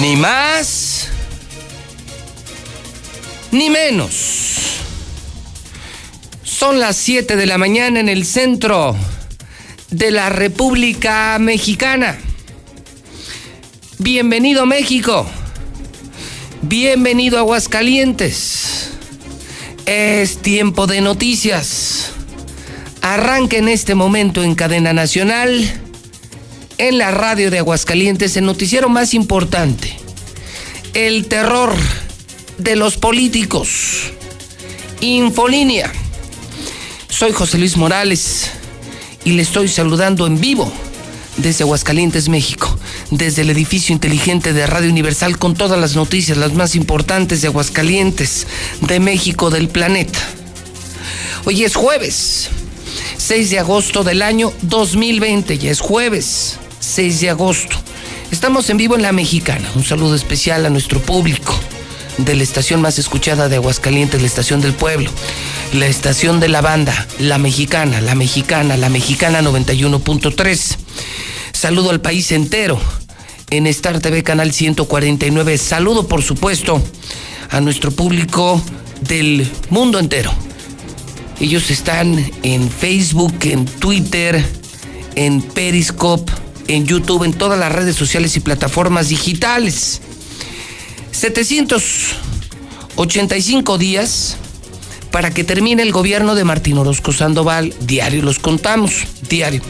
Ni más, ni menos. Son las 7 de la mañana en el centro de la República Mexicana. Bienvenido México. Bienvenido Aguascalientes. Es tiempo de noticias. Arranca en este momento en cadena nacional en la radio de Aguascalientes, el noticiero más importante, el terror de los políticos, Infolínea. Soy José Luis Morales y le estoy saludando en vivo desde Aguascalientes, México, desde el edificio inteligente de Radio Universal con todas las noticias, las más importantes de Aguascalientes, de México, del planeta. Hoy es jueves, 6 de agosto del año 2020, ya es jueves. 6 de agosto. Estamos en vivo en La Mexicana. Un saludo especial a nuestro público de la estación más escuchada de Aguascalientes, la estación del pueblo, la estación de la banda, La Mexicana, La Mexicana, La Mexicana 91.3. Saludo al país entero en Star TV Canal 149. Saludo, por supuesto, a nuestro público del mundo entero. Ellos están en Facebook, en Twitter, en Periscope en YouTube, en todas las redes sociales y plataformas digitales. 785 días para que termine el gobierno de Martín Orozco Sandoval. Diario los contamos, diario.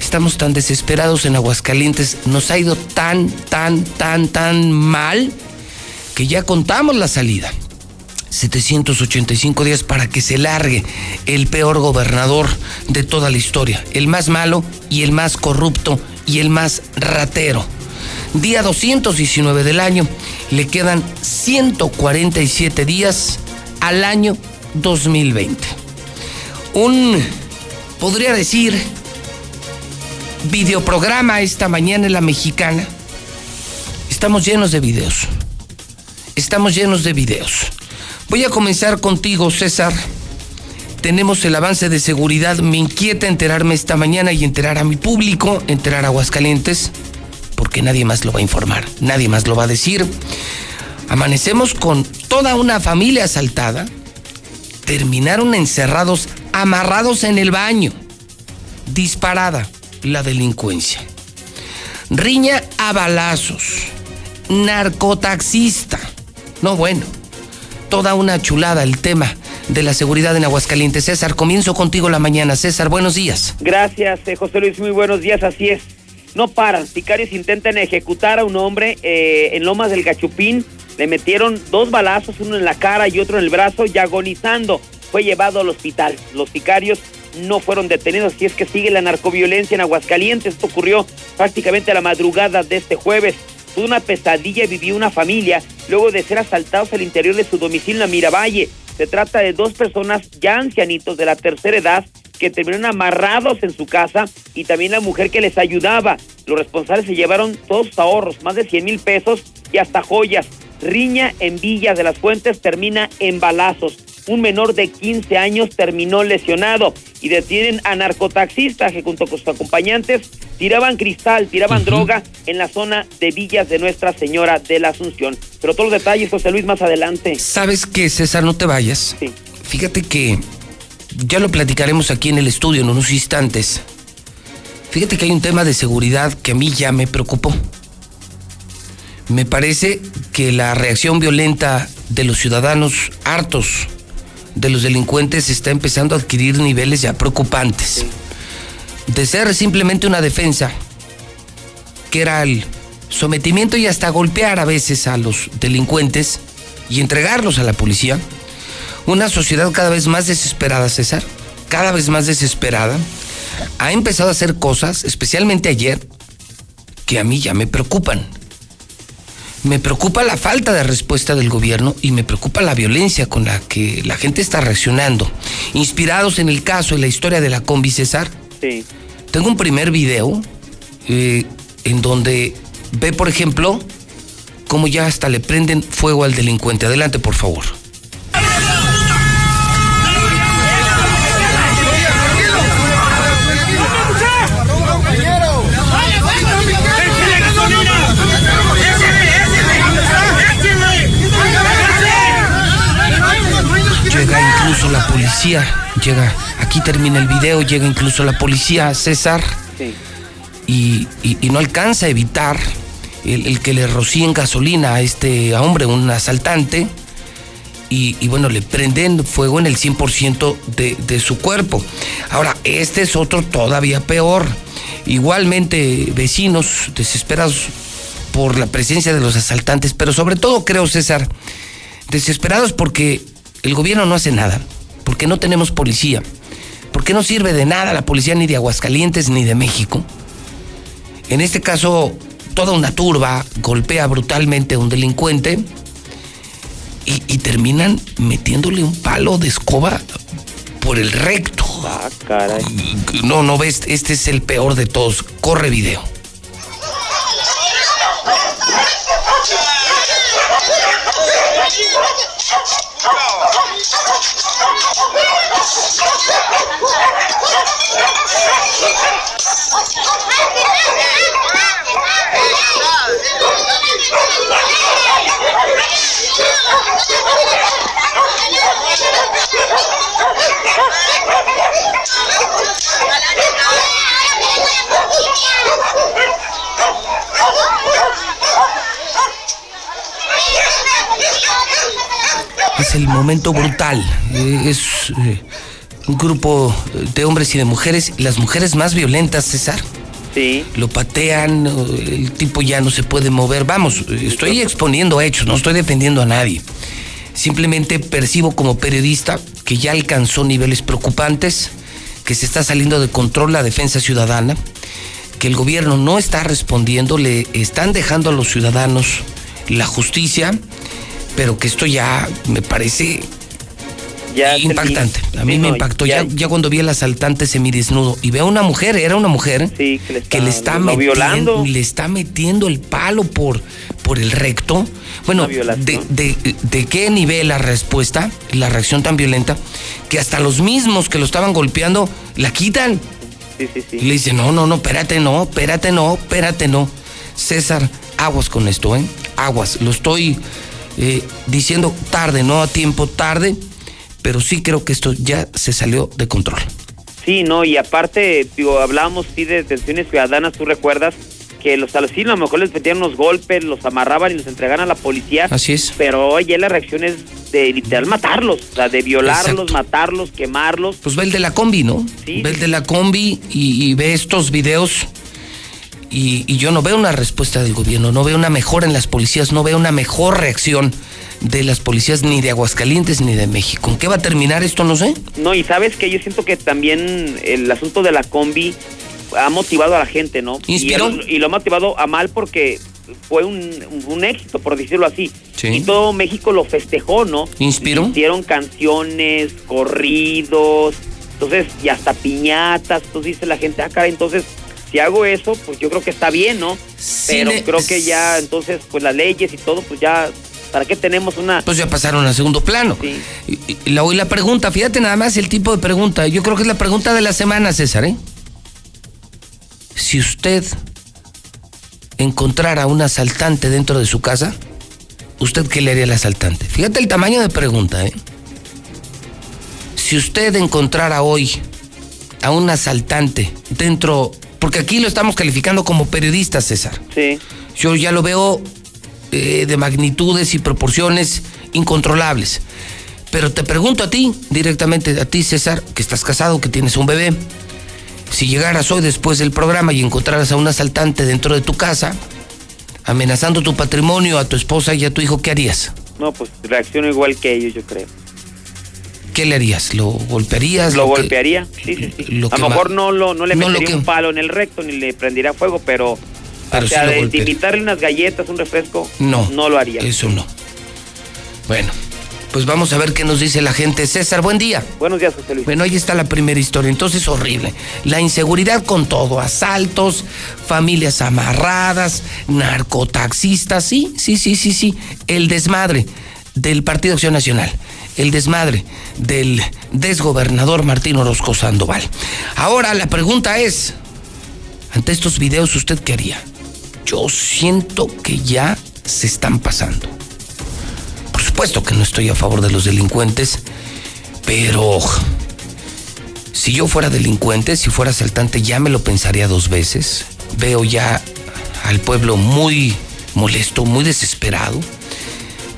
Estamos tan desesperados en Aguascalientes, nos ha ido tan, tan, tan, tan mal que ya contamos la salida. 785 días para que se largue el peor gobernador de toda la historia, el más malo y el más corrupto y el más ratero. Día 219 del año, le quedan 147 días al año 2020. Un, podría decir, videoprograma esta mañana en la mexicana. Estamos llenos de videos. Estamos llenos de videos. Voy a comenzar contigo, César tenemos el avance de seguridad. Me inquieta enterarme esta mañana y enterar a mi público, enterar a Aguascalientes, porque nadie más lo va a informar, nadie más lo va a decir. Amanecemos con toda una familia asaltada. Terminaron encerrados, amarrados en el baño. Disparada la delincuencia. Riña a balazos. Narcotaxista. No, bueno, toda una chulada el tema de la seguridad en Aguascalientes. César, comienzo contigo la mañana. César, buenos días. Gracias, eh, José Luis, muy buenos días, así es. No paran, sicarios intentan ejecutar a un hombre eh, en Lomas del Gachupín. Le metieron dos balazos, uno en la cara y otro en el brazo, y agonizando. Fue llevado al hospital. Los sicarios no fueron detenidos, así es que sigue la narcoviolencia en Aguascalientes. Esto ocurrió prácticamente a la madrugada de este jueves. Tuvo una pesadilla vivió una familia luego de ser asaltados al interior de su domicilio en Miravalle. Se trata de dos personas ya ancianitos de la tercera edad que terminaron amarrados en su casa y también la mujer que les ayudaba. Los responsables se llevaron todos sus ahorros, más de 100 mil pesos y hasta joyas. Riña en Villas de las Fuentes termina en balazos un menor de 15 años terminó lesionado y detienen a narcotaxistas que junto con sus acompañantes tiraban cristal, tiraban droga en la zona de Villas de Nuestra Señora de la Asunción. Pero todos los detalles, José Luis, más adelante. ¿Sabes qué, César? No te vayas. Sí. Fíjate que ya lo platicaremos aquí en el estudio en unos instantes. Fíjate que hay un tema de seguridad que a mí ya me preocupó. Me parece que la reacción violenta de los ciudadanos hartos de los delincuentes está empezando a adquirir niveles ya preocupantes. De ser simplemente una defensa, que era el sometimiento y hasta golpear a veces a los delincuentes y entregarlos a la policía, una sociedad cada vez más desesperada, César, cada vez más desesperada, ha empezado a hacer cosas, especialmente ayer, que a mí ya me preocupan. Me preocupa la falta de respuesta del gobierno y me preocupa la violencia con la que la gente está reaccionando. Inspirados en el caso, en la historia de la combi César, Sí. tengo un primer video eh, en donde ve, por ejemplo, cómo ya hasta le prenden fuego al delincuente. Adelante, por favor. Llega incluso la policía, llega, aquí termina el video, llega incluso la policía, César, Sí. y, y- y no alcanza a evitar el, el que le rocíen gasolina a este hombre, un asaltante, y, y bueno, le prenden fuego en el 100% de, de su cuerpo. Ahora, este es otro todavía peor. Igualmente, vecinos desesperados por la presencia de los asaltantes, pero sobre todo creo, César, desesperados porque el gobierno no hace nada, porque no tenemos policía, porque no sirve de nada la policía ni de Aguascalientes ni de México. En este caso, toda una turba golpea brutalmente a un delincuente y, y terminan metiéndole un palo de escoba por el recto. Ah, caray. No, no ves, este es el peor de todos. Corre video. Oh! Es el momento brutal. Eh, Es eh, un grupo de hombres y de mujeres, las mujeres más violentas, César. Sí. Lo patean, el tipo ya no se puede mover. Vamos, estoy exponiendo hechos, no estoy defendiendo a nadie. Simplemente percibo como periodista que ya alcanzó niveles preocupantes, que se está saliendo de control la defensa ciudadana, que el gobierno no está respondiendo, le están dejando a los ciudadanos la justicia, pero que esto ya me parece Ya impactante. A mí Sí, me no, impactó ya, ya cuando vi al asaltante semidesnudo y veo a una mujer, era una mujer Sí, que le que está- le está lo metiendo, violando. le está metiendo el palo por, por el recto. Bueno, de, de- de qué nivel la respuesta, la reacción tan violenta, que hasta los mismos que lo estaban golpeando la quitan. Sí, sí, sí. Y le dicen, no, no, no, espérate, no, espérate, no, espérate, no. César, aguas con esto, ¿eh? Aguas. Lo estoy eh, diciendo tarde, no a tiempo tarde, pero sí creo que esto ya se salió de control. Sí, no, y aparte, digo, hablábamos sí de detenciones ciudadanas, tú recuerdas que los asesinos a lo mejor les metían unos golpes, los amarraban y los entregaban a la policía. Así es. Pero oye, la reacción es de literal matarlos, o sea, de violarlos, Exacto. matarlos, quemarlos. Pues ve el de la combi, ¿no? Sí. Ve el de la combi y, y ve estos videos. Y, y yo no veo una respuesta del gobierno, no veo una mejora en las policías, no veo una mejor reacción de las policías ni de Aguascalientes ni de México. ¿En qué va a terminar esto? No sé. No, y sabes que yo siento que también el asunto de la combi ha motivado a la gente, ¿no? ¿Inspiró? Y, el- y lo ha motivado a mal porque fue un, un éxito, por decirlo así. Sí. Y todo México lo festejó, ¿no? ¿Inspiró? Hicieron canciones, corridos, entonces, y hasta piñatas. Entonces dice la gente, ah, cara, entonces, si hago eso, pues yo creo que está bien, ¿no? Sí Pero le- creo que ya, entonces, pues las leyes y todo, pues ya, ¿para qué tenemos una... Pues ya pasaron a segundo plano. Sí. Y, y la, y la pregunta, fíjate nada más el tipo de pregunta. Yo creo que es la pregunta de la semana, César, ¿eh? Si usted encontrara un asaltante dentro de su casa, ¿usted qué le haría al asaltante? Fíjate el tamaño de pregunta, ¿eh? Si usted encontrara hoy a un asaltante dentro, porque aquí lo estamos calificando como periodistas, César. Sí, Yo ya lo veo eh, de magnitudes y proporciones incontrolables. Pero te pregunto a ti, directamente a ti, César, que estás casado, que tienes un bebé. Si llegaras hoy después del programa y encontraras a un asaltante dentro de tu casa, amenazando tu patrimonio, a tu esposa y a tu hijo, ¿qué harías? no, pues reacciono igual que ellos, yo creo. ¿Qué le harías? ¿Lo golpearías? Lo golpearía, sí, sí, sí. lo a lo mejor no, lo, no le no lo metería que- un palo en el recto ni le prendería fuego, pero Pero o sea, de, invitarle unas galletas, un refresco, no, no lo haría. Eso no. Bueno, pues vamos a ver qué nos dice la gente. César, buen día. Buenos días, José Luis. Bueno, ahí está la primera historia. Entonces, horrible. La inseguridad con todo. Asaltos, familias amarradas, narcotaxistas. Sí, sí, sí, sí, sí. El desmadre del Partido Acción Nacional. El desmadre del desgobernador Martín Orozco Sandoval. Ahora la pregunta es, ante estos videos, ¿usted qué haría? Yo siento que ya se están pasando supuesto que no estoy a favor de los delincuentes, pero si yo fuera delincuente, si fuera asaltante, ya me lo pensaría dos veces. Veo ya al pueblo muy molesto, muy desesperado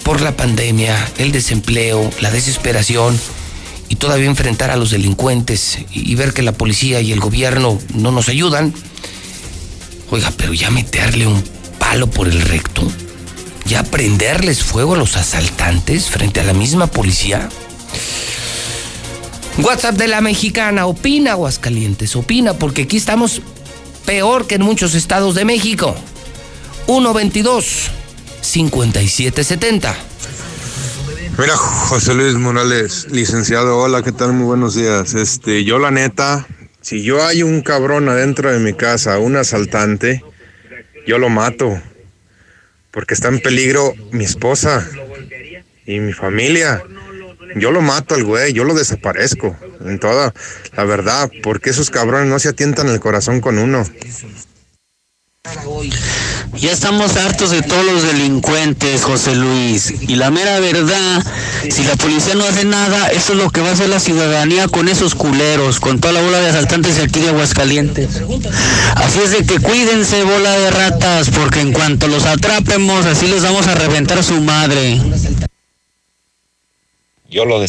por la pandemia, el desempleo, la desesperación y todavía enfrentar a los delincuentes y ver que la policía y el gobierno no nos ayudan. Oiga, pero ya meterle un palo por el recto ya prenderles fuego a los asaltantes frente a la misma policía. WhatsApp de la mexicana, opina Aguascalientes, opina, porque aquí estamos peor que en muchos estados de México. 122 5770. Mira, José Luis Morales, licenciado, hola, ¿qué tal? Muy buenos días. Este, yo la neta, si yo hay un cabrón adentro de mi casa, un asaltante, yo lo mato porque está en peligro mi esposa y mi familia. Yo lo mato al güey, yo lo desaparezco, en toda la verdad, porque esos cabrones no se atientan el corazón con uno. Ya estamos hartos de todos los delincuentes, José Luis. Y la mera verdad, si la policía no hace nada, eso es lo que va a hacer la ciudadanía con esos culeros, con toda la bola de asaltantes aquí de Aguascalientes. Así es de que cuídense, bola de ratas, porque en cuanto los atrapemos, así les vamos a reventar a su madre. Yo lo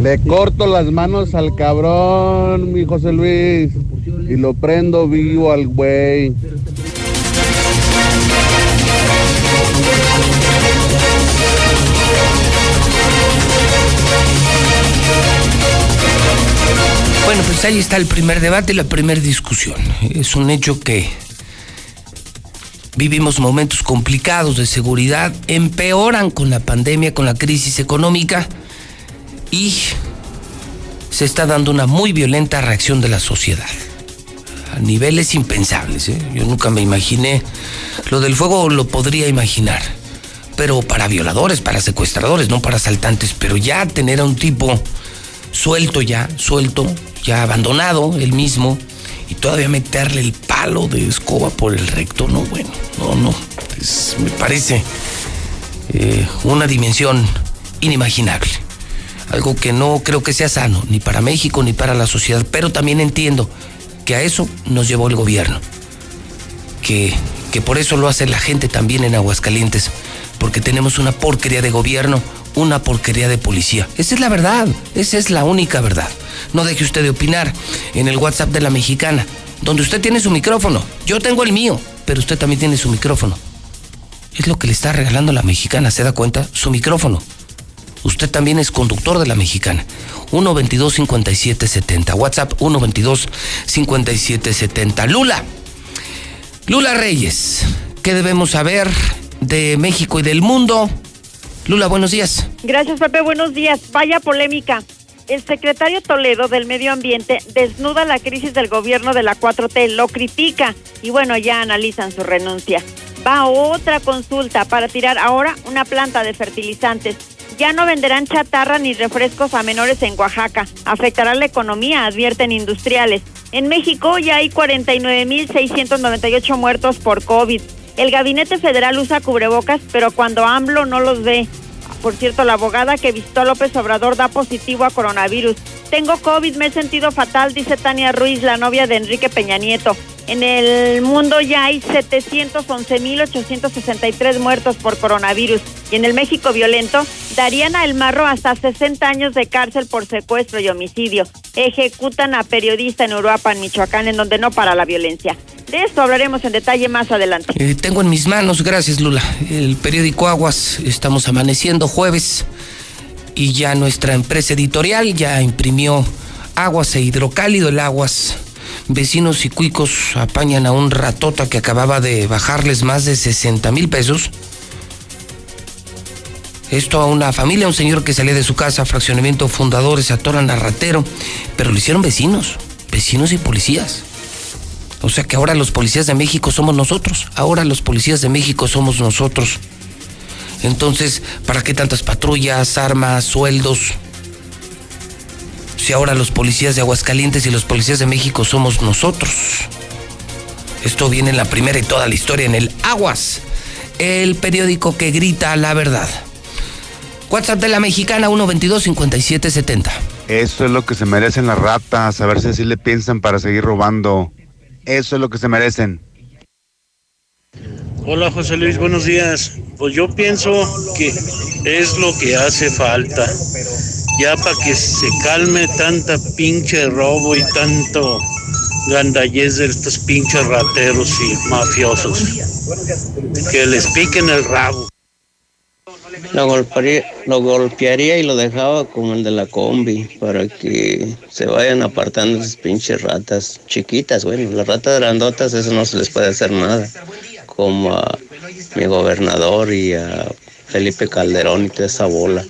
Le corto las manos al cabrón, mi José Luis, y lo prendo vivo al güey. Bueno, pues ahí está el primer debate y la primera discusión. Es un hecho que vivimos momentos complicados de seguridad, empeoran con la pandemia, con la crisis económica y se está dando una muy violenta reacción de la sociedad. A niveles impensables. ¿eh? Yo nunca me imaginé. Lo del fuego lo podría imaginar. Pero para violadores, para secuestradores, no para asaltantes. Pero ya tener a un tipo suelto ya, suelto, ya abandonado, él mismo, y todavía meterle el palo de escoba por el recto, no, bueno, no, no. me parece eh, una dimensión inimaginable algo que no creo que sea sano, ni para México ni para la sociedad, pero también entiendo que a eso nos llevó el gobierno, que, que por eso lo hace la gente también en Aguascalientes, porque tenemos una porquería de gobierno, una porquería de policía. Esa es la verdad, esa es la única verdad. No deje usted de opinar en el WhatsApp de la mexicana, donde usted tiene su micrófono, yo tengo el mío, pero usted también tiene su micrófono. Es lo que le está regalando la mexicana, ¿se da cuenta? Su micrófono. Usted también es conductor de la mexicana. 122-5770. WhatsApp 122-5770. Lula. Lula Reyes. ¿Qué debemos saber de México y del mundo? Lula, buenos días. Gracias, Pepe. Buenos días. Vaya polémica. El secretario Toledo del Medio Ambiente desnuda la crisis del gobierno de la 4T, lo critica y bueno, ya analizan su renuncia. Va otra consulta para tirar ahora una planta de fertilizantes. Ya no venderán chatarra ni refrescos a menores en Oaxaca. Afectará la economía, advierten industriales. En México ya hay 49.698 muertos por COVID. El gabinete federal usa cubrebocas, pero cuando AMLO no los ve. Por cierto, la abogada que visitó López Obrador da positivo a coronavirus. Tengo COVID, me he sentido fatal, dice Tania Ruiz, la novia de Enrique Peña Nieto. En el mundo ya hay 711.863 muertos por coronavirus. Y en el México violento, darían a El Marro hasta 60 años de cárcel por secuestro y homicidio. Ejecutan a periodista en Uruapan, Michoacán, en donde no para la violencia. De esto hablaremos en detalle más adelante. Eh, tengo en mis manos, gracias Lula, el periódico Aguas. Estamos amaneciendo jueves y ya nuestra empresa editorial ya imprimió Aguas e Hidrocálido, el Aguas vecinos y cuicos apañan a un ratota que acababa de bajarles más de 60 mil pesos. Esto a una familia, un señor que salía de su casa, fraccionamiento fundadores, atoran a ratero, pero lo hicieron vecinos, vecinos y policías. O sea que ahora los policías de México somos nosotros, ahora los policías de México somos nosotros. Entonces, ¿para qué tantas patrullas, armas, sueldos? Si ahora los policías de Aguascalientes y los policías de México somos nosotros. Esto viene en la primera y toda la historia en el Aguas, el periódico que grita la verdad. WhatsApp de la mexicana 122-5770. Eso es lo que se merecen las ratas, a ver si así le piensan para seguir robando. Eso es lo que se merecen. Hola José Luis, buenos días. Pues yo pienso que es lo que hace falta. Ya para que se calme tanta pinche robo y tanto gandallez de estos pinches rateros y mafiosos. Que les piquen el rabo. Lo golpearía, lo golpearía y lo dejaba como el de la combi para que se vayan apartando esas pinches ratas chiquitas. Bueno, las ratas grandotas, eso no se les puede hacer nada. Como a mi gobernador y a Felipe Calderón y toda esa bola.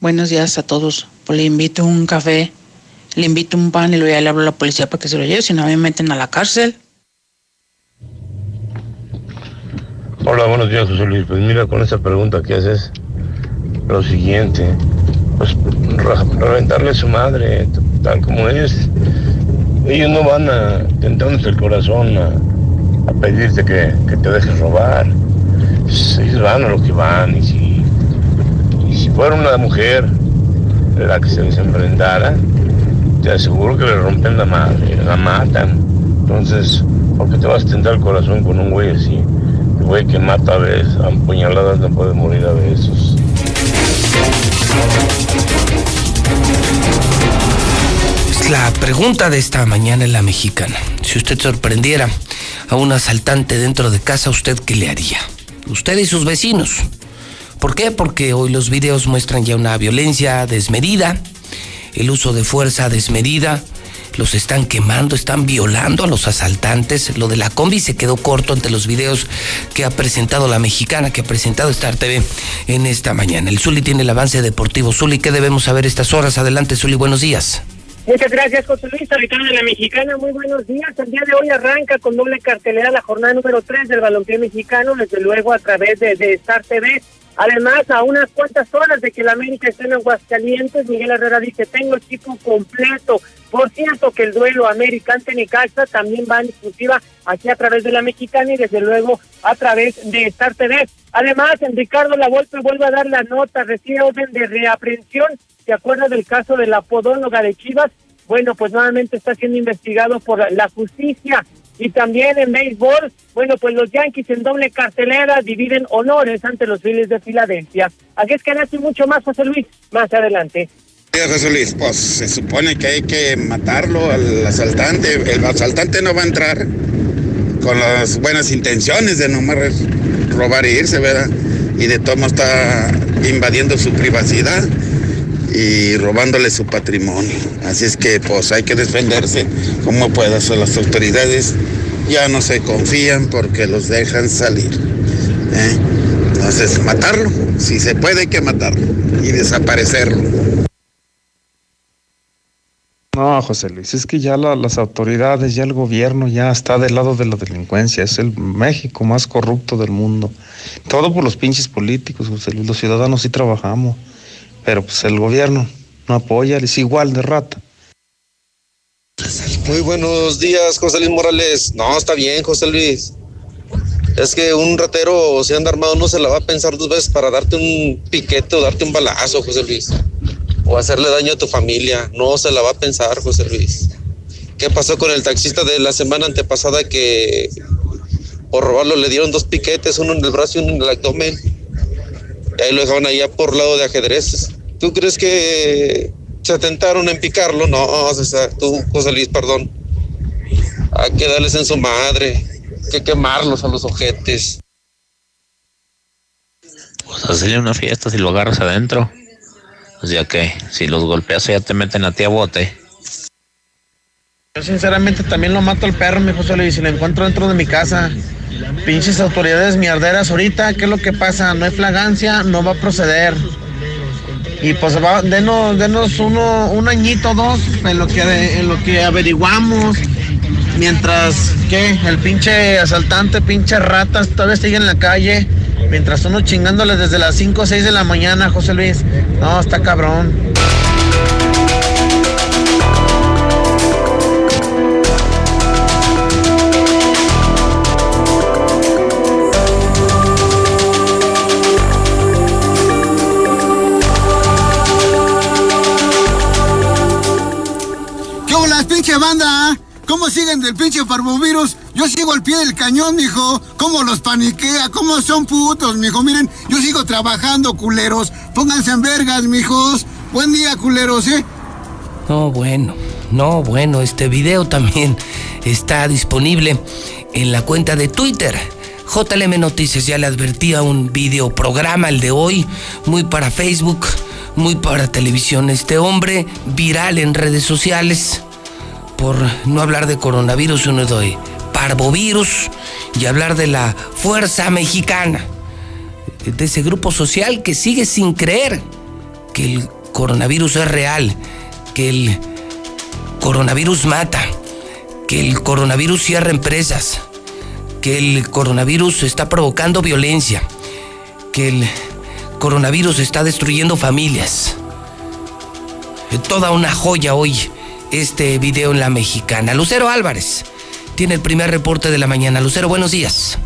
Buenos días a todos. Pues le invito un café, le invito un pan y luego ya le hablo a la policía para que se lo lleve, si no me meten a la cárcel. Hola, buenos días, José Luis. Pues mira, con esa pregunta que haces, lo siguiente, pues reventarle a su madre, tal como es. Ellos no van a tentándose el corazón a, a pedirte que, que, te dejes robar. Ellos van a lo que van y si, y si fuera una mujer la que se les enfrentara, te aseguro que le rompen la madre, la matan. Entonces, ¿por qué te vas a tentar el corazón con un güey así? El güey que mata a veces, a puñaladas no puede morir a besos. Es la pregunta de esta mañana en la mexicana. Si usted sorprendiera a un asaltante dentro de casa, ¿usted qué le haría? Usted y sus vecinos. ¿Por qué? Porque hoy los videos muestran ya una violencia desmedida, el uso de fuerza desmedida, los están quemando, están violando a los asaltantes. Lo de la combi se quedó corto ante los videos que ha presentado la mexicana, que ha presentado Star TV en esta mañana. El Zuli tiene el avance deportivo. Zuli, ¿qué debemos saber estas horas? Adelante, Zuli, buenos días. Muchas gracias, José Luis, habitante de la Mexicana. Muy buenos días. El día de hoy arranca con doble cartelera la jornada número 3 del balompié mexicano, desde luego a través de, de Star TV. Además, a unas cuantas horas de que la América esté en Aguascalientes, Miguel Herrera dice, tengo equipo completo. Por cierto, que el duelo América ante Necaxa también va en exclusiva aquí a través de la Mexicana y desde luego a través de Star TV. Además, Ricardo Lavolpe vuelve a dar la nota, recibe orden de reaprensión. ¿Se acuerda del caso de la podóloga de Chivas? Bueno, pues nuevamente está siendo investigado por la justicia. Y también en béisbol, bueno, pues los Yankees en doble cartelera dividen honores ante los Phillies de Filadelfia. Aquí es que nace mucho más, José Luis, más adelante. José Luis, pues se supone que hay que matarlo al asaltante. El asaltante no va a entrar con las buenas intenciones de nomás robar e irse, ¿verdad? Y de todo está invadiendo su privacidad y robándole su patrimonio. Así es que pues hay que defenderse como puedas. Las autoridades ya no se confían porque los dejan salir. ¿eh? Entonces, matarlo, si se puede hay que matarlo y desaparecerlo. No, José Luis, es que ya la, las autoridades, ya el gobierno ya está del lado de la delincuencia, es el México más corrupto del mundo. Todo por los pinches políticos, José Luis, los ciudadanos sí trabajamos, pero pues el gobierno no apoya, es igual de rata. Muy buenos días, José Luis Morales. No, está bien, José Luis. Es que un ratero, si anda armado, no se la va a pensar dos veces para darte un piquete o darte un balazo, José Luis o hacerle daño a tu familia. No se la va a pensar, José Luis. ¿Qué pasó con el taxista de la semana antepasada que por robarlo le dieron dos piquetes, uno en el brazo y uno en el abdomen? Y ahí lo dejaron allá por lado de ajedrez. ¿Tú crees que se tentaron en picarlo? No, o sea, tú, José Luis, perdón. Hay que darles en su madre, hay que quemarlos a los ojetes. Pues hacerle una fiesta si lo agarras adentro. Pues ya que si los golpeas ya te meten a ti a bote. Yo sinceramente también lo mato al perro, mi José Luis, y lo encuentro dentro de mi casa. Pinches autoridades mierderas ahorita, ¿qué es lo que pasa? No hay flagancia, no va a proceder. Y pues va, denos, denos uno, un añito, dos, en lo que, en lo que averiguamos. Mientras que el pinche asaltante, pinche ratas, todavía sigue en la calle. Mientras uno chingándole desde las 5 o 6 de la mañana, José Luis. No, está cabrón. Pinche banda? ¿Cómo siguen del pinche parvovirus? Yo sigo al pie del cañón, mijo. ¿Cómo los paniquea? ¿Cómo son putos, mijo? Miren, yo sigo trabajando, culeros. Pónganse en vergas, mijos. Buen día, culeros, ¿eh? No, bueno, no, bueno, este video también está disponible en la cuenta de Twitter. JLM Noticias ya le advertía un video programa, el de hoy, muy para Facebook, muy para televisión. Este hombre viral en redes sociales por no hablar de coronavirus, uno de parvovirus y hablar de la fuerza mexicana, de ese grupo social que sigue sin creer que el coronavirus es real, que el coronavirus mata, que el coronavirus cierra empresas, que el coronavirus está provocando violencia, que el coronavirus está destruyendo familias. Toda una joya hoy este video en la mexicana. Lucero Álvarez tiene el primer reporte de la mañana. Lucero, buenos días.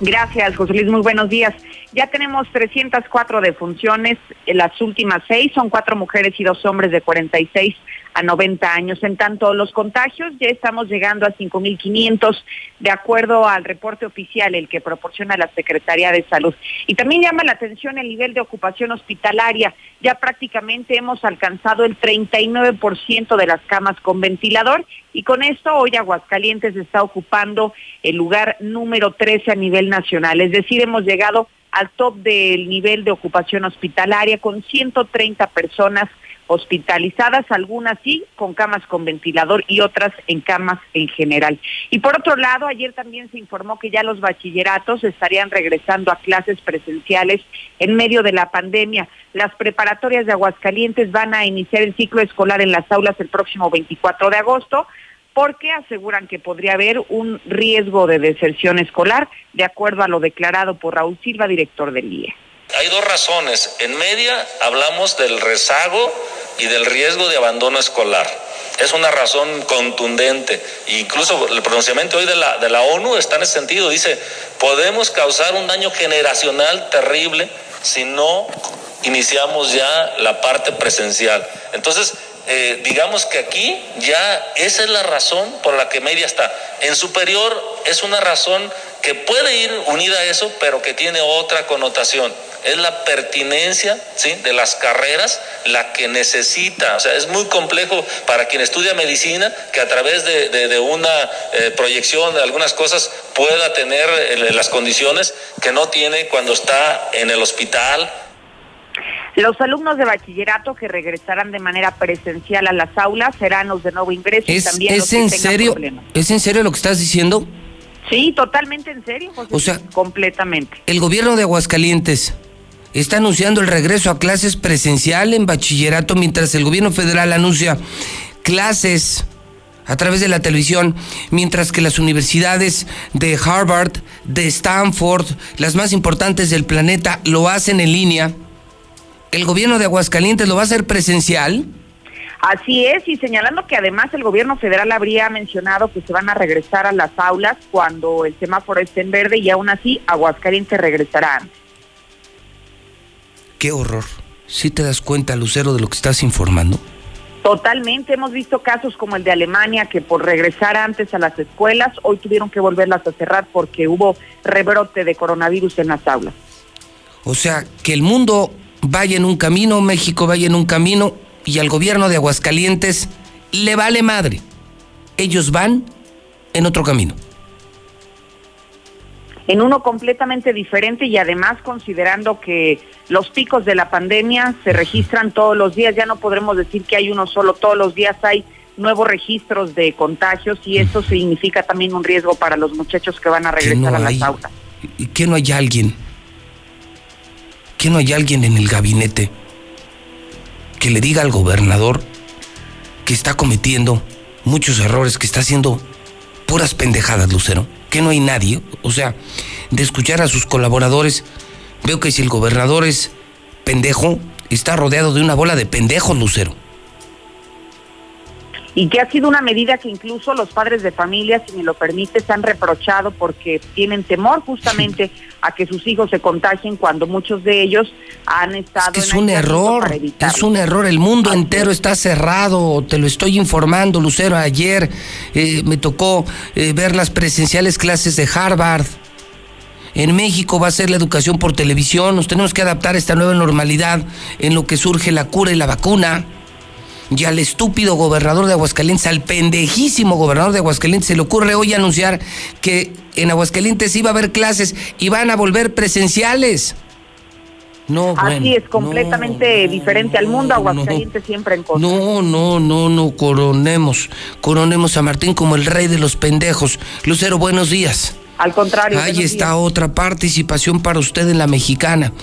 Gracias, José Luis. Muy buenos días. Ya tenemos 304 defunciones. En las últimas seis son cuatro mujeres y dos hombres de 46 a 90 años. En tanto, los contagios ya estamos llegando a 5.500 de acuerdo al reporte oficial, el que proporciona la Secretaría de Salud. Y también llama la atención el nivel de ocupación hospitalaria. Ya prácticamente hemos alcanzado el 39% de las camas con ventilador y con esto hoy Aguascalientes está ocupando el lugar número 13 a nivel nacional. Es decir, hemos llegado al top del nivel de ocupación hospitalaria con 130 personas hospitalizadas, algunas sí con camas con ventilador y otras en camas en general. Y por otro lado, ayer también se informó que ya los bachilleratos estarían regresando a clases presenciales en medio de la pandemia. Las preparatorias de Aguascalientes van a iniciar el ciclo escolar en las aulas el próximo 24 de agosto porque aseguran que podría haber un riesgo de deserción escolar, de acuerdo a lo declarado por Raúl Silva, director del IE. Hay dos razones. En media hablamos del rezago y del riesgo de abandono escolar. Es una razón contundente. Incluso el pronunciamiento hoy de la, de la ONU está en ese sentido. Dice, podemos causar un daño generacional terrible si no iniciamos ya la parte presencial. Entonces, eh, digamos que aquí ya esa es la razón por la que media está. En superior es una razón que puede ir unida a eso, pero que tiene otra connotación es la pertinencia ¿sí? de las carreras la que necesita. O sea, es muy complejo para quien estudia medicina que a través de, una eh, proyección de algunas cosas pueda tener eh, las condiciones que no tiene cuando está en el hospital. Los alumnos de bachillerato que regresarán de manera presencial a las aulas serán los de nuevo ingreso ¿Es, y también ¿es los que en tengan serio? problemas. ¿Es en serio lo que estás diciendo? Sí, totalmente en serio, José. O sea, completamente. El gobierno de Aguascalientes está anunciando el regreso a clases presencial en bachillerato mientras el gobierno federal anuncia clases a través de la televisión, mientras que las universidades de Harvard, de Stanford, las más importantes del planeta, lo hacen en línea. ¿El gobierno de Aguascalientes lo va a hacer presencial? Así es, y señalando que además el gobierno federal habría mencionado que se van a regresar a las aulas cuando el semáforo esté en verde y aún así Aguascalientes regresará antes. Qué horror. ¿Sí te das cuenta, Lucero, de lo que estás informando? Totalmente, hemos visto casos como el de Alemania que por regresar antes a las escuelas hoy tuvieron que volverlas a cerrar porque hubo rebrote de coronavirus en las aulas. O sea, que el mundo vaya en un camino, México vaya en un camino y al gobierno de Aguascalientes le vale madre. Ellos van en otro camino. En uno completamente diferente y además considerando que los picos de la pandemia se registran todos los días, ya no podremos decir que hay uno solo, todos los días hay nuevos registros de contagios y esto significa también un riesgo para los muchachos que van a regresar a las aulas. ¿Y que no hay alguien? ¿Que no hay alguien en el gabinete que le diga al gobernador que está cometiendo muchos errores, que está haciendo puras pendejadas, Lucero? ¿Que no hay nadie? O sea, de escuchar a sus colaboradores, veo que si el gobernador es pendejo, está rodeado de una bola de pendejos, Lucero y que ha sido una medida que incluso los padres de familia, si me lo permite, se han reprochado porque tienen temor justamente a que sus hijos se contagien cuando muchos de ellos han estado... Es, es un error, es un error, el mundo entero está cerrado, te lo estoy informando, Lucero, ayer eh, me tocó eh, ver las presenciales clases de Harvard. En México va a ser la educación por televisión, nos tenemos que adaptar a esta nueva normalidad en lo que surge la cura y la vacuna y al estúpido gobernador de Aguascalientes, al pendejísimo gobernador de Aguascalientes, se le ocurre hoy anunciar que en Aguascalientes iba a haber clases y van a volver presenciales. No, Así es, completamente diferente al mundo, Aguascalientes siempre en contra. No, no, no, no, coronemos, coronemos a Martín como el rey de los pendejos. Lucero, buenos días. Al contrario. Ahí está otra participación para usted en la mexicana.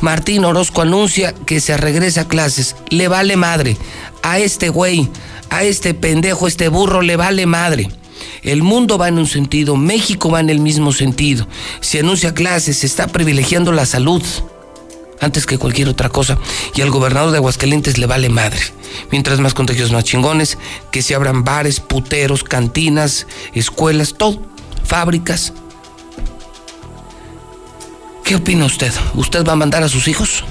Martín Orozco anuncia que se regresa a clases. Le vale madre. A este güey, a este pendejo, este burro, le vale madre. El mundo va en un sentido, México va en el mismo sentido. Se anuncia clases, se está privilegiando la salud antes que cualquier otra cosa. Y al gobernador de Aguascalientes le vale madre. Mientras más contagios más chingones, que se abran bares, puteros, cantinas, escuelas, todo, fábricas, ¿Qué opina usted? ¿Usted va a mandar a sus hijos?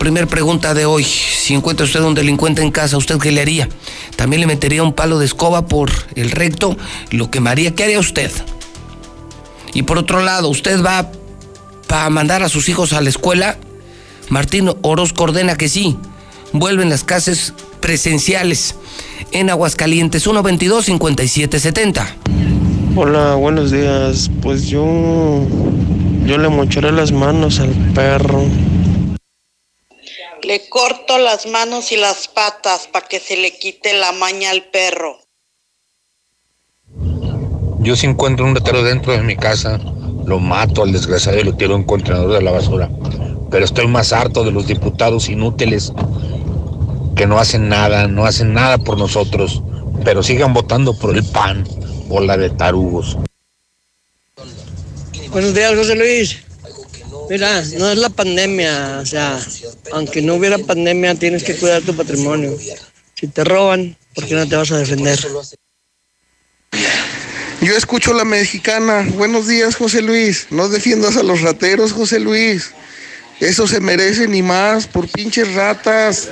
Primer pregunta de hoy. Si encuentra usted un delincuente en casa, ¿usted qué le haría? ¿También le metería un palo de escoba por el recto? ¿Lo quemaría? ¿Qué haría usted? Y por otro lado, ¿usted va a mandar a sus hijos a la escuela? Martín Orozco ordena que sí. Vuelven las clases presenciales en Aguascalientes 122 5770. Hola, buenos días. Pues yo yo le mocharé las manos al perro. Le corto las manos y las patas para que se le quite la maña al perro. Yo si encuentro un retero dentro de mi casa, lo mato al desgraciado y lo tiro en un contenedor de la basura. Pero estoy más harto de los diputados inútiles que no hacen nada, no hacen nada por nosotros, pero sigan votando por el PAN, bola de tarugos. Buenos días, José Luis. Mira, no es la pandemia, o sea, aunque no hubiera pandemia, tienes que cuidar tu patrimonio. Si te roban, ¿por qué no te vas a defender? Yo escucho la mexicana. Buenos días, José Luis. No defiendas a los rateros, José Luis. Eso se merece ni más por pinches ratas.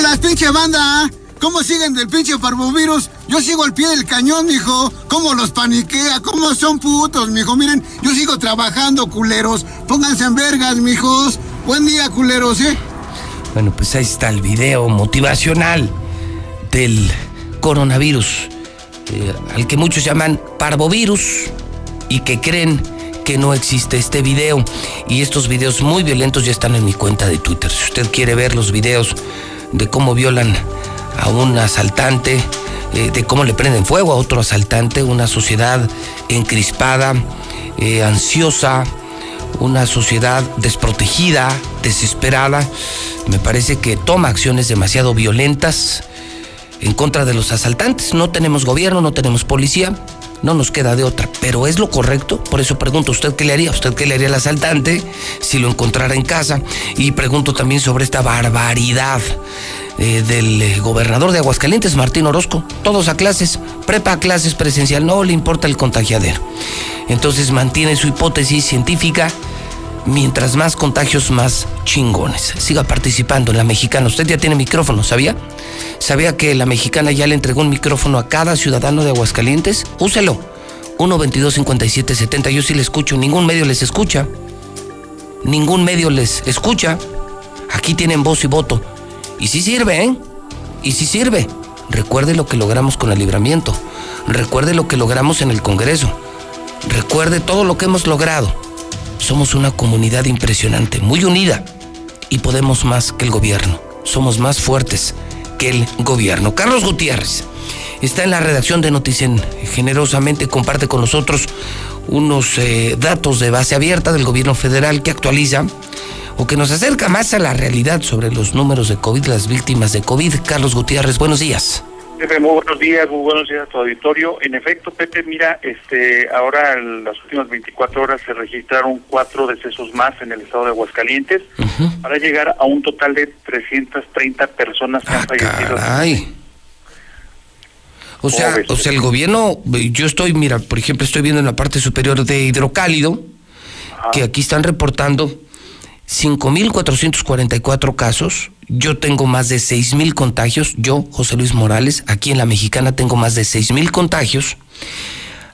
las pinche banda? ¿Cómo siguen del pinche parvovirus? Yo sigo al pie del cañón, mijo. ¿Cómo los paniquea? ¿Cómo son putos, mijo? Miren, yo sigo trabajando, culeros. Pónganse en vergas, mijos. Buen día, culeros, ¿eh? Bueno, pues ahí está el video motivacional del coronavirus, eh, al que muchos llaman parvovirus y que creen que no existe este video. Y estos videos muy violentos ya están en mi cuenta de Twitter. Si usted quiere ver los videos de cómo violan a un asaltante, eh, de cómo le prenden fuego a otro asaltante, una sociedad encrispada, eh, ansiosa, una sociedad desprotegida, desesperada. Me parece que toma acciones demasiado violentas en contra de los asaltantes. No tenemos gobierno, no tenemos policía, no nos queda de otra, pero es lo correcto. Por eso pregunto, ¿usted qué le haría? ¿Usted qué le haría al asaltante si lo encontrara en casa? Y pregunto también sobre esta barbaridad eh, del eh, gobernador de Aguascalientes, Martín Orozco. Todos a clases, prepa a clases presencial, no le importa el contagiadero. Entonces mantiene su hipótesis científica. Mientras más contagios, más chingones. Siga participando en la mexicana. Usted ya tiene micrófono, ¿sabía? ¿Sabía que la mexicana ya le entregó un micrófono a cada ciudadano de Aguascalientes? Úselo. 1-22-57-70. Yo sí le escucho. Ningún medio les escucha. Ningún medio les escucha. Aquí tienen voz y voto. Y sí sirve, ¿eh? Y sí sirve. Recuerde lo que logramos con el libramiento. Recuerde lo que logramos en el Congreso. Recuerde todo lo que hemos logrado. Somos una comunidad impresionante, muy unida y podemos más que el gobierno. Somos más fuertes que el gobierno. Carlos Gutiérrez está en la redacción de Noticen. Generosamente comparte con nosotros unos eh, datos de base abierta del gobierno federal que actualiza o que nos acerca más a la realidad sobre los números de COVID, las víctimas de COVID. Carlos Gutiérrez, buenos días. Pepe, muy buenos días, muy buenos días a tu auditorio. En efecto, Pepe, mira, este, ahora en las últimas 24 horas se registraron cuatro decesos más en el estado de Aguascalientes para llegar a un total de 330 personas que han fallecido. Caray. O sea, o sea, el gobierno, yo estoy, mira, por ejemplo, estoy viendo en la parte superior de Hidrocálido que aquí están reportando 5.444 casos. Yo tengo más de 6.000 contagios. Yo, José Luis Morales, aquí en la Mexicana tengo más de 6.000 contagios.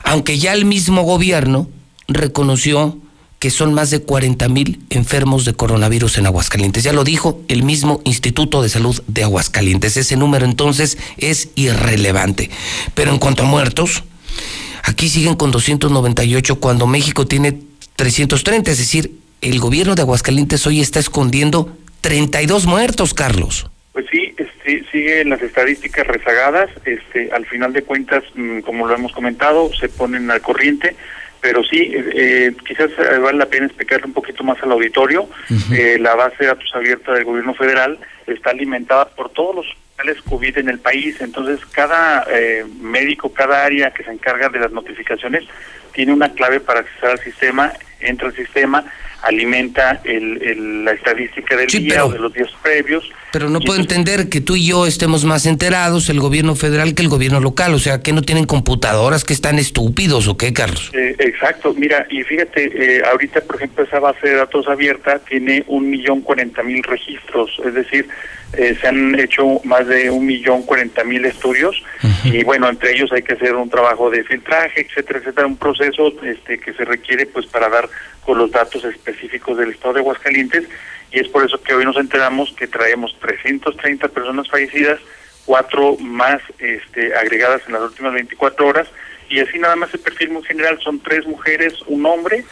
Aunque ya el mismo gobierno reconoció que son más de 40 mil enfermos de coronavirus en Aguascalientes. Ya lo dijo el mismo Instituto de Salud de Aguascalientes. Ese número entonces es irrelevante. Pero en cuanto a muertos, aquí siguen con 298 cuando México tiene 330. Es decir, el gobierno de Aguascalientes hoy está escondiendo 32 muertos, Carlos. Pues sí, este, siguen las estadísticas rezagadas. Este, al final de cuentas, mm, como lo hemos comentado, se ponen al corriente pero sí, eh, quizás eh, vale la pena explicarle un poquito más al auditorio. Eh, la base de datos abierta del gobierno federal está alimentada por todos los hospitales COVID en el país, entonces cada médico, cada área que se encarga de las notificaciones tiene una clave para acceder al sistema, entra al sistema, alimenta el, la estadística del día o de los días previos. Pero no puedo entender que tú y yo estemos más enterados, el gobierno federal, que el gobierno local. O sea, que no tienen computadoras, que están estúpidos o qué, Carlos. Eh, exacto. Mira, y fíjate, eh, ahorita, por ejemplo, esa base de datos abierta tiene un millón cuarenta mil registros. Es decir, eh, se han hecho más de un millón cuarenta mil estudios y bueno, entre ellos hay que hacer un trabajo de filtraje, etcétera, etcétera, un proceso este que se requiere pues para dar con los datos específicos del estado de Aguascalientes y es por eso que hoy nos enteramos que traemos 330 personas fallecidas, cuatro más este, agregadas en las últimas 24 horas y así nada más el perfil muy general son tres mujeres, un hombre,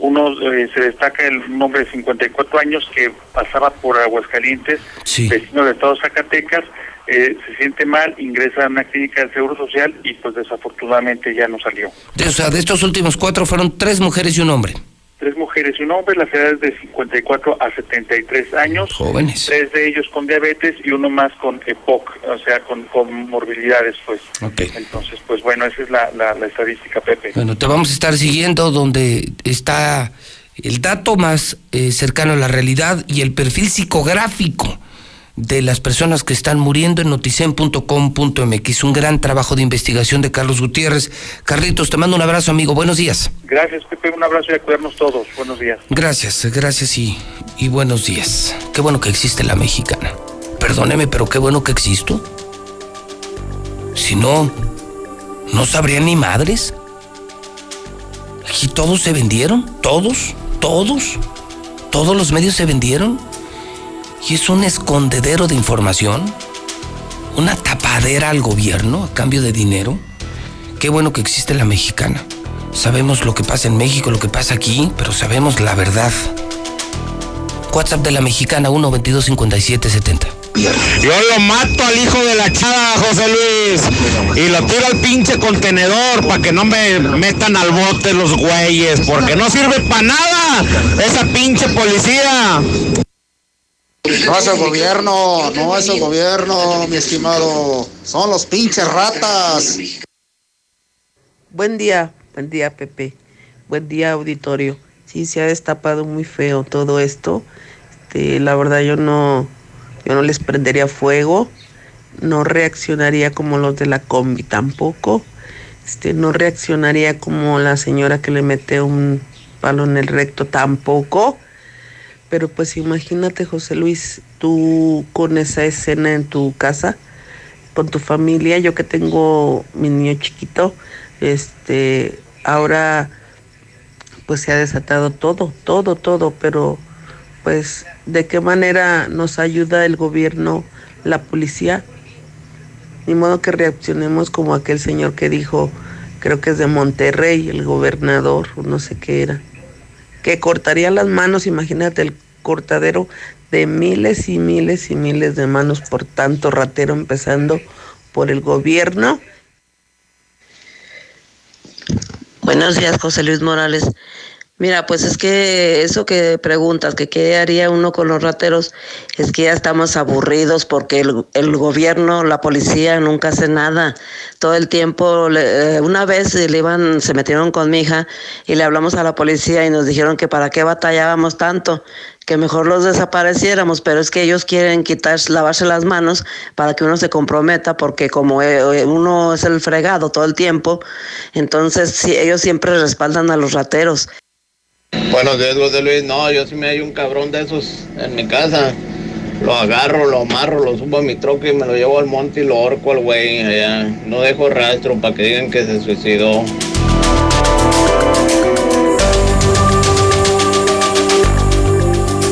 uno eh, se destaca el hombre de 54 años que pasaba por Aguascalientes, vecino de estado Zacatecas, eh, se siente mal, ingresa a una clínica del Seguro Social y pues desafortunadamente ya no salió. O sea, de estos últimos cuatro fueron tres mujeres y un hombre tres mujeres y un hombre, las edades de 54 a 73 años. Jóvenes. Tres de ellos con diabetes y uno más con EPOC, o sea, con, con morbilidades, pues. Entonces, pues bueno, esa es la, la, estadística, Pepe. Bueno, te vamos a estar siguiendo donde está el dato más eh, cercano a la realidad y el perfil psicográfico de las personas que están muriendo en noticen.com.mx. Un gran trabajo de investigación de Carlos Gutiérrez. Carlitos, te mando un abrazo, amigo. Buenos días. Gracias, Pepe. Un abrazo y a cuidarnos todos. Buenos días. Gracias, gracias y, y buenos días. Qué bueno que existe la mexicana. Perdóneme, pero qué bueno que existo. Si no, no sabrían ni madres. Aquí todos se vendieron, todos, todos, todos los medios se vendieron y es un escondedero de información, una tapadera al gobierno a cambio de dinero. Qué bueno que existe la mexicana. Sabemos lo que pasa en México, lo que pasa aquí, pero sabemos la verdad. WhatsApp de la mexicana 1 22 57 70. Yo lo mato al hijo de la chava, José Luis. Y lo tiro al pinche contenedor para que no me metan al bote los güeyes. Porque no sirve para nada esa pinche policía. No es el gobierno, no es el gobierno, mi estimado. Son los pinches ratas. Buen día, buen día, Pepe. Buen día, auditorio. Sí, se ha destapado muy feo todo esto. Este, la verdad, yo no, yo no les prendería fuego. No reaccionaría como los de la combi tampoco. Este, no reaccionaría como la señora que le mete un palo en el recto tampoco pero pues imagínate, José Luis, tú con esa escena en tu casa, con tu familia, yo que tengo mi niño chiquito, este, ahora pues se ha desatado todo, todo, todo, pero pues de qué manera nos ayuda el gobierno, la policía. Ni modo que reaccionemos como aquel señor que dijo, creo que es de Monterrey, el gobernador, no sé qué era que cortaría las manos, imagínate el cortadero de miles y miles y miles de manos por tanto ratero empezando por el gobierno. Buenos días, José Luis Morales. Mira, pues es que eso que preguntas, que qué haría uno con los rateros, es que ya estamos aburridos porque el, gobierno, la policía nunca hace nada. Todo el tiempo, le- eh, una vez le iban, se metieron con mi hija y le hablamos a la policía y nos dijeron que para qué batallábamos tanto, que mejor los desapareciéramos, pero es que ellos quieren quitar, lavarse las manos para que uno se comprometa, porque como eh, uno es el fregado todo el tiempo, entonces sí, ellos siempre respaldan a los rateros. Buenos días, José Luis. No, yo sí me hay un cabrón de esos en mi casa. Lo agarro, lo amarro, lo subo a mi troca y me lo llevo al monte y lo ahorco al güey allá. No dejo rastro para que digan que se suicidó.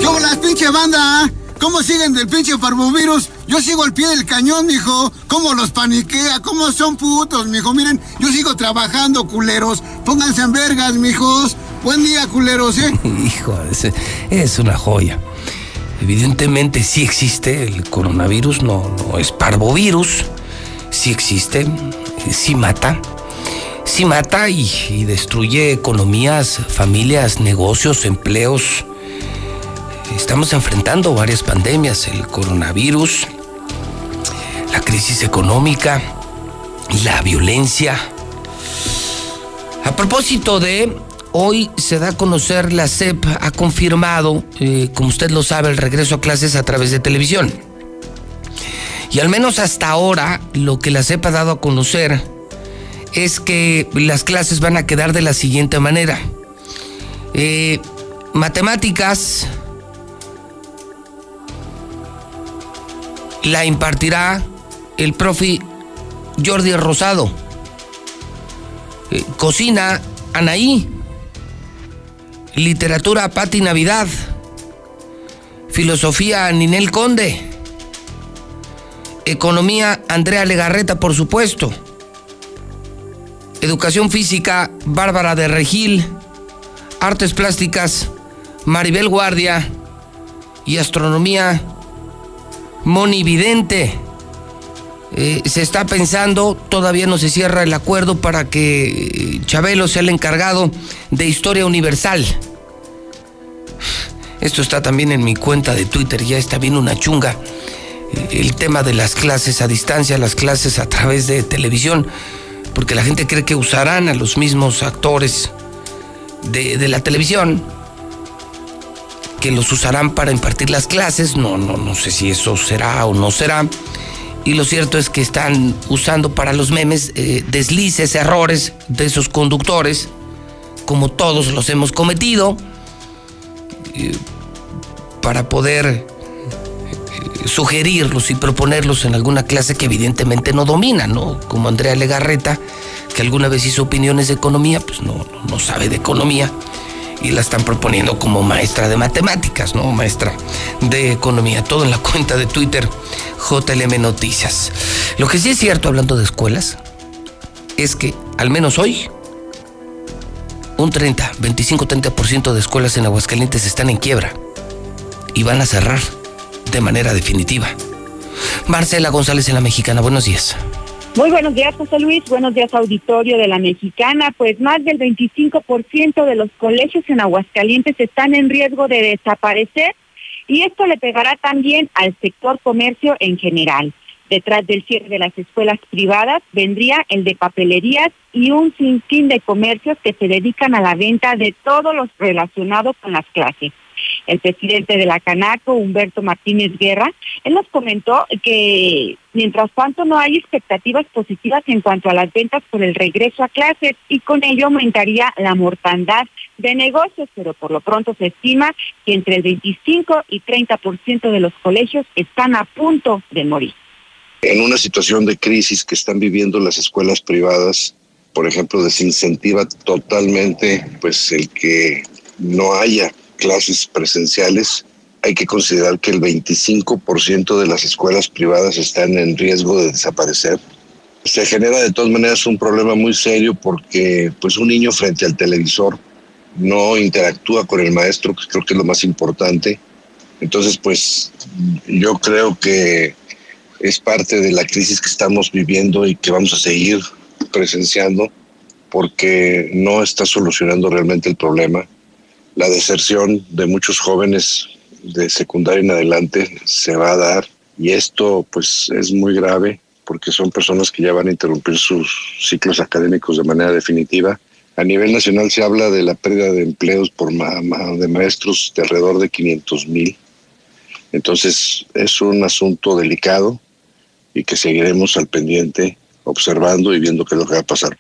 ¿Qué las pinche banda? ¿Cómo siguen del pinche parvovirus? Yo sigo al pie del cañón, mijo. ¿Cómo los paniquea? ¿Cómo son putos, mijo? Miren, yo sigo trabajando, culeros. Pónganse en vergas, mijos. Buen día, culeros, ¿eh? Hijo, es, una joya. Evidentemente sí existe el coronavirus, no, no es parvovirus. Sí existe, sí mata. Sí mata y, y destruye economías, familias, negocios, empleos. Estamos enfrentando varias pandemias, el coronavirus, la crisis económica, la violencia. A propósito de hoy se da a conocer la SEP ha confirmado, eh, como usted lo sabe, el regreso a clases a través de televisión. Y al menos hasta ahora lo que la SEP ha dado a conocer es que las clases van a quedar de la siguiente manera. Eh, matemáticas la impartirá el profe Jordi Rosado. Eh, cocina Anaí. Literatura Pati Navidad. Filosofía Ninel Conde. Economía Andrea Legarreta, por supuesto. Educación física Bárbara de Regil. Artes plásticas Maribel Guardia. Y astronomía Moni Vidente. Eh, se está pensando, todavía no se cierra el acuerdo para que eh, Chabelo sea el encargado de Historia Universal. Esto está también en mi cuenta de Twitter, ya está bien una chunga. El tema de las clases a distancia, las clases a través de televisión, porque la gente cree que usarán a los mismos actores de, la televisión, que los usarán para impartir las clases. No, no, no sé si eso será o no será. Y lo cierto es que están usando para los memes eh, deslices, errores de esos conductores, como todos los hemos cometido, para poder eh, sugerirlos y proponerlos en alguna clase que evidentemente no domina, ¿no? Como Andrea Legarreta, que alguna vez hizo opiniones de economía, pues no, no sabe de economía y la están proponiendo como maestra de matemáticas, ¿no? Maestra de economía. Todo en la cuenta de Twitter, JLM Noticias. Lo que sí es cierto, hablando de escuelas, es que al menos hoy, un 30, 25-30% de escuelas en Aguascalientes están en quiebra y van a cerrar de manera definitiva. Marcela González en la Mexicana, buenos días. Muy buenos días, José Luis. Buenos días, auditorio de la Mexicana. Pues más del 25% de los colegios en Aguascalientes están en riesgo de desaparecer y esto le pegará también al sector comercio en general. Detrás del cierre de las escuelas privadas vendría el de papelerías y un sinfín de comercios que se dedican a la venta de todo lo relacionado con las clases. El presidente de la Canaco, Humberto Martínez Guerra, él nos comentó que mientras tanto no hay expectativas positivas en cuanto a las ventas por el regreso a clases y con ello aumentaría la mortandad de negocios, pero por lo pronto se estima que entre el 25 y 30% de los colegios están a punto de morir. En una situación de crisis que están viviendo las escuelas privadas, por ejemplo, desincentiva totalmente pues el que no haya clases presenciales. Hay que considerar que el 25% de las escuelas privadas están en riesgo de desaparecer. Se genera de todas maneras un problema muy serio porque pues un niño frente al televisor no interactúa con el maestro, que creo que es lo más importante. Entonces, pues yo creo que es parte de la crisis que estamos viviendo y que vamos a seguir presenciando porque no está solucionando realmente el problema. La deserción de muchos jóvenes de secundaria en adelante se va a dar y esto pues es muy grave porque son personas que ya van a interrumpir sus ciclos académicos de manera definitiva. A nivel nacional se habla de la pérdida de empleos por de maestros de alrededor de 500 mil. Entonces es un asunto delicado y que seguiremos al pendiente observando y viendo qué es lo que va a pasar.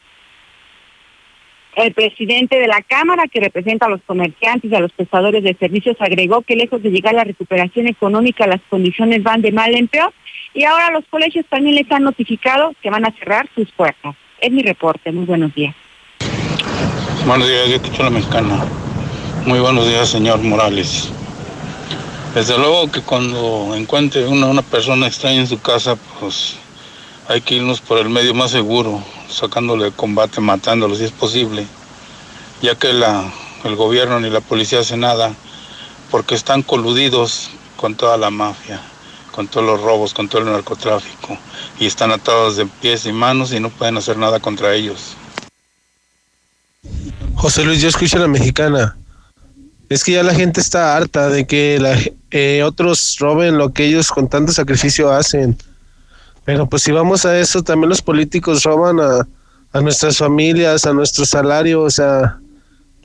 El presidente de la Cámara, que representa a los comerciantes y a los prestadores de servicios, agregó que lejos de llegar a la recuperación económica, las condiciones van de mal en peor y ahora los colegios también les han notificado que van a cerrar sus puertas. Es mi reporte. Muy buenos días. Buenos días, yo escucho la mexicana. Muy buenos días, señor Morales. Desde luego que cuando encuentre una, una persona extraña en su casa, pues hay que irnos por el medio más seguro, sacándole combate, matándolo si es posible, ya que la, el gobierno ni la policía hace nada, porque están coludidos con toda la mafia con todos los robos, con todo el narcotráfico, y están atados de pies y manos y no pueden hacer nada contra ellos. José Luis, yo escucho a la mexicana. Es que ya la gente está harta de que la, eh, otros roben lo que ellos con tanto sacrificio hacen. Pero pues si vamos a eso, también los políticos roban a, a nuestras familias, a nuestro salario. O sea,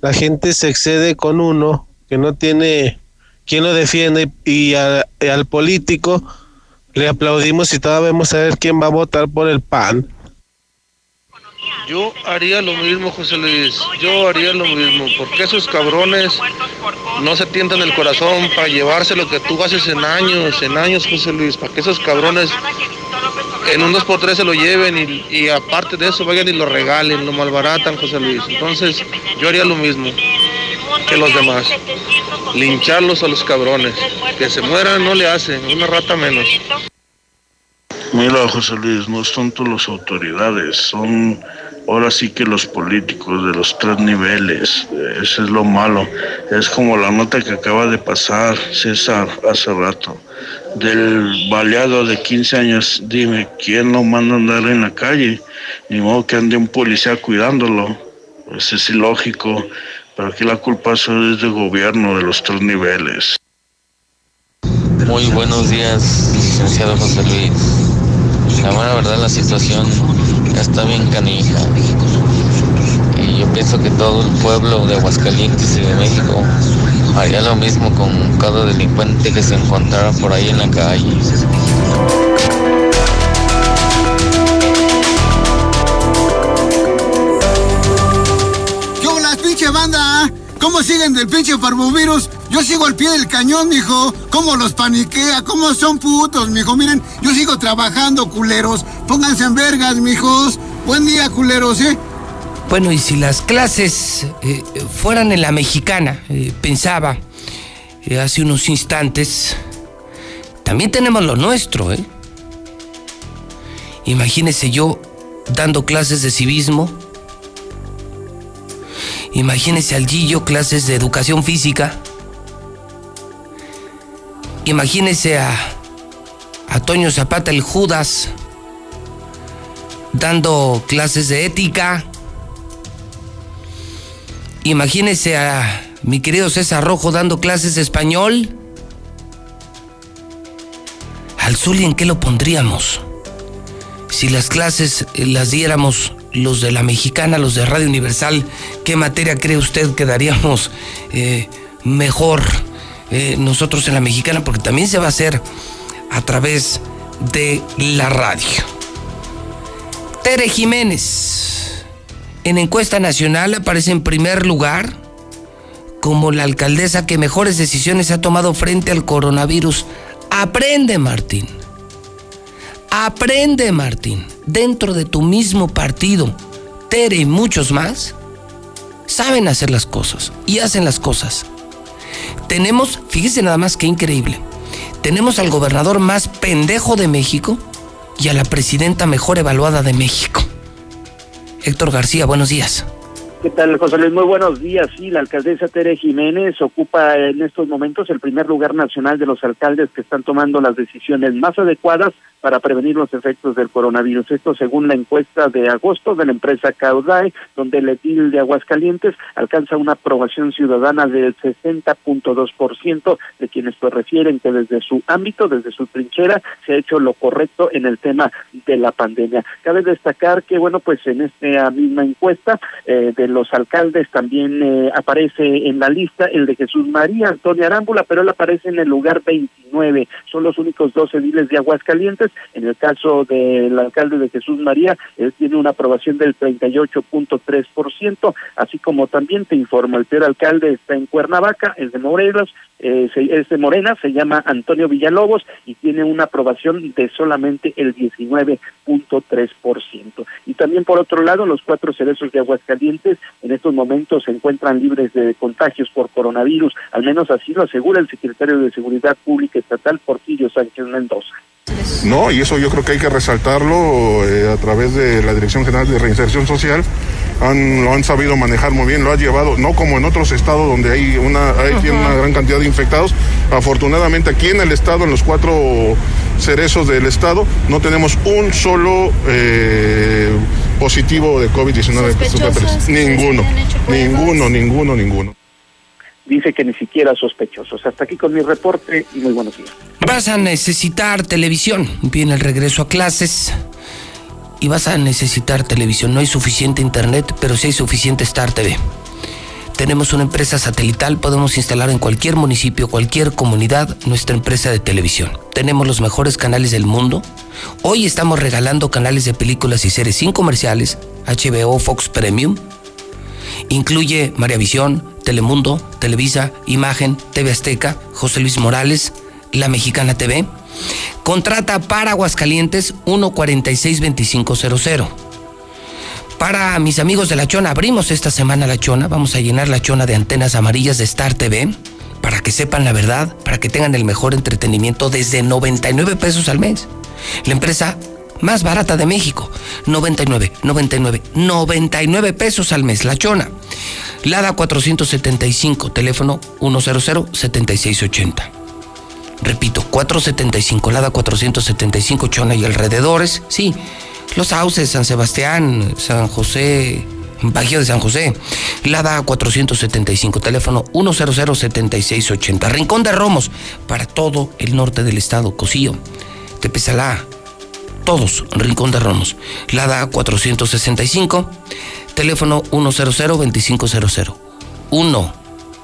la gente se excede con uno que no tiene quién lo defiende y al político le aplaudimos y todavía vamos a ver quién va a votar por el PAN. Yo haría lo mismo, José Luis. Yo haría lo mismo, porque esos cabrones no se tientan el corazón para llevarse lo que tú haces en años, en años, José Luis, para que esos cabrones en un 2x3 se lo lleven y, y aparte de eso vayan y lo regalen, lo malbaratan, José Luis. Entonces, yo haría lo mismo que los demás. Lincharlos a los cabrones. Que se mueran no le hacen, una rata menos. Mira, José Luis, no son todas las autoridades, son ahora sí que los políticos de los tres niveles. Eso es lo malo. Es como la nota que acaba de pasar César hace rato. Del baleado de 15 años, dime, ¿quién lo manda a andar en la calle? Ni modo que ande un policía cuidándolo. Pues es ilógico. Pero aquí la culpa es del gobierno de los tres niveles. Muy buenos días, licenciado José Luis. La buena verdad la situación ya está bien canija. Y yo pienso que todo el pueblo de Aguascalientes y de México haría lo mismo con cada delincuente que se encontrara por ahí en la calle. ¿Cómo siguen del pinche parvovirus? Yo sigo al pie del cañón, mijo. ¿Cómo los paniquea? ¿Cómo son putos, mijo? Miren, yo sigo trabajando, culeros. Pónganse en vergas, mijos. Buen día, culeros, ¿eh? Bueno, y si las clases eh, fueran en la mexicana, eh, pensaba eh, hace unos instantes, también tenemos lo nuestro, ¿eh? Imagínese yo dando clases de civismo Imagínese al Gillo clases de educación física. Imagínese a, Toño Zapata el Judas dando clases de ética. Imagínese a mi querido César Rojo dando clases de español. Al Zuli, ¿en qué lo pondríamos? Si las clases las diéramos los de la mexicana, los de Radio Universal, ¿qué materia cree usted que daríamos eh, mejor eh, nosotros en la mexicana? Porque también se va a hacer a través de la radio. Tere Jiménez, en encuesta nacional aparece en primer lugar como la alcaldesa que mejores decisiones ha tomado frente al coronavirus. Aprende, Martín. Aprende, Martín dentro de tu mismo partido, Tere y muchos más, saben hacer las cosas y hacen las cosas. Tenemos, fíjese nada más que increíble, tenemos al gobernador más pendejo de México y a la presidenta mejor evaluada de México. Héctor García, buenos días. ¿Qué tal, José Luis? Muy buenos días. Sí, la alcaldesa Tere Jiménez ocupa en estos momentos el primer lugar nacional de los alcaldes que están tomando las decisiones más adecuadas para prevenir los efectos del coronavirus. Esto según la encuesta de agosto de la empresa Caudae, donde el edil de Aguascalientes alcanza una aprobación ciudadana del 60.2% de quienes pues refieren que desde su ámbito, desde su trinchera, se ha hecho lo correcto en el tema de la pandemia. Cabe destacar que, bueno, pues en esta misma encuesta eh, de los alcaldes también eh, aparece en la lista el de Jesús María Antonio Arámbula, pero él aparece en el lugar 29. Son los únicos dos ediles de Aguascalientes. En el caso del alcalde de Jesús María, él tiene una aprobación del 38.3%, así como también te informo, el peor alcalde está en Cuernavaca, es de Morelos, eh, es de Morena, se llama Antonio Villalobos y tiene una aprobación de solamente el 19.3%. Y también por otro lado, los cuatro cerezos de Aguascalientes en estos momentos se encuentran libres de contagios por coronavirus, al menos así lo asegura el secretario de Seguridad Pública Estatal, Portillo Sánchez Mendoza. No, y eso yo creo que hay que resaltarlo eh, a través de la Dirección General de Reinserción Social. Han, lo han sabido manejar muy bien, lo ha llevado, no como en otros estados donde hay una, hay una gran cantidad de infectados. Afortunadamente aquí en el estado, en los cuatro cerezos del estado, no tenemos un solo eh, positivo de COVID-19. Ninguno, ninguno, ninguno, ninguno dice que ni siquiera sospechosos. Hasta aquí con mi reporte y muy buenos días. Vas a necesitar televisión. Viene el regreso a clases y vas a necesitar televisión. No hay suficiente internet, pero sí hay suficiente Star TV. Tenemos una empresa satelital, podemos instalar en cualquier municipio, cualquier comunidad, nuestra empresa de televisión. Tenemos los mejores canales del mundo. Hoy estamos regalando canales de películas y series sin comerciales, HBO, Fox Premium. Incluye María Visión, Telemundo, Televisa, Imagen, TV Azteca, José Luis Morales, La Mexicana TV. Contrata para Aguascalientes 1462500. Para mis amigos de La Chona, abrimos esta semana La Chona. Vamos a llenar La Chona de antenas amarillas de Star TV para que sepan la verdad, para que tengan el mejor entretenimiento desde 99 pesos al mes. La empresa más barata de México. 99, 99, 99 pesos al mes. La Chona. Lada 475, teléfono 100-7680. Repito, 475, Lada 475, Chona y alrededores. Sí, Los Sauces, San Sebastián, San José, Bajío de San José. Lada 475, teléfono 100-7680. Rincón de Romos, para todo el norte del estado. Cosío, Tepesalá, todos, Rincón de Romos. Lada 465, teléfono 100-2500.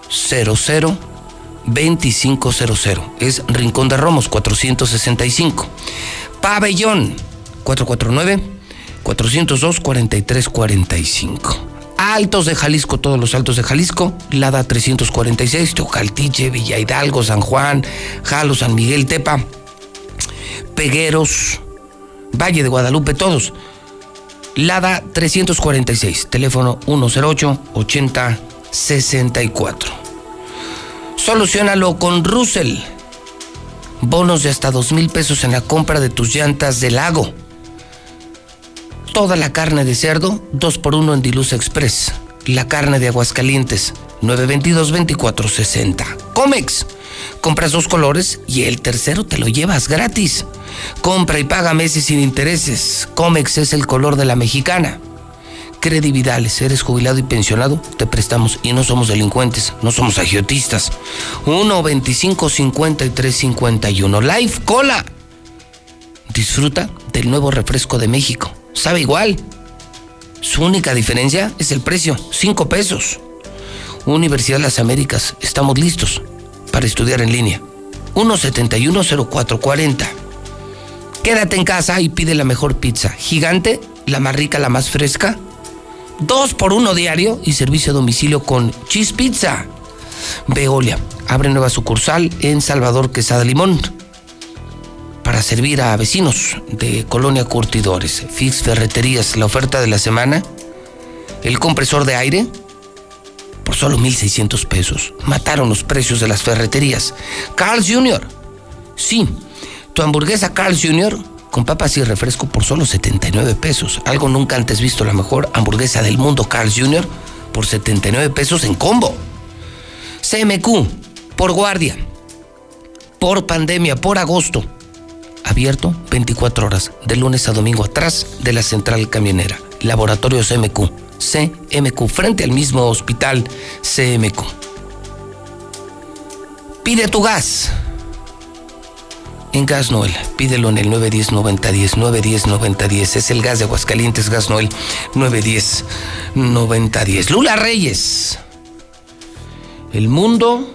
100-2500. Es Rincón de Romos 465. Pabellón 449-402-4345. Altos de Jalisco, todos los altos de Jalisco, Lada 346, Teocaltiche, Villa Hidalgo, San Juan, Jalo, San Miguel, Tepa, Pegueros, Valle de Guadalupe, todos. Lada 346, teléfono 108-8064. Solucionalo con Russell. Bonos de hasta dos mil pesos en la compra de tus llantas de lago. Toda la carne de cerdo, 2 por 1 en Diluz Express. La carne de Aguascalientes, 922-2460. Comex. Compras dos colores y el tercero te lo llevas gratis. Compra y paga meses sin intereses. Comex es el color de la mexicana. Credividales, eres jubilado y pensionado, te prestamos y no somos delincuentes, no somos agiotistas. 1 25 53 51. Life Cola. Disfruta del nuevo refresco de México. Sabe igual. Su única diferencia es el precio, 5 pesos. Universidad de las Américas, estamos listos para estudiar en línea. 1710440. Quédate en casa y pide la mejor pizza. Gigante, la más rica, la más fresca. Dos por uno diario y servicio a domicilio con Cheese Pizza. Veolia abre nueva sucursal en Salvador Quesada Limón para servir a vecinos de Colonia Curtidores. Fix Ferreterías, la oferta de la semana. El compresor de aire por solo 1.600 pesos. Mataron los precios de las ferreterías. Carl's Jr. Sí, tu hamburguesa Carl's Jr. con papas y refresco por solo 79 pesos. Algo nunca antes visto, la mejor hamburguesa del mundo Carl's Jr. por 79 pesos en combo. CMQ, por guardia, por pandemia, por agosto. Abierto 24 horas, de lunes a domingo, atrás de la central camionera. Laboratorio CMQ. CMQ, frente al mismo hospital CMQ. Pide tu gas. En Gas Noel, pídelo en el 910-9010, 910-9010. Es el gas de Aguascalientes, Gas Noel, 910-9010. Lula Reyes. El mundo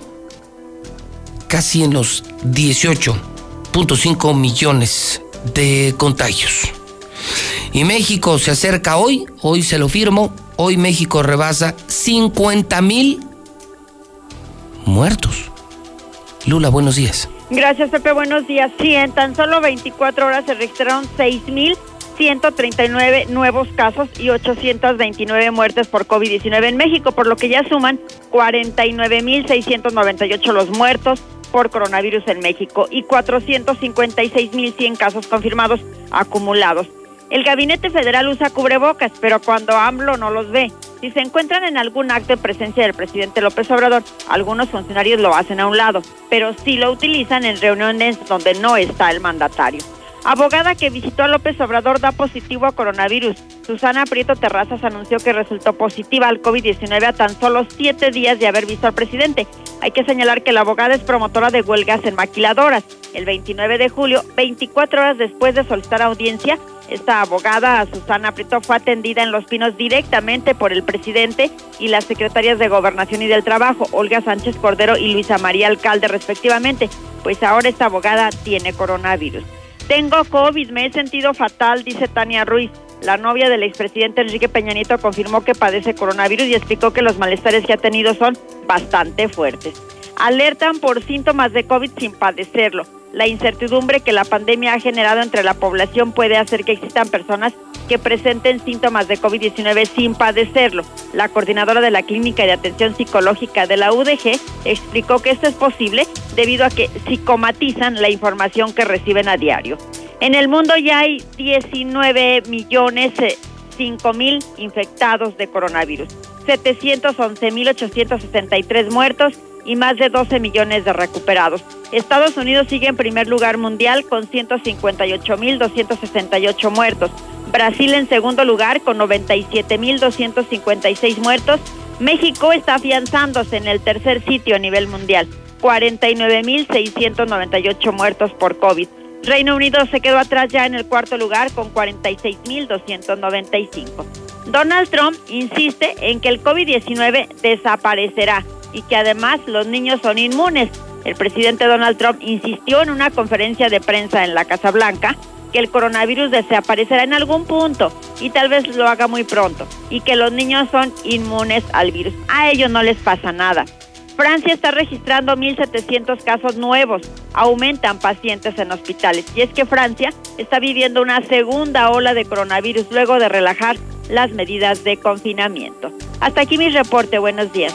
casi en los 18.5 millones de contagios. Y México se acerca hoy, hoy se lo firmo, hoy México rebasa 50 mil muertos. Lula, buenos días. Gracias, Pepe. Buenos días. Sí, en tan solo 24 horas se registraron 6.139 nuevos casos y 829 muertes por COVID-19 en México, por lo que ya suman 49.698 los muertos por coronavirus en México y 456.100 casos confirmados acumulados. El gabinete federal usa cubrebocas, pero cuando AMLO no los ve. Si se encuentran en algún acto de presencia del presidente López Obrador, algunos funcionarios lo hacen a un lado, pero sí lo utilizan en reuniones donde no está el mandatario. Abogada que visitó a López Obrador da positivo a coronavirus. Susana Prieto Terrazas anunció que resultó positiva al COVID-19 a tan solo siete días de haber visto al presidente. Hay que señalar que la abogada es promotora de huelgas en maquiladoras. El 29 de julio, 24 horas después de solicitar audiencia, esta abogada, Susana Prieto, fue atendida en Los Pinos directamente por el presidente y las secretarias de Gobernación y del Trabajo, Olga Sánchez Cordero y Luisa María Alcalde, respectivamente. Pues ahora esta abogada tiene coronavirus. Tengo COVID, me he sentido fatal, dice Tania Ruiz. La novia del expresidente Enrique Peña Nieto confirmó que padece coronavirus y explicó que los malestares que ha tenido son bastante fuertes. Alertan por síntomas de COVID sin padecerlo la incertidumbre que la pandemia ha generado entre la población puede hacer que existan personas que presenten síntomas de COVID-19 sin padecerlo. La coordinadora de la Clínica de Atención Psicológica de la UDG explicó que esto es posible debido a que psicomatizan la información que reciben a diario. En el mundo ya hay 19 millones 5 eh, mil infectados de coronavirus, 711 mil 863 muertos y más de 12 millones de recuperados. Estados Unidos sigue en primer lugar mundial con 158.268 muertos. Brasil en segundo lugar con 97.256 muertos. México está afianzándose en el tercer sitio a nivel mundial, 49.698 muertos por COVID. Reino Unido se quedó atrás ya en el cuarto lugar con 46.295. Donald Trump insiste en que el COVID-19 desaparecerá y que además los niños son inmunes. El presidente Donald Trump insistió en una conferencia de prensa en la Casa Blanca que el coronavirus desaparecerá en algún punto y tal vez lo haga muy pronto y que los niños son inmunes al virus. A ellos no les pasa nada. Francia está registrando 1.700 casos nuevos. Aumentan pacientes en hospitales. Y es que Francia está viviendo una segunda ola de coronavirus luego de relajar las medidas de confinamiento. Hasta aquí mi reporte. Buenos días.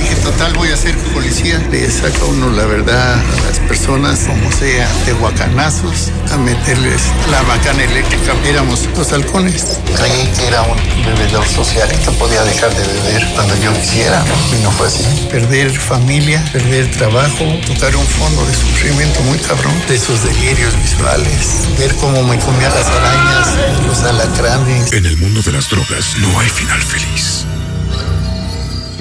Dije, total, voy a ser policía. Le saca uno la verdad a las personas, como sea, de guacanazos, a meterles la bacana eléctrica. Éramos los halcones. Creí que era un bebedor social y que podía dejar de beber cuando yo quisiera, Y no fue así. Perder familia, perder trabajo, tocar un fondo de sufrimiento muy cabrón, de esos delirios visuales, ver cómo me comía las arañas, los alacranes. En el mundo de las drogas no hay final feliz.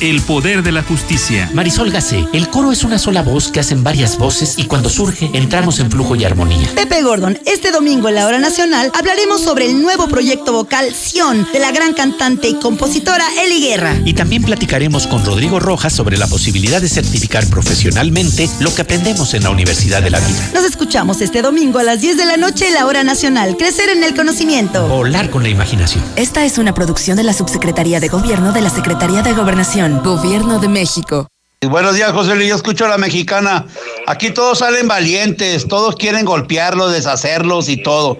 el poder de la justicia. Marisol Gacé, el coro es una sola voz que hacen varias voces y cuando surge entramos en flujo y armonía. Pepe Gordon, este domingo en la hora nacional hablaremos sobre el nuevo proyecto vocal Sion de la gran cantante y compositora Eli Guerra. Y también platicaremos con Rodrigo Rojas sobre la posibilidad de certificar profesionalmente lo que aprendemos en la Universidad de la Vida. Nos escuchamos este domingo a las 10 de la noche en la hora nacional. Crecer en el conocimiento. Volar con la imaginación. Esta es una producción de la Subsecretaría de Gobierno de la Secretaría Secretaría de Gobernación, Gobierno de México. Buenos días, José Luis. Yo escucho a la mexicana. Aquí todos salen valientes, todos quieren golpearlos, deshacerlos y todo.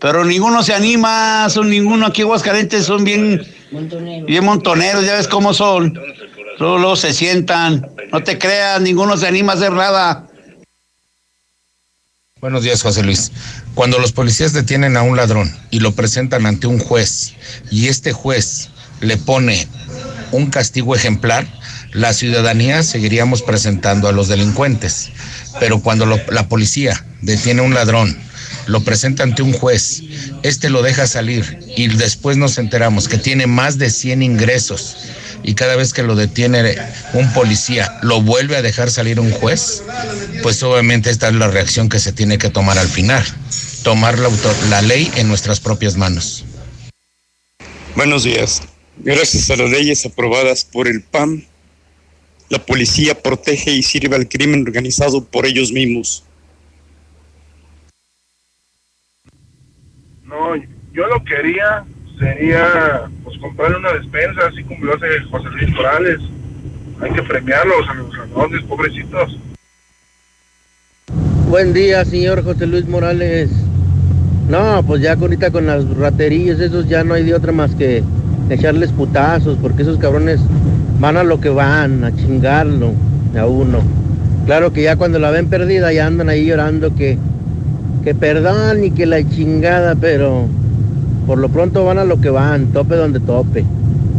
Pero ninguno se anima, son ninguno aquí Aguascalientes son bien, bien montoneros, ya ves cómo son. Luego, luego se sientan. No te creas, ninguno se anima a hacer nada. Buenos días, José Luis. Cuando los policías detienen a un ladrón y lo presentan ante un juez y este juez le pone un castigo ejemplar, la ciudadanía seguiríamos presentando a los delincuentes. Pero cuando la policía detiene a un ladrón, lo presenta ante un juez, este lo deja salir y después nos enteramos que tiene más de 100 ingresos y cada vez que lo detiene un policía lo vuelve a dejar salir un juez, pues obviamente esta es la reacción que se tiene que tomar al final, tomar la, la ley en nuestras propias manos. Buenos días. Gracias a las leyes aprobadas por el PAN, la policía protege y sirve al crimen organizado por ellos mismos. No, yo lo quería sería pues comprarle una despensa, así como lo hace José Luis Morales. Hay que premiarlos a los ladrones, pobrecitos. Buen día, señor José Luis Morales. No, pues ya ahorita con las raterías, esos ya no hay de otra más que echarles putazos, porque esos cabrones van a lo que van, a chingarlo a uno. Claro que ya cuando la ven perdida ya andan ahí llorando que, que perdón y que la chingada, pero por lo pronto van a lo que van, tope donde tope.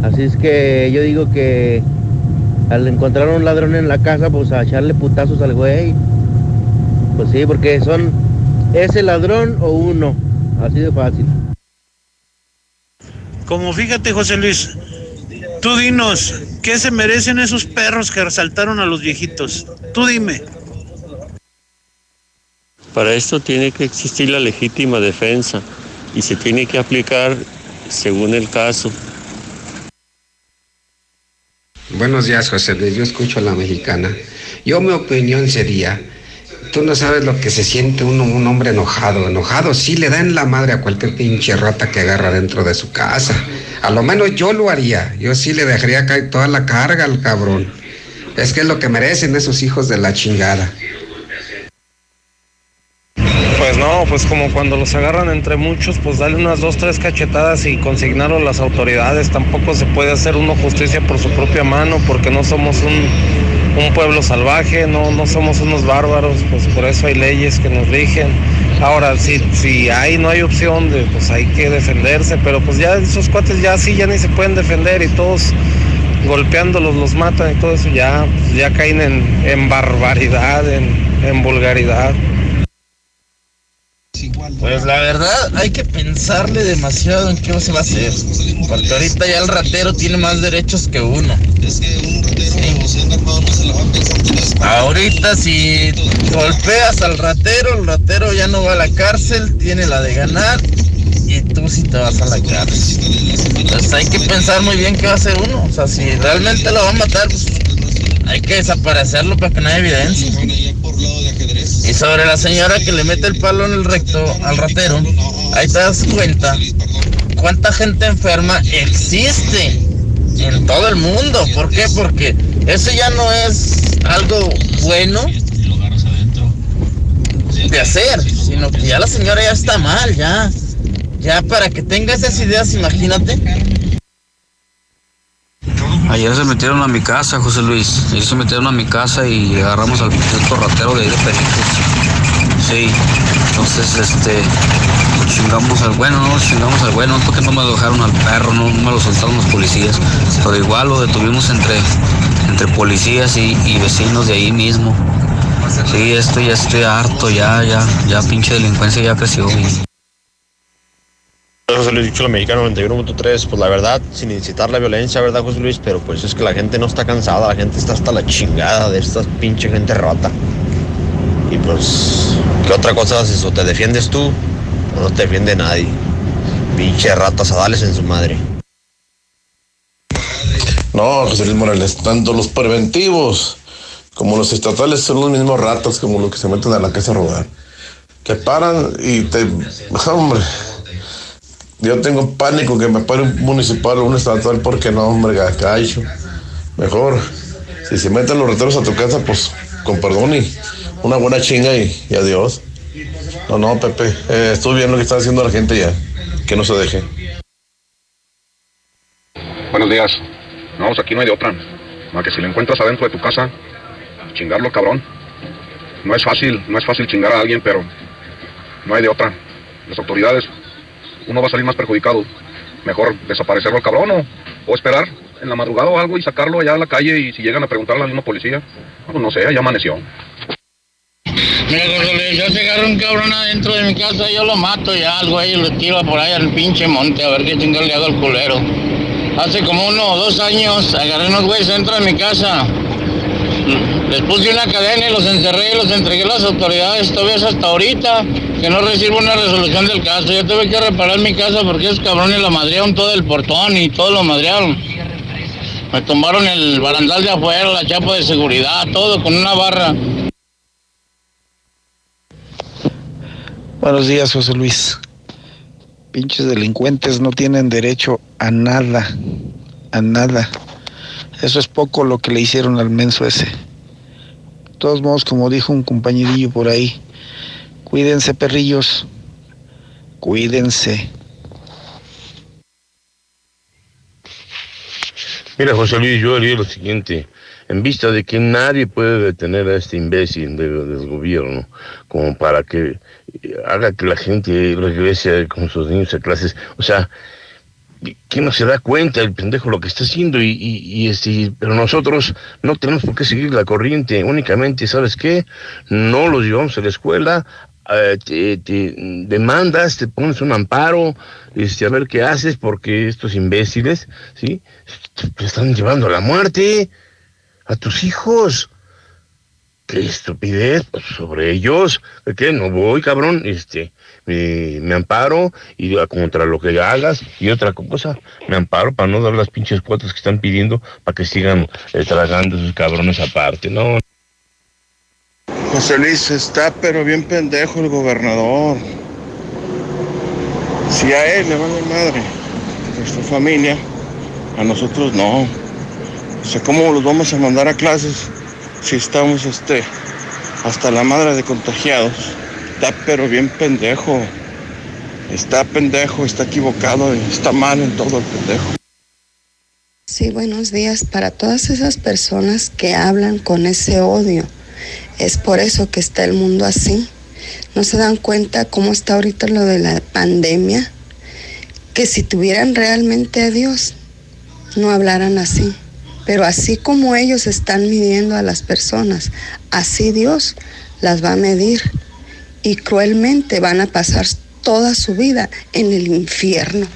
Así es que yo digo que al encontrar un ladrón en la casa, pues a echarle putazos al güey. Pues sí, porque son ese ladrón o uno, así de fácil. Como fíjate, José Luis, tú dinos, ¿qué se merecen esos perros que resaltaron a los viejitos? Tú dime. Para esto tiene que existir la legítima defensa y se tiene que aplicar según el caso. Buenos días, José Luis. Yo escucho a la mexicana. Yo mi opinión sería Tú no sabes lo que se siente uno, un hombre enojado. Enojado sí le da en la madre a cualquier pinche rata que agarra dentro de su casa. A lo menos yo lo haría. Yo sí le dejaría caer toda la carga al cabrón. Es que es lo que merecen esos hijos de la chingada. Pues no, pues como cuando los agarran entre muchos, pues dale unas dos, tres cachetadas y consignarlo a las autoridades. Tampoco se puede hacer uno justicia por su propia mano porque no somos un un pueblo salvaje, no, no somos unos bárbaros, pues por eso hay leyes que nos rigen. Ahora, si, si hay, no hay opción, de, pues hay que defenderse, pero pues ya esos cuates ya sí, ya ni se pueden defender y todos golpeándolos los matan y todo eso ya, pues, ya caen en, en barbaridad, en, en vulgaridad. Pues la verdad hay que pensarle demasiado en qué se va a hacer. Porque ahorita ya el ratero tiene más derechos que uno. Ahorita si golpeas al ratero, el ratero ya no va a la cárcel, tiene la de ganar y tú sí te vas a la cárcel. Entonces hay que pensar muy bien qué va a hacer uno. O sea, si realmente lo va a matar, pues hay que desaparecerlo para que no haya evidencia. Y sobre la señora que le mete el palo en el recto al ratero, ahí te das cuenta cuánta gente enferma existe en todo el mundo. ¿Por qué? Porque eso ya no es algo bueno de hacer, sino que ya la señora ya está mal, ya. Ya para que tenga esas ideas, imagínate. Ayer se metieron a mi casa, José Luis. Ayer se metieron a mi casa y agarramos al ratero de ahí de Pericos. Sí. Entonces, este, chingamos al bueno, no chingamos al bueno, porque no me lo dejaron al perro, no, no me lo soltaron los policías. Pero igual lo detuvimos entre, entre policías y, y vecinos de ahí mismo. Sí, esto ya estoy harto, ya, ya, ya pinche delincuencia ya creció. y- José Luis Dicho, mexicano 91.3, pues la verdad, sin incitar la violencia, ¿verdad, José Luis? Pero pues es que la gente no está cansada, la gente está hasta la chingada de esta pinche gente rata. Y pues, ¿qué otra cosa haces? ¿O te defiendes tú o no te defiende nadie? Pinche ratas adales en su madre. No, José Luis Morales, tanto los preventivos como los estatales son los mismos ratos como los que se meten a la casa a robar. Que paran y te... Hombre, yo tengo pánico que me pare un municipal o un estatal porque no, hombre, gacacho. Mejor, si se meten los rateros a tu casa, pues con perdón y una buena chinga y, adiós. No, no, Pepe, eh, estuve viendo lo que está haciendo la gente ya. Que no se deje. Buenos días. No, pues aquí no hay de otra. Más que si lo encuentras adentro de tu casa, chingarlo, cabrón. No es fácil, no es fácil chingar a alguien, pero no hay de otra. Las autoridades, uno va a salir más perjudicado. Mejor desaparecerlo al cabrón o, o esperar en la madrugada o algo y sacarlo allá a la calle y si llegan a preguntar a la misma policía, pues no sé, ya amaneció. Mira, José yo se agarro un cabrón adentro de mi casa, yo lo mato ya al güey y lo tiro por ahí al pinche monte a ver qué chingo le hago al culero. Hace como uno o dos años agarré unos güeyes dentro de mi casa. Les puse una cadena y los encerré y los entregué a las autoridades. Todavía es hasta ahorita que no recibo una resolución del caso. Yo tuve que reparar mi casa porque esos cabrones lo madrearon todo el portón y todo lo madrearon. Me tomaron el barandal de afuera, la chapa de seguridad, todo con una barra. Buenos días, José Luis. Pinches delincuentes no tienen derecho a nada, a nada. Eso es poco lo que le hicieron al menso ese. Todos modos, como dijo un compañerillo por ahí, cuídense, perrillos, cuídense. Mira, José Luis, yo haría lo siguiente. En vista de que nadie puede detener a este imbécil de- del gobierno, como para que haga que la gente regrese con sus niños a clases, o sea, que no se da cuenta el pendejo lo que está haciendo y, y, y, este, pero nosotros no tenemos por qué seguir la corriente, únicamente, ¿sabes qué? No los llevamos a la escuela, eh, te, te demandas, te pones un amparo, este, a ver qué haces, porque estos imbéciles, ¿sí? Te están llevando a la muerte, a tus hijos. Qué estupidez, pues sobre ellos, ¿qué? No voy, cabrón, este, me, amparo y a- contra lo que hagas y otra cosa, me amparo para no dar las pinches cuotas que están pidiendo para que sigan eh, tragando esos cabrones aparte, ¿no? José Luis, está pero bien pendejo el gobernador. Si a él le vale madre nuestra familia, a nosotros no. O sea, ¿cómo los vamos a mandar a clases si estamos este, hasta la madre de contagiados? Está pero bien pendejo. Está pendejo, está equivocado, está mal en todo el pendejo. Sí, buenos días para todas esas personas que hablan con ese odio. Es por eso que está el mundo así. No se dan cuenta cómo está ahorita lo de la pandemia. Que si tuvieran realmente a Dios, no hablaran así. Pero así como ellos están midiendo a las personas, así Dios las va a medir. Y cruelmente van a pasar toda su vida en el infierno.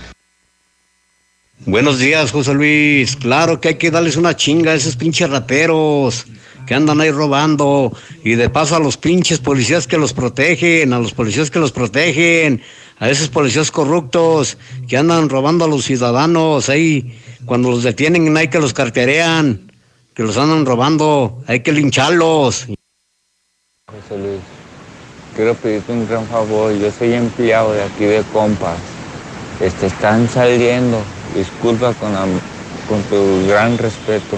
Buenos días, José Luis. Claro que hay que darles una chinga a esos pinches rateros que andan ahí robando. Y de paso a los pinches policías que los protegen, a los policías que los protegen, a esos policías corruptos que andan robando a los ciudadanos. Ahí, cuando los detienen, hay que los carterean, que los andan robando, hay que lincharlos. José Luis, quiero pedirte un gran favor. Yo soy empleado de aquí de Compas. Este, están saliendo, disculpa con, con tu gran respeto,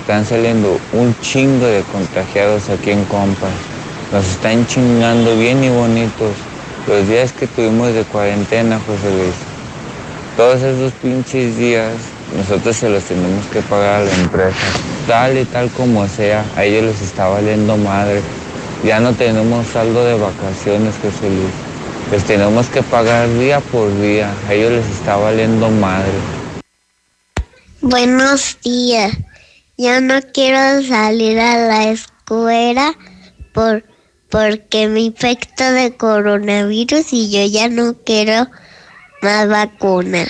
están saliendo un chingo de contagiados aquí en Compas. Nos están chingando bien y bonitos los días que tuvimos de cuarentena, José Luis. Todos esos pinches días nosotros se los tenemos que pagar a la empresa, tal y tal como sea, a ellos les está valiendo madre. Ya no tenemos saldo de vacaciones, José Luis. Les tenemos que pagar día por día, a ellos les está valiendo madre. Buenos días. Yo no quiero salir a la escuela por, porque me infecto de coronavirus y yo ya no quiero más vacunas.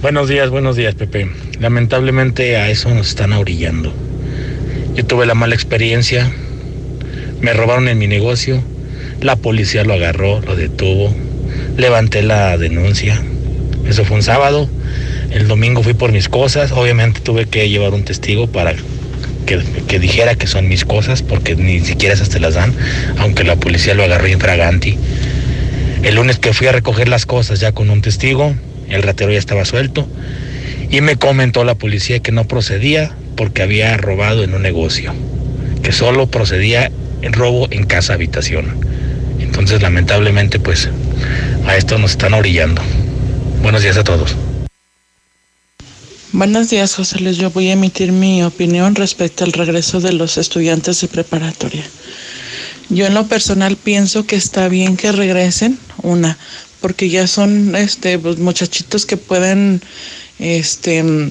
Buenos días, buenos días, Pepe. Lamentablemente a eso nos están orillando. Yo tuve la mala experiencia, me robaron en mi negocio, la policía lo agarró, lo detuvo, levanté la denuncia. Eso fue un sábado. El domingo fui por mis cosas. Obviamente tuve que llevar un testigo para que, que dijera que son mis cosas, porque ni siquiera esas te las dan, aunque la policía lo agarró infraganti. El lunes que fui a recoger las cosas ya con un testigo, el ratero ya estaba suelto y me comentó la policía que no procedía porque había robado en un negocio, que solo procedía en robo en casa habitación. Entonces lamentablemente pues a esto nos están orillando. Buenos días a todos. Buenos días, José Luis. Yo voy a emitir mi opinión respecto al regreso de los estudiantes de preparatoria. Yo en lo personal pienso que está bien que regresen, una, porque ya son este pues, muchachitos que pueden este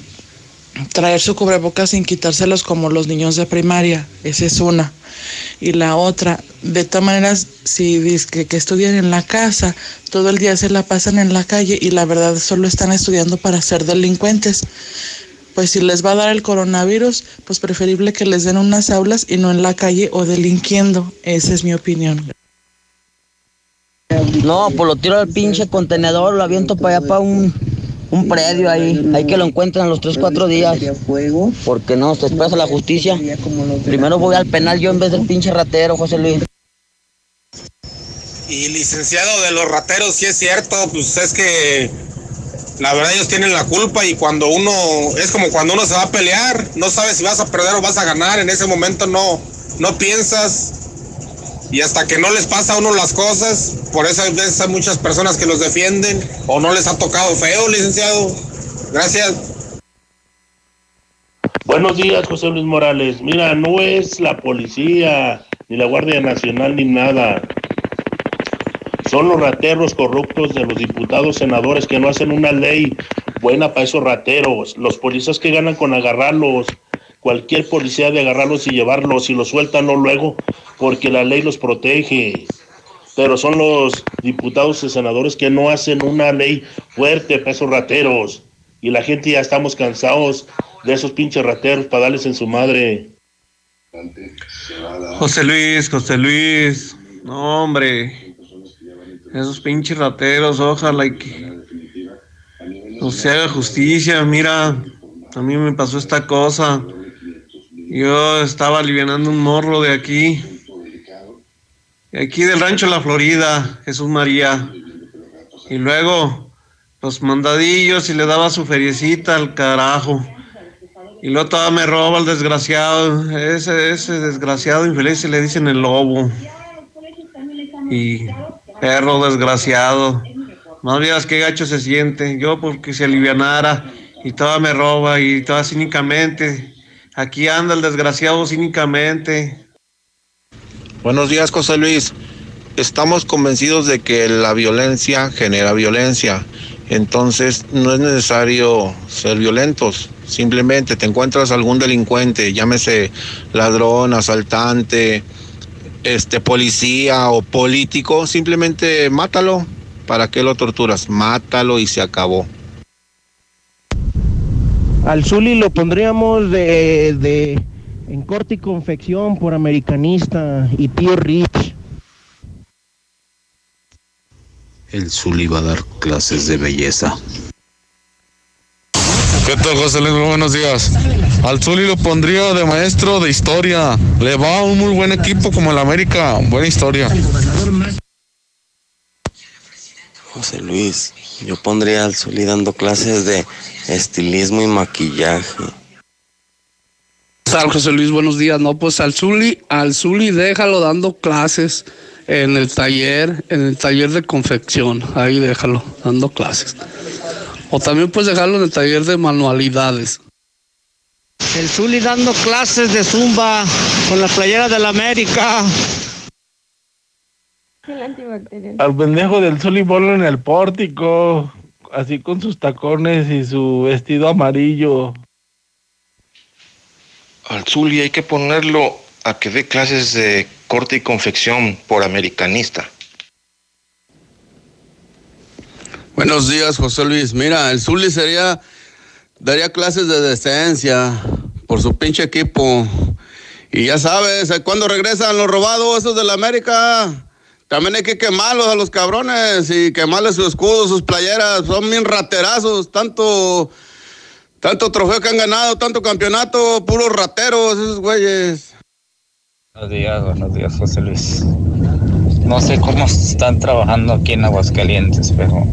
traer su cubrebocas sin quitárselos como los niños de primaria. Esa es una. Y la otra, de todas maneras, si dicen que, estudian en la casa, todo el día se la pasan en la calle y la verdad solo están estudiando para ser delincuentes. Pues si les va a dar el coronavirus, pues preferible que les den unas aulas y no en la calle o delinquiendo. Esa es mi opinión. No, pues lo tiro al pinche contenedor, lo aviento para allá para un, un predio ahí. Hay que lo encuentren a los 3, 4 días. Porque no, se expresa la justicia. Primero voy al penal yo en vez del pinche ratero, José Luis. Y licenciado de los rateros, sí es cierto, pues es que la verdad ellos tienen la culpa y cuando uno, es como cuando uno se va a pelear, no sabes si vas a perder o vas a ganar, en ese momento no, no piensas y hasta que no les pasa a uno las cosas, por eso hay veces hay muchas personas que los defienden o no les ha tocado feo, licenciado. Gracias. Buenos días, José Luis Morales. Mira, no es la policía, ni la Guardia Nacional, ni nada. Son los rateros corruptos de los diputados, senadores que no hacen una ley buena para esos rateros. Los policías que ganan con agarrarlos. Cualquier policía de agarrarlos y llevarlos y los sueltan luego porque la ley los protege. Pero son los diputados y senadores que no hacen una ley fuerte para esos rateros. Y la gente ya estamos cansados de esos pinches rateros para darles en su madre. José Luis, José Luis. No, hombre. Esos pinches rateros, ojalá y que se haga justicia. Mira, a mí me pasó esta cosa. Yo estaba aliviando un morro de aquí. Aquí del rancho La Florida, Jesús María. Y luego los mandadillos y le daba su feriecita al carajo. Y luego todavía me roba el desgraciado. Ese, ese desgraciado infeliz se le dicen el lobo. Y perro desgraciado. Más bien qué gacho se siente. Yo porque se alivianara y todavía me roba y toda cínicamente. Aquí anda el desgraciado cínicamente. Buenos días, José Luis. Estamos convencidos de que la violencia genera violencia. Entonces no es necesario ser violentos. Simplemente te encuentras algún delincuente, llámese ladrón, asaltante, este policía o político, simplemente mátalo. ¿Para qué lo torturas? Mátalo y se acabó. Al Zuli lo pondríamos de, de en corte y confección por americanista y tío Rich. El Zuli va a dar clases de belleza. ¿Qué tal, José Luis? Muy buenos días. Al Zuli lo pondría de maestro de historia. Le va a un muy buen equipo como el América. Buena historia. José Luis, yo pondría al Zuli dando clases de estilismo y maquillaje. Tal, José Luis? Buenos días. No, pues al Zuli, al Zuli déjalo dando clases en el taller, en el taller de confección. Ahí déjalo, dando clases. O también puedes dejarlo en el taller de manualidades. El Zuli dando clases de zumba con las playeras de la América. Al pendejo del Zuli ponlo en el pórtico, así con sus tacones y su vestido amarillo. Al Zuli hay que ponerlo a que dé clases de corte y confección por americanista. Buenos días, José Luis. Mira, el Zuli sería, daría clases de decencia por su pinche equipo. Y ya sabes, ¿cuándo regresan los robados esos de la América? También hay que quemarlos a los cabrones y quemarles su escudo, sus playeras. Son bien raterazos, tanto, tanto trofeo que han ganado, tanto campeonato, puros rateros esos güeyes. Buenos días, buenos días, José Luis. No sé cómo están trabajando aquí en Aguascalientes, pero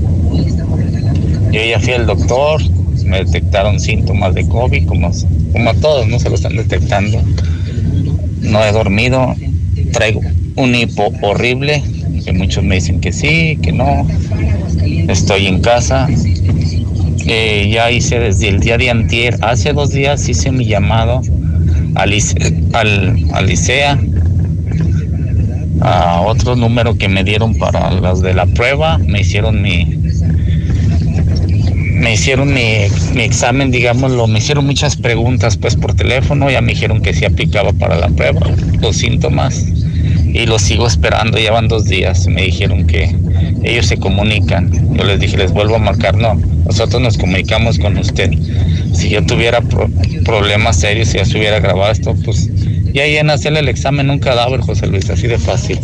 yo ya fui al doctor, me detectaron síntomas de COVID, como, como a todos, ¿no? Se lo están detectando. No he dormido, traigo un hipo horrible, que muchos me dicen que sí, que no. Estoy en casa. Eh, ya hice desde el día de antier, hace dos días hice mi llamado al, al, al ICEA, a otro número que me dieron para las de la prueba, me hicieron mi me hicieron mi, mi examen, digámoslo, me hicieron muchas preguntas pues por teléfono, ya me dijeron que sí aplicaba para la prueba, los síntomas, y los sigo esperando, ya van dos días, me dijeron que ellos se comunican, yo les dije, les vuelvo a marcar, no, nosotros nos comunicamos con usted, si yo tuviera pro- problemas serios, si ya se hubiera grabado esto, pues ya a hacerle el examen un cadáver, José Luis, así de fácil.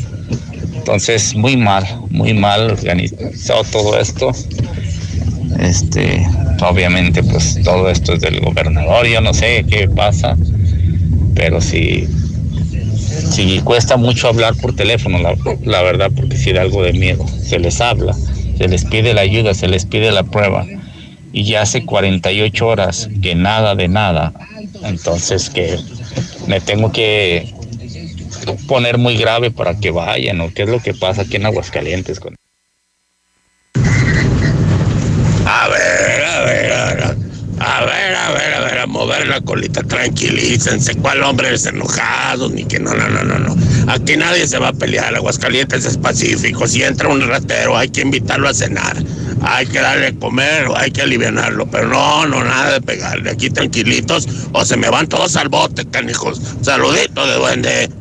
Entonces, muy mal, muy mal organizado todo esto. Este, obviamente, pues todo esto es del gobernador, yo no sé qué pasa, pero sí, sí cuesta mucho hablar por teléfono, la, verdad, porque sí da algo de miedo. Se les habla, se les pide la ayuda, se les pide la prueba, y ya hace 48 horas que nada de nada. Entonces, que me tengo que poner muy grave para que vayan, o qué es lo que pasa aquí en Aguascalientes con A ver, a ver, a ver, a ver, a ver, a ver, a mover la colita, tranquilícense, cuál hombre es enojado, ni que no, no, no, no, no. Aquí nadie se va a pelear, Aguascalientes es pacífico, si entra un ratero hay que invitarlo a cenar, hay que darle a comer o hay que alivianarlo, pero no, no, nada de pegarle, aquí tranquilitos. O se me van todos al bote, canijos. Saludito de duende.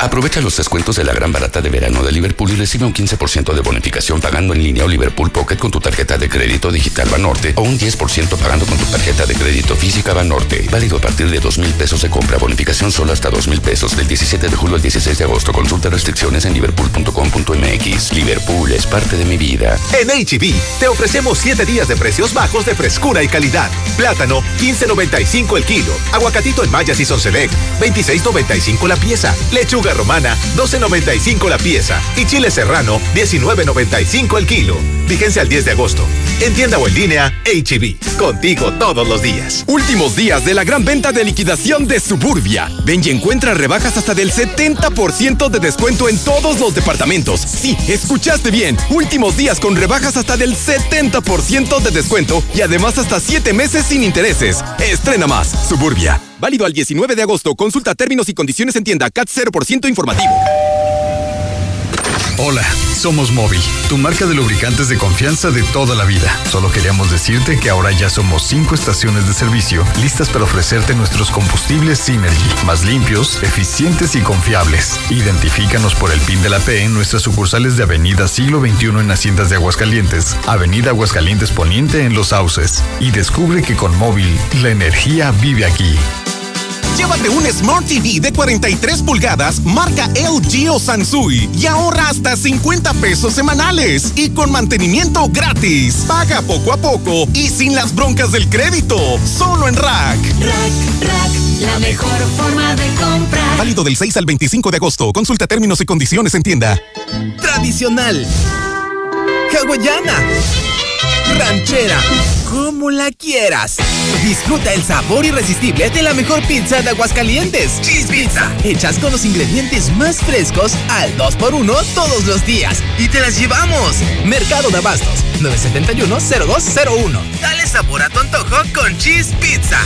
Aprovecha los descuentos de la gran barata de verano de Liverpool y recibe un 15% de bonificación pagando en línea o Liverpool Pocket con tu tarjeta de crédito digital Banorte o un 10% pagando con tu tarjeta de crédito física Banorte. Válido a partir de 2 mil pesos de compra. Bonificación solo hasta 2 mil pesos del 17 de julio al 16 de agosto. Consulta restricciones en liverpool.com.mx. Liverpool es parte de mi vida. En HB te ofrecemos 7 días de precios bajos de frescura y calidad. Plátano, 15.95 el kilo. Aguacatito en Maya Season Select, 26.95 la pieza. Lechuga romana, 12.95 la pieza. Y chile serrano, 19.95 el kilo. Fíjense al 10 de agosto. En tienda o en línea, HB. Contigo todos los días. Últimos días de la gran venta de liquidación de Suburbia. Ven y encuentra rebajas hasta del 70% de descuento en todos los departamentos. Sí, escuchaste bien. Últimos días con rebajas hasta del 70% de descuento y además hasta 7 meses sin intereses. Estrena más. Suburbia. Válido al 19 de agosto. Consulta términos y condiciones en tienda CAT 0% informativo. Hola, somos Móvil, tu marca de lubricantes de confianza de toda la vida. Solo queríamos decirte que ahora ya somos cinco estaciones de servicio listas para ofrecerte nuestros combustibles Synergy, más limpios, eficientes y confiables. Identifícanos por el PIN de la P en nuestras sucursales de Avenida Siglo XXI en Haciendas de Aguascalientes, Avenida Aguascalientes Poniente en Los Sauces. Y descubre que con Móvil, la energía vive aquí. Llévate un Smart TV de 43 pulgadas, marca LG o Sansui, y ahorra hasta 50 pesos semanales y con mantenimiento gratis. Paga poco a poco y sin las broncas del crédito. Solo en Rack. Rack, Rack, la mejor forma de comprar. Válido del 6 al 25 de agosto. Consulta términos y condiciones en tienda. Tradicional. Hawaiana. Ranchera. Como la quieras. Disfruta el sabor irresistible de la mejor pizza de Aguascalientes. Cheese Pizza. Hechas con los ingredientes más frescos al 2x1 todos los días. Y te las llevamos. Mercado de Abastos. 971-0201. Dale sabor a tu antojo con Cheese Pizza.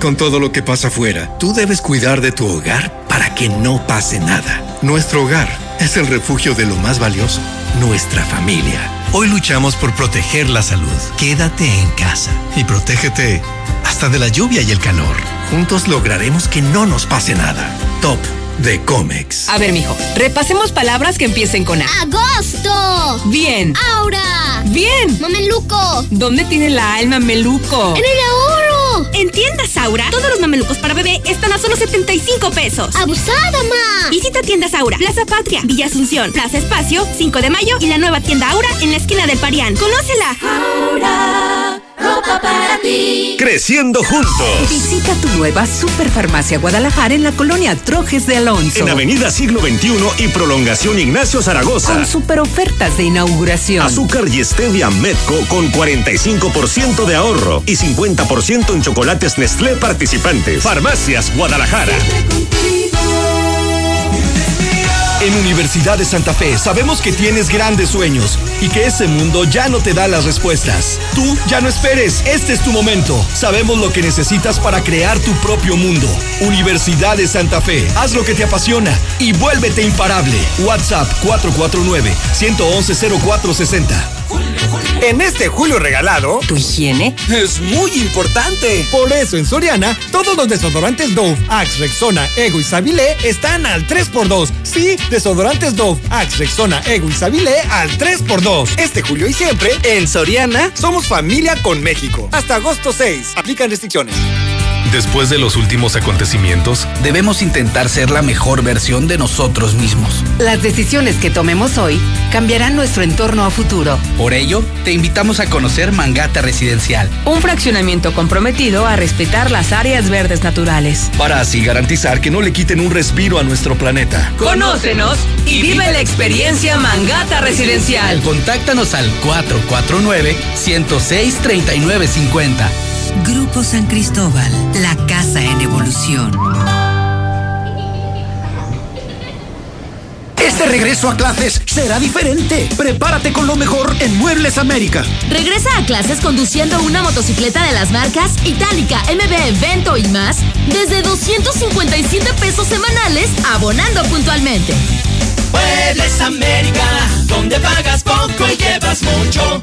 Con todo lo que pasa afuera, tú debes cuidar de tu hogar para que no pase nada. Nuestro hogar es el refugio de lo más valioso, nuestra familia. Hoy luchamos por proteger la salud. Quédate en casa y protégete hasta de la lluvia y el calor. Juntos lograremos que no nos pase nada. Top de Comex. A ver, mijo, repasemos palabras que empiecen con A. ¡Agosto! Bien. ¡Aura! Bien. ¡Mameluco! ¿Dónde tiene la alma meluco? ¡En el ahorro! En tiendas Aura, todos los mamelucos para bebé están a solo 75 pesos. ¡Abusada, ma! Visita tiendas Aura, Plaza Patria, Villa Asunción, Plaza Espacio, 5 de mayo y la nueva tienda Aura en la esquina del Parián. ¡Conócela! Aura, ropa para ti. Creciendo juntos. Visita tu nueva Superfarmacia Guadalajara en la colonia Trojes de Alonso. En Avenida Siglo XXI y Prolongación Ignacio Zaragoza. Con super ofertas de inauguración. Azúcar y stevia Medco con 45% de ahorro y 50% en chocolates Nestlé participantes. Farmacias Guadalajara. En Universidad de Santa Fe sabemos que tienes grandes sueños y que ese mundo ya no te da las respuestas. Tú ya no esperes, este es tu momento. Sabemos lo que necesitas para crear tu propio mundo. Universidad de Santa Fe, haz lo que te apasiona y vuélvete imparable. WhatsApp 449-111-0460. En este julio regalado, ¿Tu higiene? es muy importante. Por eso en Soriana, todos los desodorantes Dove, Axe, Rexona, Ego y Sabilé están al 3x2. Sí, desodorantes Dove, Axe, Rexona, Ego y Sabilé al 3x2. Este julio y siempre, en Soriana, somos familia con México. Hasta agosto 6. Aplican restricciones. Después de los últimos acontecimientos, Debemos intentar ser la mejor versión de nosotros mismos. Las decisiones que tomemos hoy cambiarán nuestro entorno a futuro. Por ello, te invitamos a conocer Mangata Residencial. Un fraccionamiento comprometido a respetar las áreas verdes naturales. para así garantizar que no le quiten un respiro a nuestro planeta. Conócenos y vive la experiencia Mangata Residencial. Contáctanos al 449-106-3950. Grupo San Cristóbal, la casa en evolución. Este regreso a clases será diferente. Prepárate con lo mejor en Muebles América. Regresa a clases conduciendo una motocicleta de las marcas Itálica, MB, Vento y más desde 257 pesos semanales abonando puntualmente. Muebles América, donde pagas poco y llevas mucho.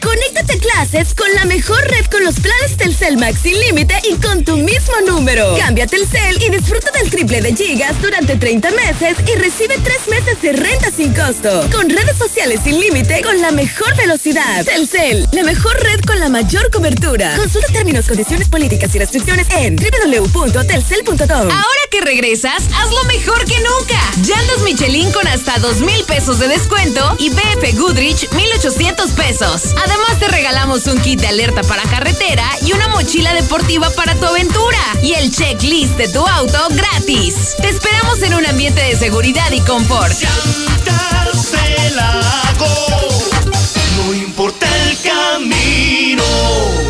Conéctate a clases con la mejor red con los planes Telcel Max sin límite y con tu mismo número. Cambia Telcel y disfruta del triple de gigas durante 30 meses y recibe 3 meses de renta sin costo. Con redes sociales sin límite con la mejor velocidad. Telcel, la mejor red con la mayor cobertura. Consulta términos, condiciones políticas y restricciones en www.telcel.com. Ahora que regresas, hazlo mejor que nunca. Llantas Michelin con hasta dos mil pesos de descuento y BF Goodrich 1800 pesos. Te regalamos un kit de alerta para carretera y una mochila deportiva para tu aventura. Y el checklist de tu auto gratis. Te esperamos en un ambiente de seguridad y confort. No importa el camino.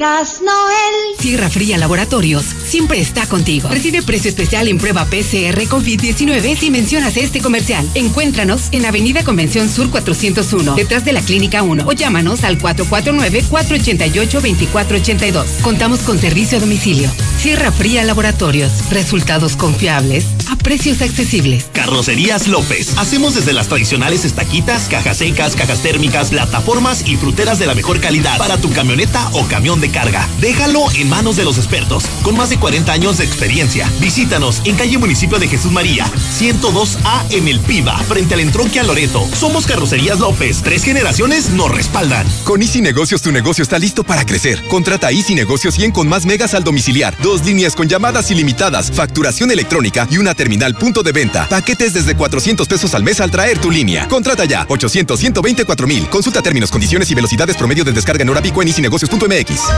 Gas Noel. Sierra Fría Laboratorios siempre está contigo. Recibe precio especial en prueba PCR COVID-19 si mencionas este comercial. Encuéntranos en Avenida Convención Sur 401, detrás de la Clínica 1 o llámanos al 449-488-2482. Contamos con servicio a domicilio. Sierra Fría Laboratorios. Resultados confiables a precios accesibles. Carrocerías López. Hacemos desde las tradicionales estaquitas, cajas secas, cajas térmicas, plataformas y fruteras de la mejor calidad para tu camioneta o camión de recarga. Déjalo en manos de los expertos, con más de 40 años de experiencia. Visítanos en calle Municipio de Jesús María, 102A en El Piba, frente al entronque a Loreto. Somos Carrocerías López. Tres generaciones nos respaldan. Con Easy Negocios tu negocio está listo para crecer. Contrata Easy Negocios 100 con más megas al domiciliar, dos líneas con llamadas ilimitadas, facturación electrónica y una terminal punto de venta. Paquetes desde 400 pesos al mes al traer tu línea. Contrata ya 800 124 mil. Consulta términos, condiciones y velocidades promedio de descarga en hora pico en easynegocios.mx.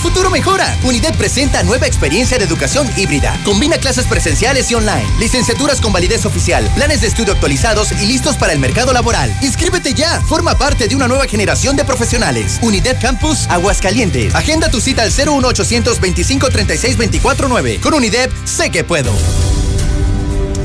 futuro mejora. Unidad presenta nueva experiencia de educación híbrida. Combina clases presenciales y online, licenciaturas con validez oficial, planes de estudio actualizados y listos para el mercado laboral. Inscríbete ya. Forma parte de una nueva generación de profesionales. Unidad Campus Aguascalientes. Agenda tu cita al 01800 25 36 24 9. Con Unidad sé que puedo.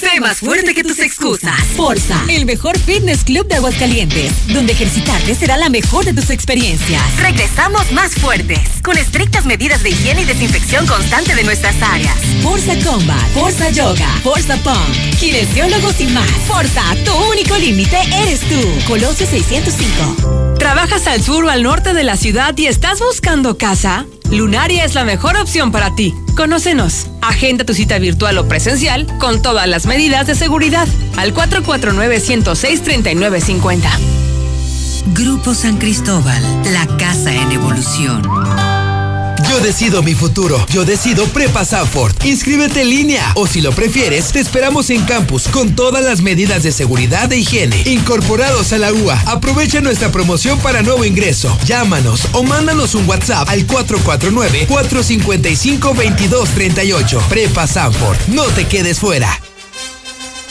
Sé más fuerte que tus excusas. Forza, el mejor fitness club de Aguascalientes, donde ejercitarte será la mejor de tus experiencias. Regresamos más fuertes, con estrictas medidas de higiene y desinfección constante de nuestras áreas. Forza Combat, Forza Yoga, Forza Punk, kinesiólogos y más. Forza, tu único límite eres tú. Colosio 605. ¿Trabajas al sur o al norte de la ciudad y estás buscando casa? Lunaria es la mejor opción para ti. Conócenos. Agenda tu cita virtual o presencial con todas las medidas de seguridad al 449-106-3950. Grupo San Cristóbal, la casa en evolución. Yo decido mi futuro. Yo decido Prepa Sanford. Inscríbete en línea o si lo prefieres, te esperamos en campus con todas las medidas de seguridad e higiene incorporados a la UA. Aprovecha nuestra promoción para nuevo ingreso. Llámanos o mándanos un WhatsApp al 449-455-2238. Prepa Sanford. No te quedes fuera.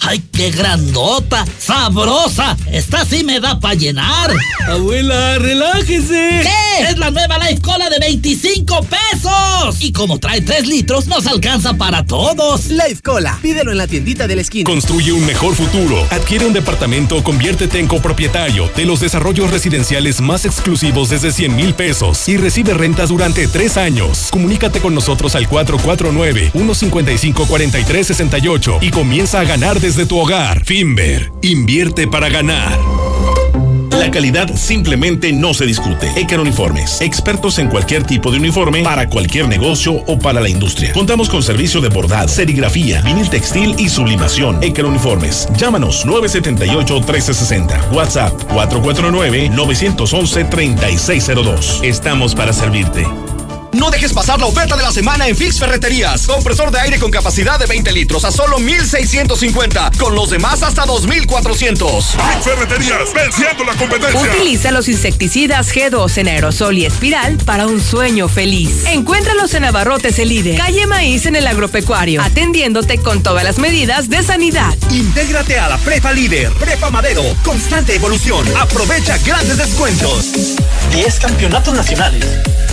¡Ay, qué grandota! ¡Sabrosa! Esta sí me da para llenar. Abuela, relájese. ¿Qué? Es la nueva Life Cola de 25 pesos. Y como trae 3 litros, nos alcanza para todos. Life Cola, pídelo en la tiendita de la esquina. Construye un mejor futuro. Adquiere un departamento o conviértete en copropietario de los desarrollos residenciales más exclusivos desde 100 mil pesos y recibe rentas durante tres años. Comunícate con nosotros al 449-155-4368 y comienza a ganar desde tu hogar. Finver, invierte para ganar. La calidad simplemente no se discute. Ecar Uniformes, expertos en cualquier tipo de uniforme para cualquier negocio o para la industria. Contamos con servicio de bordado, serigrafía, vinil textil y sublimación. Ecar Uniformes. Llámanos 978-1360. WhatsApp 449-911-3602. Estamos para servirte. No dejes pasar la oferta de la semana en Fix Ferreterías. Compresor de aire con capacidad de 20 litros a solo 1650. Con los demás hasta 2400. Fix Ferreterías, venciendo la competencia. Utiliza los insecticidas G2 en aerosol y espiral para un sueño feliz. Encuéntralos en Abarrotes El Líder, calle Maíz en el agropecuario, atendiéndote con todas las medidas de sanidad. Intégrate a la Prepa Líder, Prepa Madero, constante evolución. Aprovecha grandes descuentos. 10 campeonatos nacionales.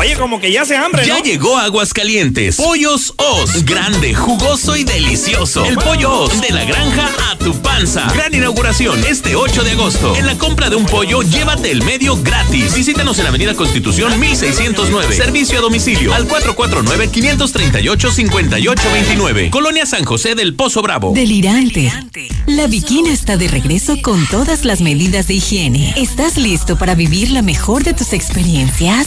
Oye, como que ya se hambre, Ya llegó Aguascalientes. Pollos Os. Grande, jugoso y delicioso. El pollo Os de la granja a tu panza. Gran inauguración este 8 de agosto. En la compra de un pollo, llévate el medio gratis. Visítanos en Avenida Constitución 1609. Servicio a domicilio al 449-538-5829. Colonia San José del Pozo Bravo. Delirante. La Bikina está de regreso con todas las medidas de higiene. ¿Estás listo para vivir la mejor de tus experiencias?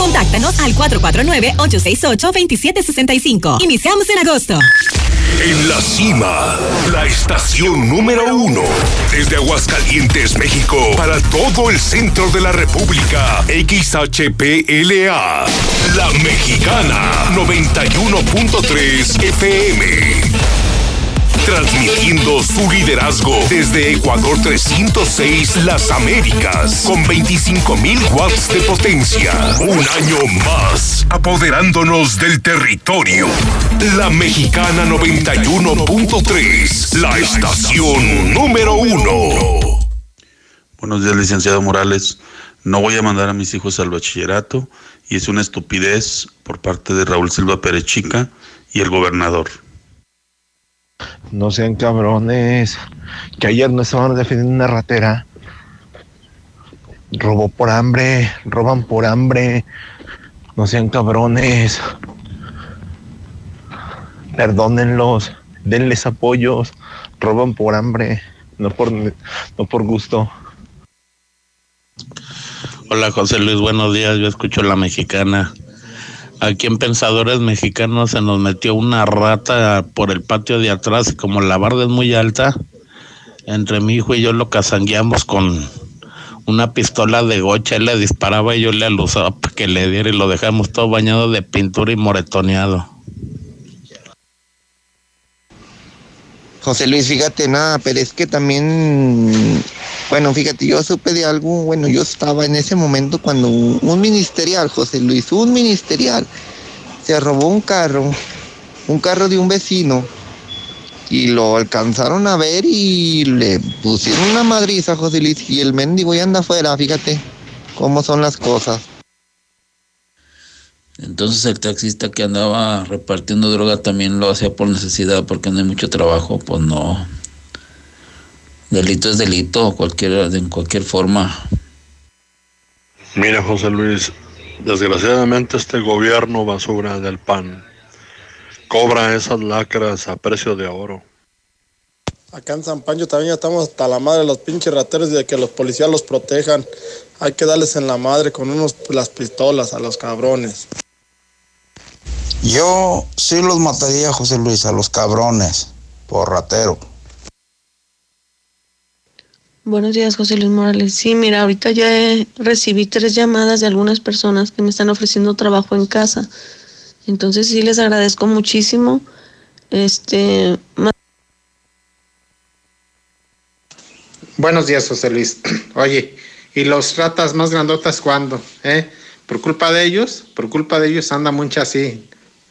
Contáctanos al 449-868-2765. Iniciamos en agosto. En la cima, la estación número uno. Desde Aguascalientes, México, para todo el centro de la República. XHPLA. La Mexicana, 91.3 FM. Transmitiendo su liderazgo desde Ecuador 306 Las Américas con 25.000 watts de potencia. Un año más, apoderándonos del territorio. La Mexicana 91.3, la estación número uno. Buenos días, licenciado Morales. No voy a mandar a mis hijos al bachillerato y es una estupidez por parte de Raúl Silva Perechica y el gobernador. No sean cabrones. Que ayer no estaban defendiendo una ratera. Robó por hambre. Roban por hambre. No sean cabrones. Perdónenlos. Denles apoyos. Roban por hambre. No por, no por gusto. Hola José Luis, buenos días. Yo escucho la mexicana. Aquí en Pensadores Mexicanos se nos metió una rata por el patio de atrás y como la barda es muy alta, entre mi hijo y yo lo casangueamos con una pistola de gocha, él le disparaba y yo le alusaba para que le diera y lo dejamos todo bañado de pintura y moretoneado. José Luis, fíjate, nada, pero es que también, bueno, fíjate, yo supe de algo, bueno, yo estaba en ese momento cuando un ministerial, José Luis, un ministerial, se robó un carro, un carro de un vecino, y lo alcanzaron a ver y le pusieron una madriza, José Luis, y el mendigo ya anda afuera, fíjate cómo son las cosas. Entonces el taxista que andaba repartiendo droga también lo hacía por necesidad porque no hay mucho trabajo, pues no. Delito es delito, cualquier, en cualquier forma. Mira, José Luis, desgraciadamente este gobierno basura del PAN cobra esas lacras a precio de oro. Acá en San Pancho también ya estamos hasta la madre de los pinches rateros y de que los policías los protejan. Hay que darles en la madre con unos las pistolas a los cabrones. Yo sí los mataría, José Luis, a los cabrones, por ratero. Buenos días, José Luis Morales. Sí, mira, ahorita ya recibí tres llamadas de algunas personas que me están ofreciendo trabajo en casa. Entonces sí les agradezco muchísimo. Este. Buenos días, José Luis. Oye, ¿y los ratas más grandotas cuándo? ¿Eh? Por culpa de ellos, por culpa de ellos anda mucha así.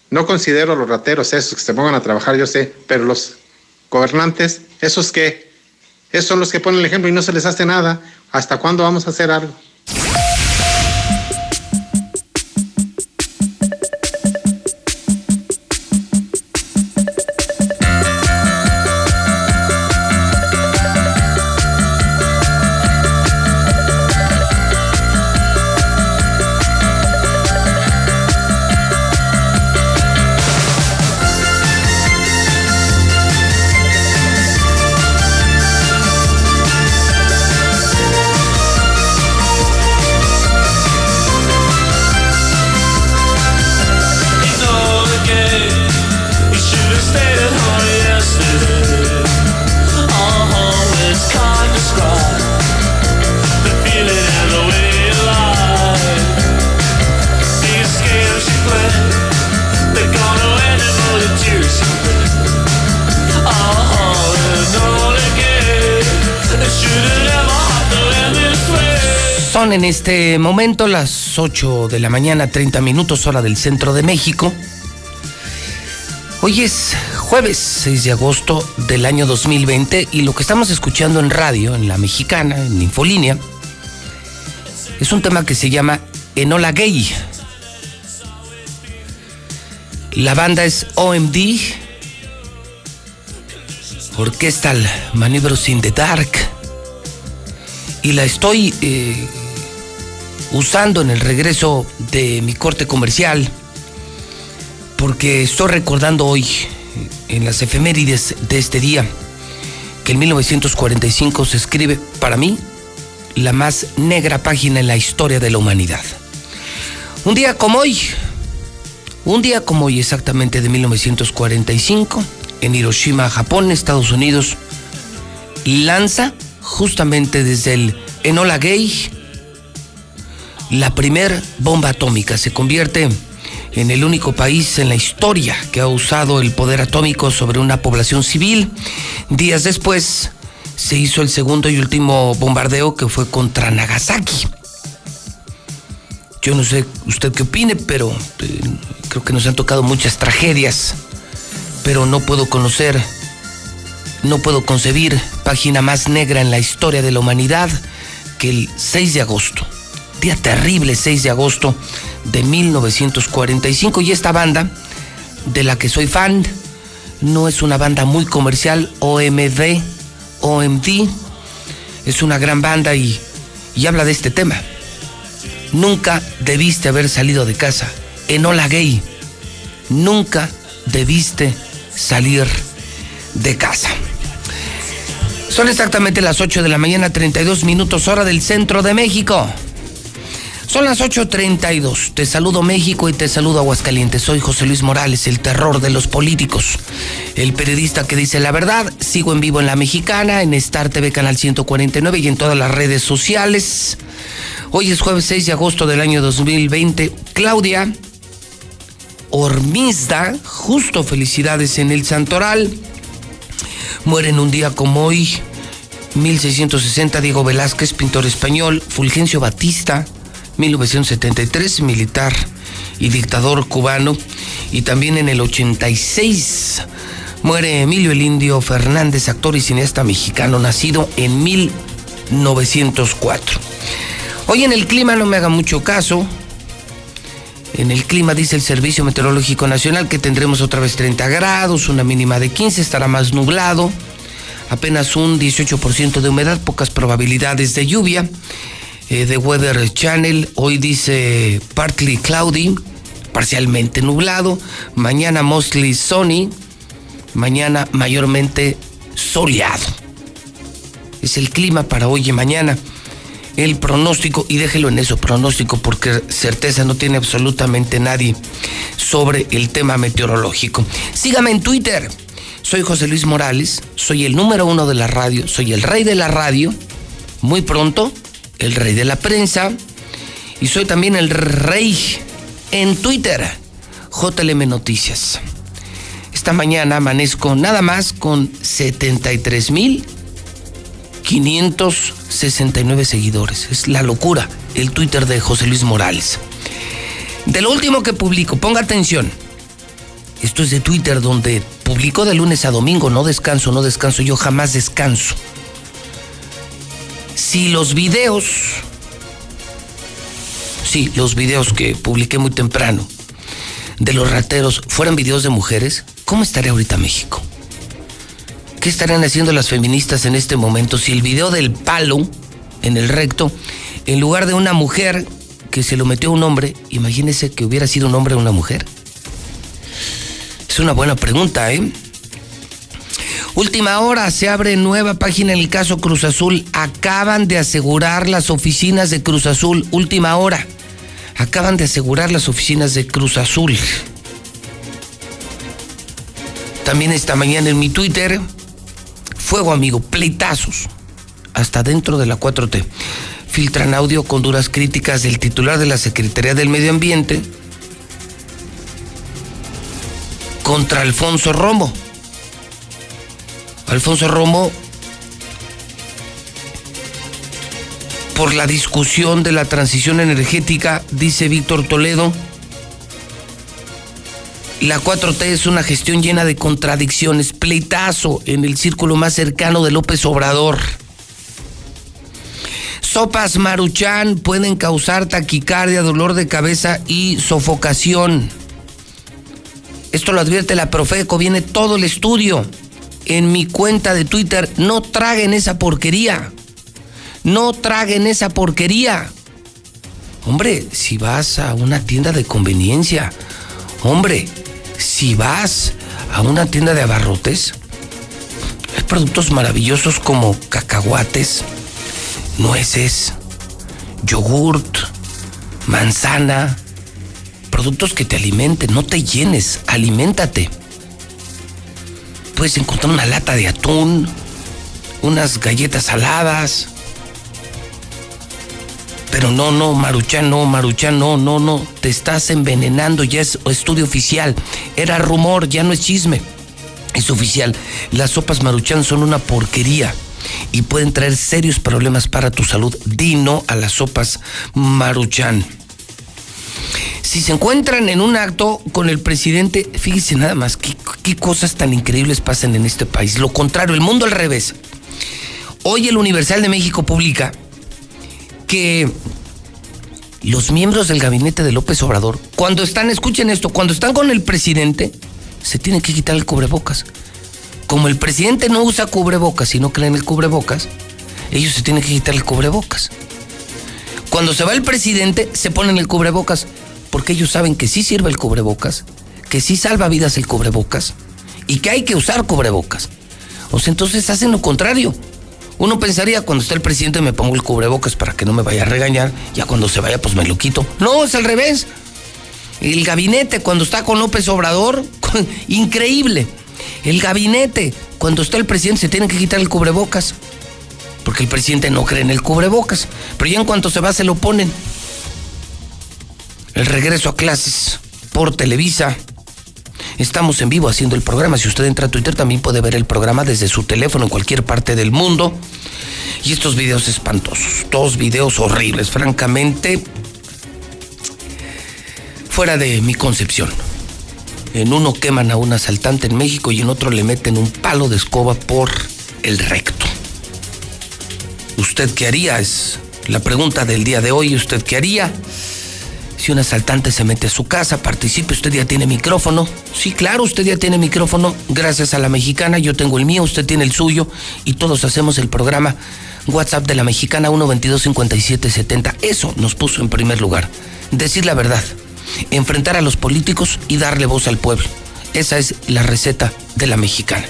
No considero los rateros esos que se pongan a trabajar, yo sé, pero los gobernantes, esos que, esos son los que ponen el ejemplo y no se les hace nada. ¿Hasta cuándo vamos a hacer algo? Este momento las 8 de la mañana, 30 minutos hora del centro de México. Hoy es jueves 6 de agosto del año 2020 y lo que estamos escuchando en radio, en la mexicana, en Infolínea, es un tema que se llama Enola Gay. La banda es OMD, Orquestal Maneuvers in the Dark, y la estoy eh, usando en el regreso de mi corte comercial porque estoy recordando hoy, en las efemérides de este día, que en 1945 se escribe, para mí, la más negra página en la historia de la humanidad. Un día como hoy, un día como hoy exactamente de 1945, en Hiroshima, Japón, Estados Unidos, lanza justamente desde el Enola Gay la primer bomba atómica. Se convierte en el único país en la historia que ha usado el poder atómico sobre una población civil. Días después se hizo el segundo y último bombardeo que fue contra Nagasaki. Yo no sé usted qué opine, pero eh, creo que nos han tocado muchas tragedias, pero no puedo conocer, no puedo concebir página más negra en la historia de la humanidad que el 6 de agosto, día terrible 6 de agosto de 1945 y esta banda, de la que soy fan, no es una banda muy comercial, OMD, OMD, es una gran banda y, y habla de este tema. Nunca debiste haber salido de casa. Enola Gay, nunca debiste salir de casa. Son exactamente las 8 de la mañana, 32 minutos hora del centro de México. Son las 8.32. Te saludo México y te saludo Aguascalientes. Soy José Luis Morales, el terror de los políticos. El periodista que dice la verdad. Sigo en vivo en La Mexicana, en Star TV Canal 149 y en todas las redes sociales. Hoy es jueves 6 de agosto del año 2020. Claudia Ormizda, justo felicidades en el Santoral. Muere en un día como hoy. 1660 Diego Velázquez, pintor español, Fulgencio Batista, 1973, militar y dictador cubano. Y también en el 86 muere Emilio el Indio Fernández, actor y cineasta mexicano, nacido en 1904. Hoy en el clima no me haga mucho caso. En el clima dice el Servicio Meteorológico Nacional que tendremos otra vez 30 grados, una mínima de 15, estará más nublado, apenas un 18% de humedad, pocas probabilidades de lluvia eh, The Weather Channel. Hoy dice partly cloudy, parcialmente nublado. Mañana mostly sunny. Mañana mayormente soleado. Es el clima para hoy y mañana. El pronóstico, y déjelo en eso, pronóstico, porque certeza no tiene absolutamente nadie sobre el tema meteorológico. Sígame en Twitter. Soy José Luis Morales, soy el número uno de la radio, soy el rey de la radio. Muy pronto el rey de la prensa, y soy también el rey en Twitter, JLM Noticias. Esta mañana amanezco nada más con 73.569 seguidores. Es la locura el Twitter de José Luis Morales. De lo último que publico, ponga atención. Esto es de Twitter donde publico de lunes a domingo, no descanso, no descanso, yo jamás descanso si los videos, sí, los videos que publiqué muy temprano de los rateros fueran videos de mujeres, ¿cómo estaría ahorita México? ¿Qué estarían haciendo las feministas en este momento si el video del palo en el recto, en lugar de una mujer que se lo metió a un hombre, imagínese que hubiera sido un hombre o una mujer? Es una buena pregunta, ¿eh? Última hora, se abre nueva página en el caso Cruz Azul. Acaban de asegurar las oficinas de Cruz Azul. Última hora. Acaban de asegurar las oficinas de Cruz Azul. También esta mañana en mi Twitter, fuego amigo, pleitazos. Hasta dentro de la 4T. Filtran audio con duras críticas del titular de la Secretaría del Medio Ambiente contra Alfonso Romo. Alfonso Romo, por la discusión de la transición energética, dice Víctor Toledo. La 4T es una gestión llena de contradicciones, pleitazo en el círculo más cercano de López Obrador. Sopas maruchan pueden causar taquicardia, dolor de cabeza y sofocación. Esto lo advierte la Profeco, viene todo el estudio. En mi cuenta de Twitter, no traguen esa porquería. No traguen esa porquería. Hombre, si vas a una tienda de conveniencia, hombre, si vas a una tienda de abarrotes, hay productos maravillosos como cacahuates, nueces, yogurt, manzana, productos que te alimenten, no te llenes, aliméntate. Puedes encontrar una lata de atún, unas galletas saladas. Pero no, no, Maruchan, no, Maruchan, no, no, no. Te estás envenenando, ya es estudio oficial. Era rumor, ya no es chisme. Es oficial. Las sopas Maruchan son una porquería y pueden traer serios problemas para tu salud. Dino a las sopas Maruchan. Si se encuentran en un acto con el presidente, fíjense nada más qué, cosas tan increíbles pasan en este país. Lo contrario, el mundo al revés. Hoy el Universal de México publica que los miembros del gabinete de López Obrador, cuando están, escuchen esto, cuando están con el presidente, se tienen que quitar el cubrebocas. Como el presidente no usa cubrebocas y no creen el cubrebocas, ellos se tienen que quitar el cubrebocas. Cuando se va el presidente, se ponen el cubrebocas, porque ellos saben que sí sirve el cubrebocas, que sí salva vidas el cubrebocas y que hay que usar cubrebocas. O sea, entonces hacen lo contrario. Uno pensaría, cuando está el presidente me pongo el cubrebocas para que no me vaya a regañar, ya cuando se vaya pues me lo quito. No, es al revés. El gabinete cuando está con López Obrador, increíble. El gabinete cuando está el presidente se tiene que quitar el cubrebocas. Porque el presidente no cree en el cubrebocas. Pero ya en cuanto se va se lo ponen. El regreso a clases por Televisa. Estamos en vivo haciendo el programa. Si usted entra a Twitter también puede ver el programa desde su teléfono en cualquier parte del mundo. Y estos videos espantosos, dos videos horribles, francamente, fuera de mi concepción. En uno queman a un asaltante en México y en otro le meten un palo de escoba por el recto. ¿Usted qué haría? Es la pregunta del día de hoy. ¿Usted qué haría? Si un asaltante se mete a su casa, participe, usted ya tiene micrófono. Sí, claro, usted ya tiene micrófono. Gracias a la mexicana, yo tengo el mío, usted tiene el suyo y todos hacemos el programa WhatsApp de la mexicana 122-5770. Eso nos puso en primer lugar. Decir la verdad, enfrentar a los políticos y darle voz al pueblo. Esa es la receta de la mexicana.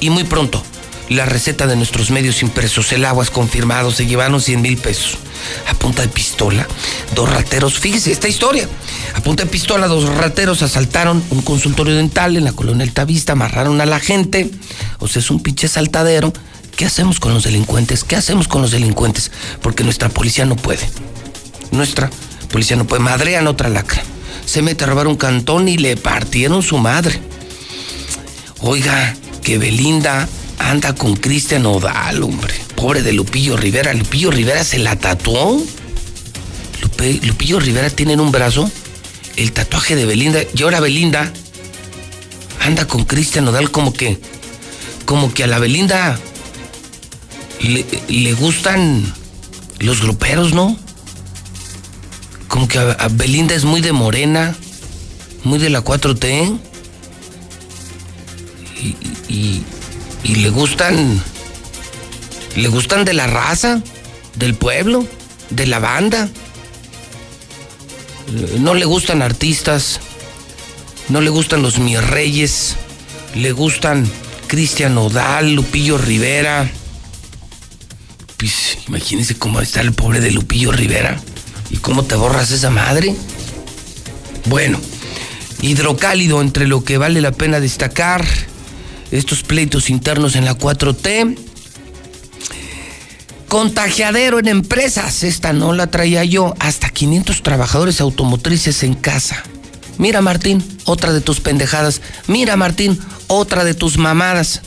Y muy pronto, la receta de nuestros medios impresos. El aguas confirmado, se llevaron 100 mil pesos. A punta de pistola, dos rateros, fíjese esta historia. A punta de pistola, dos rateros asaltaron un consultorio dental en la colonia Altavista, amarraron a la gente. O sea, es un pinche saltadero. ¿Qué hacemos con los delincuentes? ¿Qué hacemos con los delincuentes? Porque nuestra policía no puede. Nuestra policía no puede. Madrean otra lacra. Se mete a robar un cantón y le partieron su madre. Oiga, que Belinda anda con Cristian Odal, hombre. Pobre de Lupillo Rivera. Lupillo Rivera se la tatuó. Lupillo Rivera tiene en un brazo el tatuaje de Belinda. Y ahora Belinda anda con Cristian Odal como que. Como que a la Belinda le, le gustan los gruperos, ¿no? Como que a, Belinda es muy de morena, muy de la 4T. Y, y, y le gustan. Le gustan de la raza, del pueblo, de la banda. No le gustan artistas, no le gustan los mis reyes, le gustan Cristian Odal, Lupillo Rivera. Pues imagínense cómo está el pobre de Lupillo Rivera. ¿Y cómo te borras esa madre? Bueno, hidrocálido entre lo que vale la pena destacar estos pleitos internos en la 4T. Contagiadero en empresas, esta no la traía yo, hasta 500 trabajadores automotrices en casa. Mira Martín, otra de tus pendejadas. Mira Martín, otra de tus mamadas.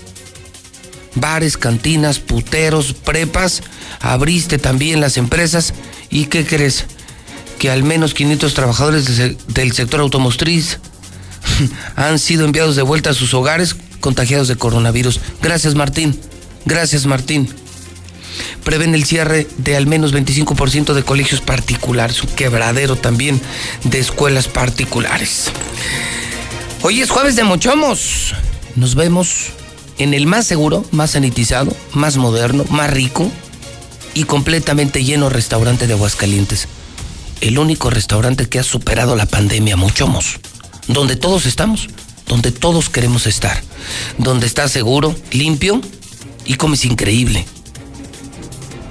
bares, cantinas, puteros, prepas, abriste también las empresas y ¿qué crees? Que al menos 500 trabajadores del sector automotriz han sido enviados de vuelta a sus hogares contagiados de coronavirus. Gracias Martín, gracias Martín. Prevén el cierre de al menos 25% de colegios particulares, un quebradero también de escuelas particulares. Hoy es jueves de Mochomos. Nos vemos en el más seguro, más sanitizado, más moderno, más rico y completamente lleno restaurante de Aguascalientes. El único restaurante que ha superado la pandemia, Mochomos. Donde todos estamos, donde todos queremos estar. Donde está seguro, limpio y comes increíble.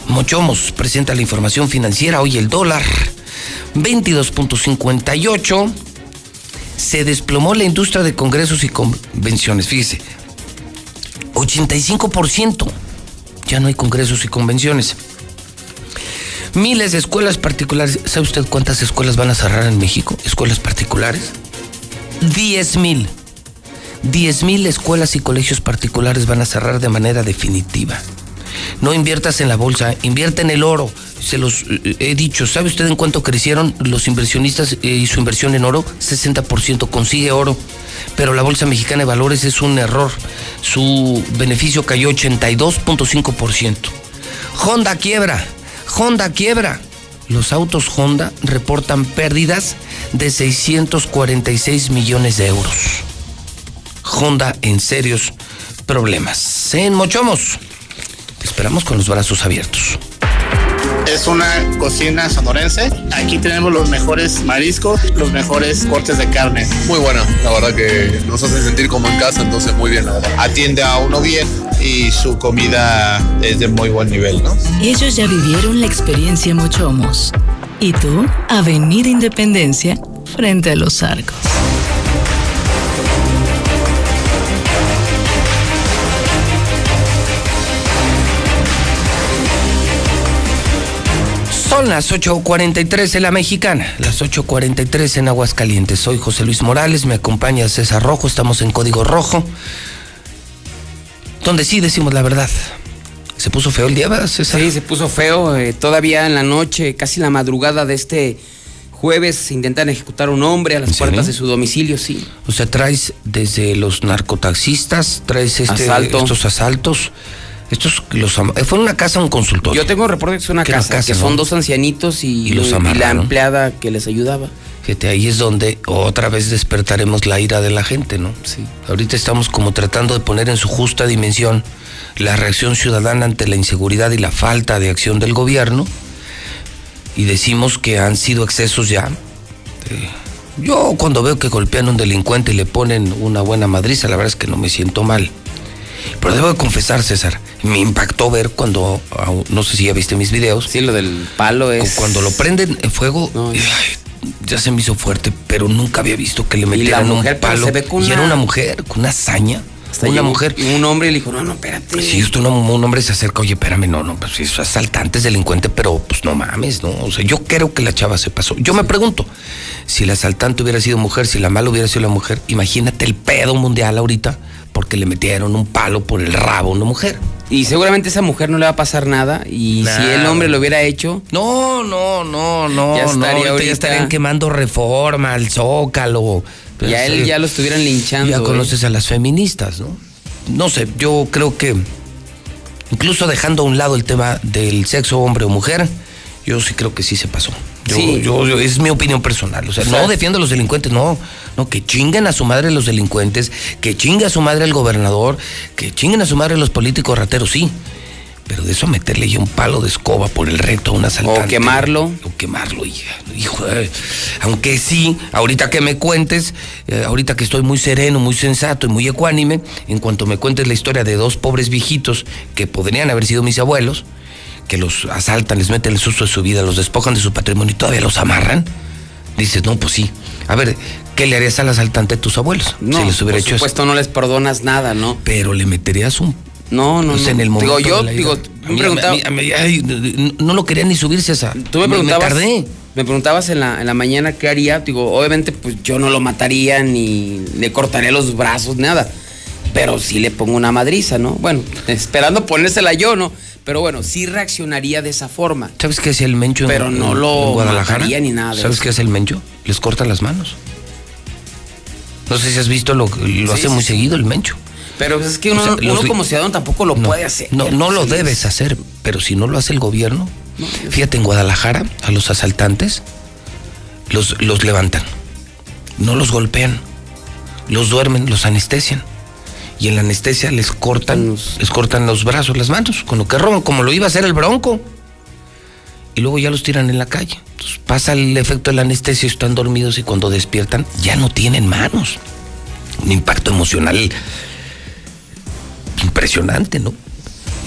Mochomos presenta la información financiera. Hoy el dólar 22.58. Se desplomó la industria de congresos y convenciones. Fíjese, 85%. Ya no hay congresos y convenciones. Miles de escuelas particulares. ¿Sabe usted cuántas escuelas van a cerrar en México? Escuelas particulares. 10 mil. 10 mil escuelas y colegios particulares van a cerrar de manera definitiva. No inviertas en la bolsa, invierte en el oro. Se los eh, he dicho. ¿Sabe usted en cuánto crecieron los inversionistas eh, y su inversión en oro? 60%. Consigue oro. Pero la Bolsa Mexicana de Valores es un error. Su beneficio cayó 82.5%. Honda quiebra. Honda quiebra. Los autos Honda reportan pérdidas de 646 millones de euros. Honda en serios problemas. En Mochomos esperamos con los brazos abiertos. Es una cocina sonorense. Aquí tenemos los mejores mariscos, los mejores cortes de carne. Muy buena, la verdad que nos hace sentir como en casa, entonces muy bien, la verdad. Atiende a uno bien y su comida es de muy buen nivel, ¿no? Ellos ya vivieron la experiencia Mochomos. Y tú, Avenida Independencia, frente a los arcos. Son las 8.43 en la mexicana, las 8.43 en Aguascalientes. Soy José Luis Morales, me acompaña César Rojo, estamos en Código Rojo, donde sí decimos la verdad. ¿Se puso feo el día, César? Sí, se puso feo. Eh, todavía en la noche, casi la madrugada de este jueves, intentan ejecutar a un hombre a las puertas de su domicilio, sí. O sea, traes desde los narcotaxistas, traes este, estos asaltos estos los fue una casa un consultorio. Yo tengo reporte que es una casa, que son dos ancianitos y, la empleada que les ayudaba. Fíjate, ahí es donde otra vez despertaremos la ira de la gente, ¿no? Sí. Ahorita estamos como tratando de poner en su justa dimensión la reacción ciudadana ante la inseguridad y la falta de acción del gobierno. Y decimos que han sido excesos ya. yo cuando veo que golpean a un delincuente y le ponen una buena madriza, la verdad es que no me siento mal. Pero debo de confesar, César, me impactó ver cuando, no sé si ya viste mis videos. Sí, lo del palo es... Cuando lo prenden en fuego, ya se me hizo fuerte, pero nunca había visto que le metieran un palo. y era una mujer con una hazaña. una mujer. Y un hombre le dijo, no, no, espérate. Sí, usted un, un, hombre se acerca, oye, espérame, no, no, pues es asaltante, es delincuente, pero pues no mames, ¿no? O sea, yo creo que la chava se pasó. Yo me pregunto, si el asaltante hubiera sido mujer, si la mala hubiera sido la mujer, imagínate el pedo mundial ahorita porque le metieron un palo por el rabo a una mujer. Y seguramente a esa mujer no le va a pasar nada. Y si el hombre lo hubiera hecho. No, no, no, no. Ya estaría no, ya estarían quemando reforma, al zócalo. ya él ya lo estuvieran linchando. Ya ¿eh? conoces a las feministas, ¿no? No sé, yo creo que. Incluso dejando a un lado el tema del sexo hombre o mujer, yo sí creo que sí se pasó. Yo, sí. yo, es mi opinión personal. O sea, no defiendo a los delincuentes, no. No, que chinguen a su madre los delincuentes, que chingue a su madre el gobernador, que chinguen a su madre los políticos rateros, sí. Pero de eso meterle ya un palo de escoba por el recto a un asaltante. O quemarlo. O quemarlo, hijo. aunque sí, ahorita que me cuentes, eh, ahorita que estoy muy sereno, muy sensato y muy ecuánime, en cuanto me cuentes la historia de dos pobres viejitos que podrían haber sido mis abuelos, que los asaltan, les meten el susto de su vida, los despojan de su patrimonio y todavía los amarran, dices, no, pues sí. A ver, ¿qué le harías al asaltante a tus abuelos? No, si les hubiera por supuesto no les perdonas nada, ¿no? Pero le meterías un... No, no, pues en el momento Digo, yo, digo, me preguntaba... no lo quería ni subirse esa... Tú me preguntabas... Me, me preguntabas en la, en la mañana qué haría. Digo, obviamente, pues yo no lo mataría ni le cortaría los brazos, nada pero sí le pongo una madriza, ¿no? Bueno, esperando ponérsela yo, ¿no? Pero bueno, sí reaccionaría de esa forma. ¿Sabes qué es el mencho en- Pero no en- lo en Guadalajara? mataría ni nada de ¿Sabes eso. qué es el mencho? Les cortan las manos. No sé si has visto lo lo Sí, hace sí, muy sí. seguido el mencho. Pero es que uno, O sea, uno los- como ciudadano tampoco lo No, puede hacer. No, no lo debes hacer, pero si no lo hace el gobierno, fíjate, en Guadalajara a los asaltantes los, los levantan, no los golpean, los duermen, los anestesian. Y en la anestesia les cortan, les cortan los brazos, las manos, con lo que roban, como lo iba a hacer el bronco. Y luego ya los tiran en la calle. Entonces, pasa el efecto de la anestesia, están dormidos y cuando despiertan ya no tienen manos. Un impacto emocional impresionante, ¿no?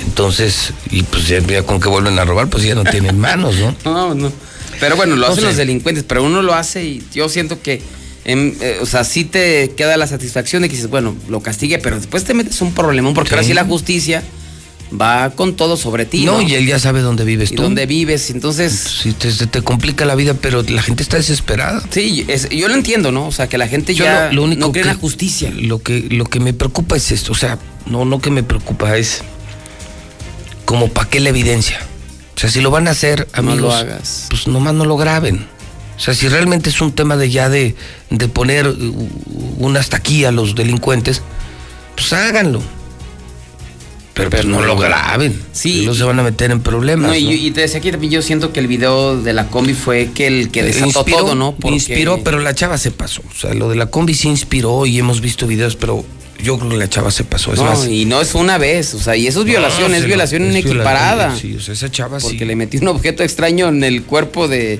Entonces, y pues ya, ya con que vuelven a robar, pues ya no tienen manos, ¿no? No, no. Pero bueno, lo No hacen sé. los delincuentes, pero uno lo hace y yo siento que, em, eh, o sea, sí te queda la satisfacción de que dices, bueno, lo castigue, pero después te metes un problemón porque ahora Sí. la justicia va con todo sobre ti. No, No, y él ya sabe dónde vives y tú. dónde vives, entonces. Sí, te, te complica la vida, pero la gente está desesperada. Sí, es- yo lo entiendo, ¿no? O sea, que la gente Yo ya lo, lo único no cree en que, la justicia. Lo que, lo que me preocupa es esto, o sea, no, no que me preocupa, es como para qué la evidencia. O sea, si lo van a hacer, No amigos, lo hagas. pues nomás no lo graben. O sea, si realmente es un tema de ya de, de poner un hasta aquí a los delincuentes, pues háganlo. Pero, pues no, lo graben. Sí. No se van a meter en problemas. No, y, ¿no? y te decía que también yo siento que el video de la combi fue que el que desató Inspiró, todo, ¿no? Porque- Inspiró, pero la chava se pasó. O sea, lo de la combi sí inspiró y hemos visto videos, pero yo creo que la chava se pasó. Es no, más, y no es una vez, o sea, y eso es violación, es violación inequiparada. Sí, o sea, esa chava Porque sí. le metió un objeto extraño en el cuerpo de.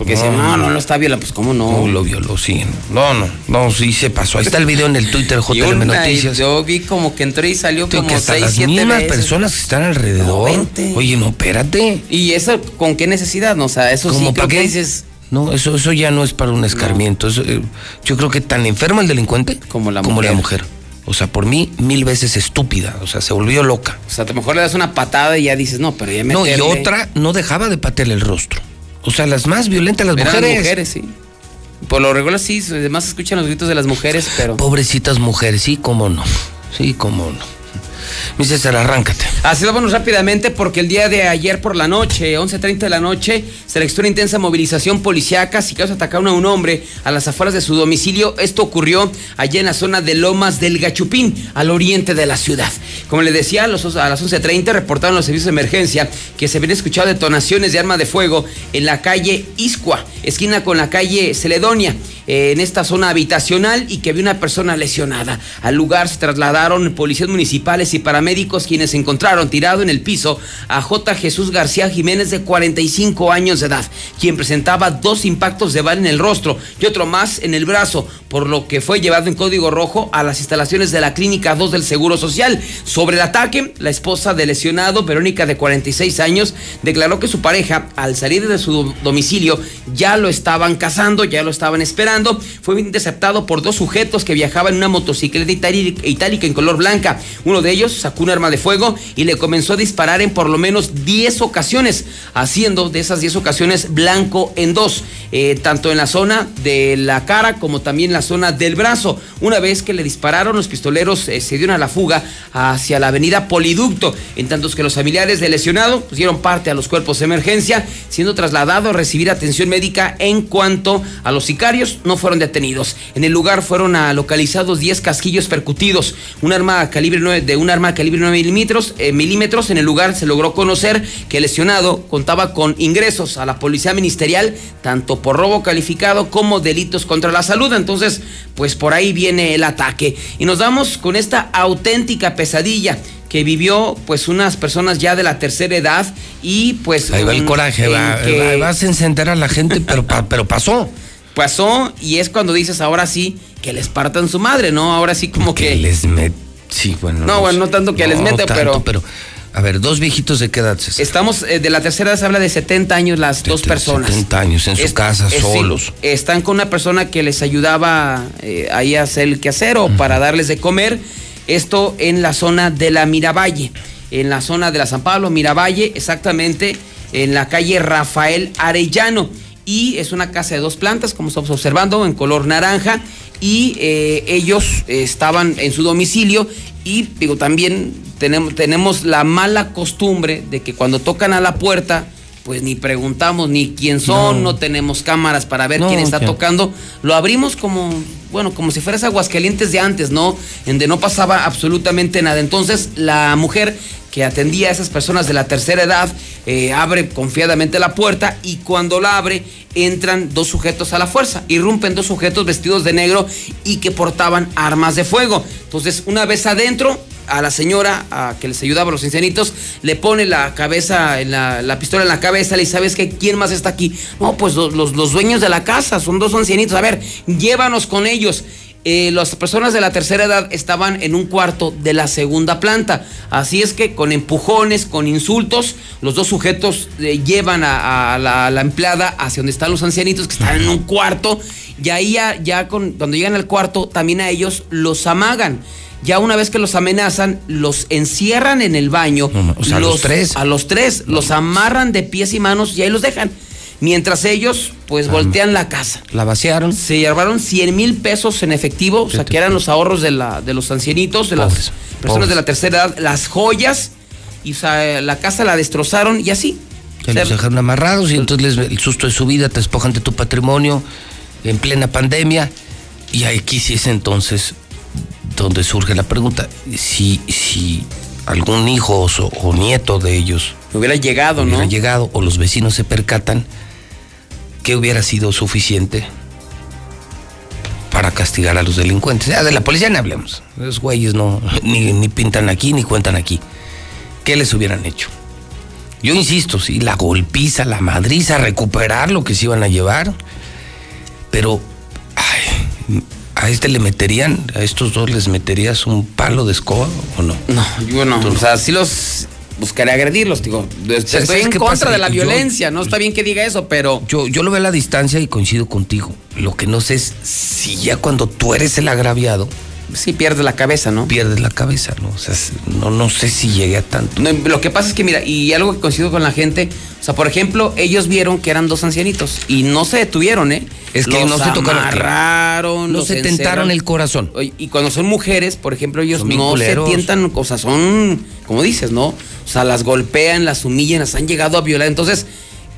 Porque No, decían, no, no, no. no está violando. Pues, ¿cómo no? No, lo violó, sí. No, no, no, sí se pasó. Ahí está el video en el Twitter, JLM Noticias. yo vi como que entró y salió Tío, que como hasta 6, las 7 mismas veces. personas que están alrededor. No. Oye, no, espérate. ¿Y eso con qué necesidad? No, o sea, eso sí ¿Cómo creo que dices. No, eso, eso ya no es para un escarmiento. Eso, eh, yo creo que tan enfermo el delincuente Como la como la mujer. mujer. O sea, por mí, mil veces estúpida. O sea, se volvió loca. O sea, a lo mejor le das una patada y ya dices, no, pero ya No, y otra no dejaba de patearle el rostro. O sea, las más violentas, las Eran mujeres. mujeres, sí. Por lo regular sí, además se escuchan los gritos de las mujeres, pero. Pobrecitas mujeres, sí, cómo no. Sí, cómo no. Mi César, arráncate. Así vámonos rápidamente porque el día de ayer por la noche, 11.30 de la noche, se registró una intensa movilización policíaca. Sicarios atacaron a un hombre a las afueras de su domicilio. Esto ocurrió allá en la zona de Lomas del Gachupín, al oriente de la ciudad. Como les decía, a las 11.30 reportaron los servicios de emergencia que se habían escuchado detonaciones de arma de fuego en la calle Iscua, esquina con la calle Celedonia, eh, en esta zona habitacional y que había una persona lesionada. Al lugar se trasladaron policías municipales y paramédicos quienes encontraron tirado en el piso a J. Jesús García Jiménez de 45 años de edad, quien presentaba dos impactos de bala en el rostro y otro más en el brazo, por lo que fue llevado en código rojo a las instalaciones de la Clínica 2 del Seguro Social. Sobre el ataque, la esposa del lesionado, Verónica de 46 años, declaró que su pareja, al salir de su do- domicilio, ya lo estaban cazando, ya lo estaban esperando. Fue interceptado por dos sujetos que viajaban en una motocicleta itálica en color blanca. Uno de ellos sacó un arma de fuego y le comenzó a disparar en por lo menos 10 ocasiones, haciendo de esas 10 ocasiones blanco en dos, eh, tanto en la zona de la cara como también en la zona del brazo. Una vez que le dispararon, los pistoleros eh, se dieron a la fuga hacia la avenida Poliducto, en tanto que los familiares del lesionado dieron parte a los cuerpos de emergencia, siendo trasladado a recibir atención médica en cuanto a los sicarios no fueron detenidos. En el lugar fueron localizados 10 casquillos percutidos, un arma calibre 9, de un arma calibre 9 milímetros, eh, milímetros. En el lugar se logró conocer que el lesionado contaba con ingresos a la policía ministerial, tanto por robo calificado como delitos contra la salud. Entonces, pues por ahí viene el ataque. Y nos damos con esta auténtica pesadilla que vivió pues unas personas ya de la tercera edad y pues Ahí va el coraje, va, que- vas a encender a la gente, pero, pero pasó. pasó y es cuando dices ahora sí que les partan su madre, ¿no? Ahora sí como que, les met... Sí, bueno. No, bueno, no tanto que les mete, tanto, pero- A ver, dos viejitos de qué edad, César? estamos eh, de la tercera edad se habla de 70 años las dos personas. 70 años en su Es- casa, es- sí, solos. están con una persona que les ayudaba eh, ahí a hacer el quehacer o para darles de comer. Esto en la zona de la Miravalle, en la zona de la San Pablo, Miravalle, exactamente en la calle Rafael Arellano. Y es una casa de dos plantas, como estamos observando, en color naranja. Y eh, ellos estaban en su domicilio y digo, también tenemos, tenemos la mala costumbre de que cuando tocan a la puerta, pues ni preguntamos ni quién son, no, tenemos cámaras para ver No, quién está tocando. Lo abrimos como, bueno, como si fueras Aguascalientes de antes, ¿no? En donde no pasaba absolutamente nada. Entonces, la mujer que atendía a esas personas de la tercera edad eh, abre confiadamente la puerta y cuando la abre entran dos sujetos a la fuerza, irrumpen dos sujetos vestidos de negro y que portaban armas de fuego. Entonces, una vez adentro, a la señora a que les ayudaba a los ancianitos, le pone la cabeza, en la, la pistola en la cabeza, le dice, ¿sabes qué? ¿Quién más está aquí? No, pues los, los- dueños de la casa, son dos ancianitos, a ver, llévanos con ellos. Eh, las personas de la tercera edad estaban en un cuarto de la segunda planta. Así es que con empujones, con insultos, los dos sujetos eh, llevan a, a la, a la empleada hacia donde están los ancianitos que están en un cuarto. Y ahí ya, ya con, cuando llegan al cuarto, también a ellos los amagan. Ya una vez que los amenazan, los encierran en el baño. o sea, a los tres. A los tres. Los amarran de pies y manos y ahí los dejan. Mientras ellos, pues, Ah. voltean la casa. La vaciaron. Se llevaron 100 mil pesos en efectivo, o sea, que eran los ahorros de, la, de los ancianitos, de las personas pobres. de la tercera edad, las joyas, y o sea, la casa la destrozaron y así. Que O sea, los dejaron amarrados y entonces les- el susto de su vida te despojan de tu patrimonio en plena pandemia. Y aquí sí es entonces donde surge la pregunta: si, si algún hijo o, so- o nieto de ellos hubiera llegado, hubiera ¿no? llegado o los vecinos se percatan, ¿qué hubiera sido suficiente para castigar a los delincuentes? Ya de la policía ni hablemos. Los güeyes no, ni, ni pintan aquí ni cuentan aquí. ¿Qué les hubieran hecho? Yo insisto, sí, la golpiza, la madriza, recuperar lo que se iban a llevar. Pero ay, a este le meterían, a estos dos les meterías un palo de escoba o no? No, yo no. O sea, sí los buscaré agredirlos, digo. ¿Sabes Estoy en contra pasa? de la Yo- violencia, no está bien que diga eso, pero. Yo, yo lo veo a la distancia y coincido contigo. Lo que no sé es si ya cuando tú eres el agraviado. Sí, pierdes la cabeza, ¿no? Pierdes la cabeza, ¿no? O sea, es- no, no sé si llegué a tanto. No, lo que pasa es que, mira, y algo que coincido con la gente, o sea, por ejemplo, ellos vieron que eran dos ancianitos y no se detuvieron, ¿eh? Es que Los no se tocaron. amarraron, No se tentaron el corazón. Y cuando son mujeres, por ejemplo, ellos Son no se tientan, o sea, son, como dices, ¿no? O sea, las golpean, las humillan, las han llegado a violar. Entonces,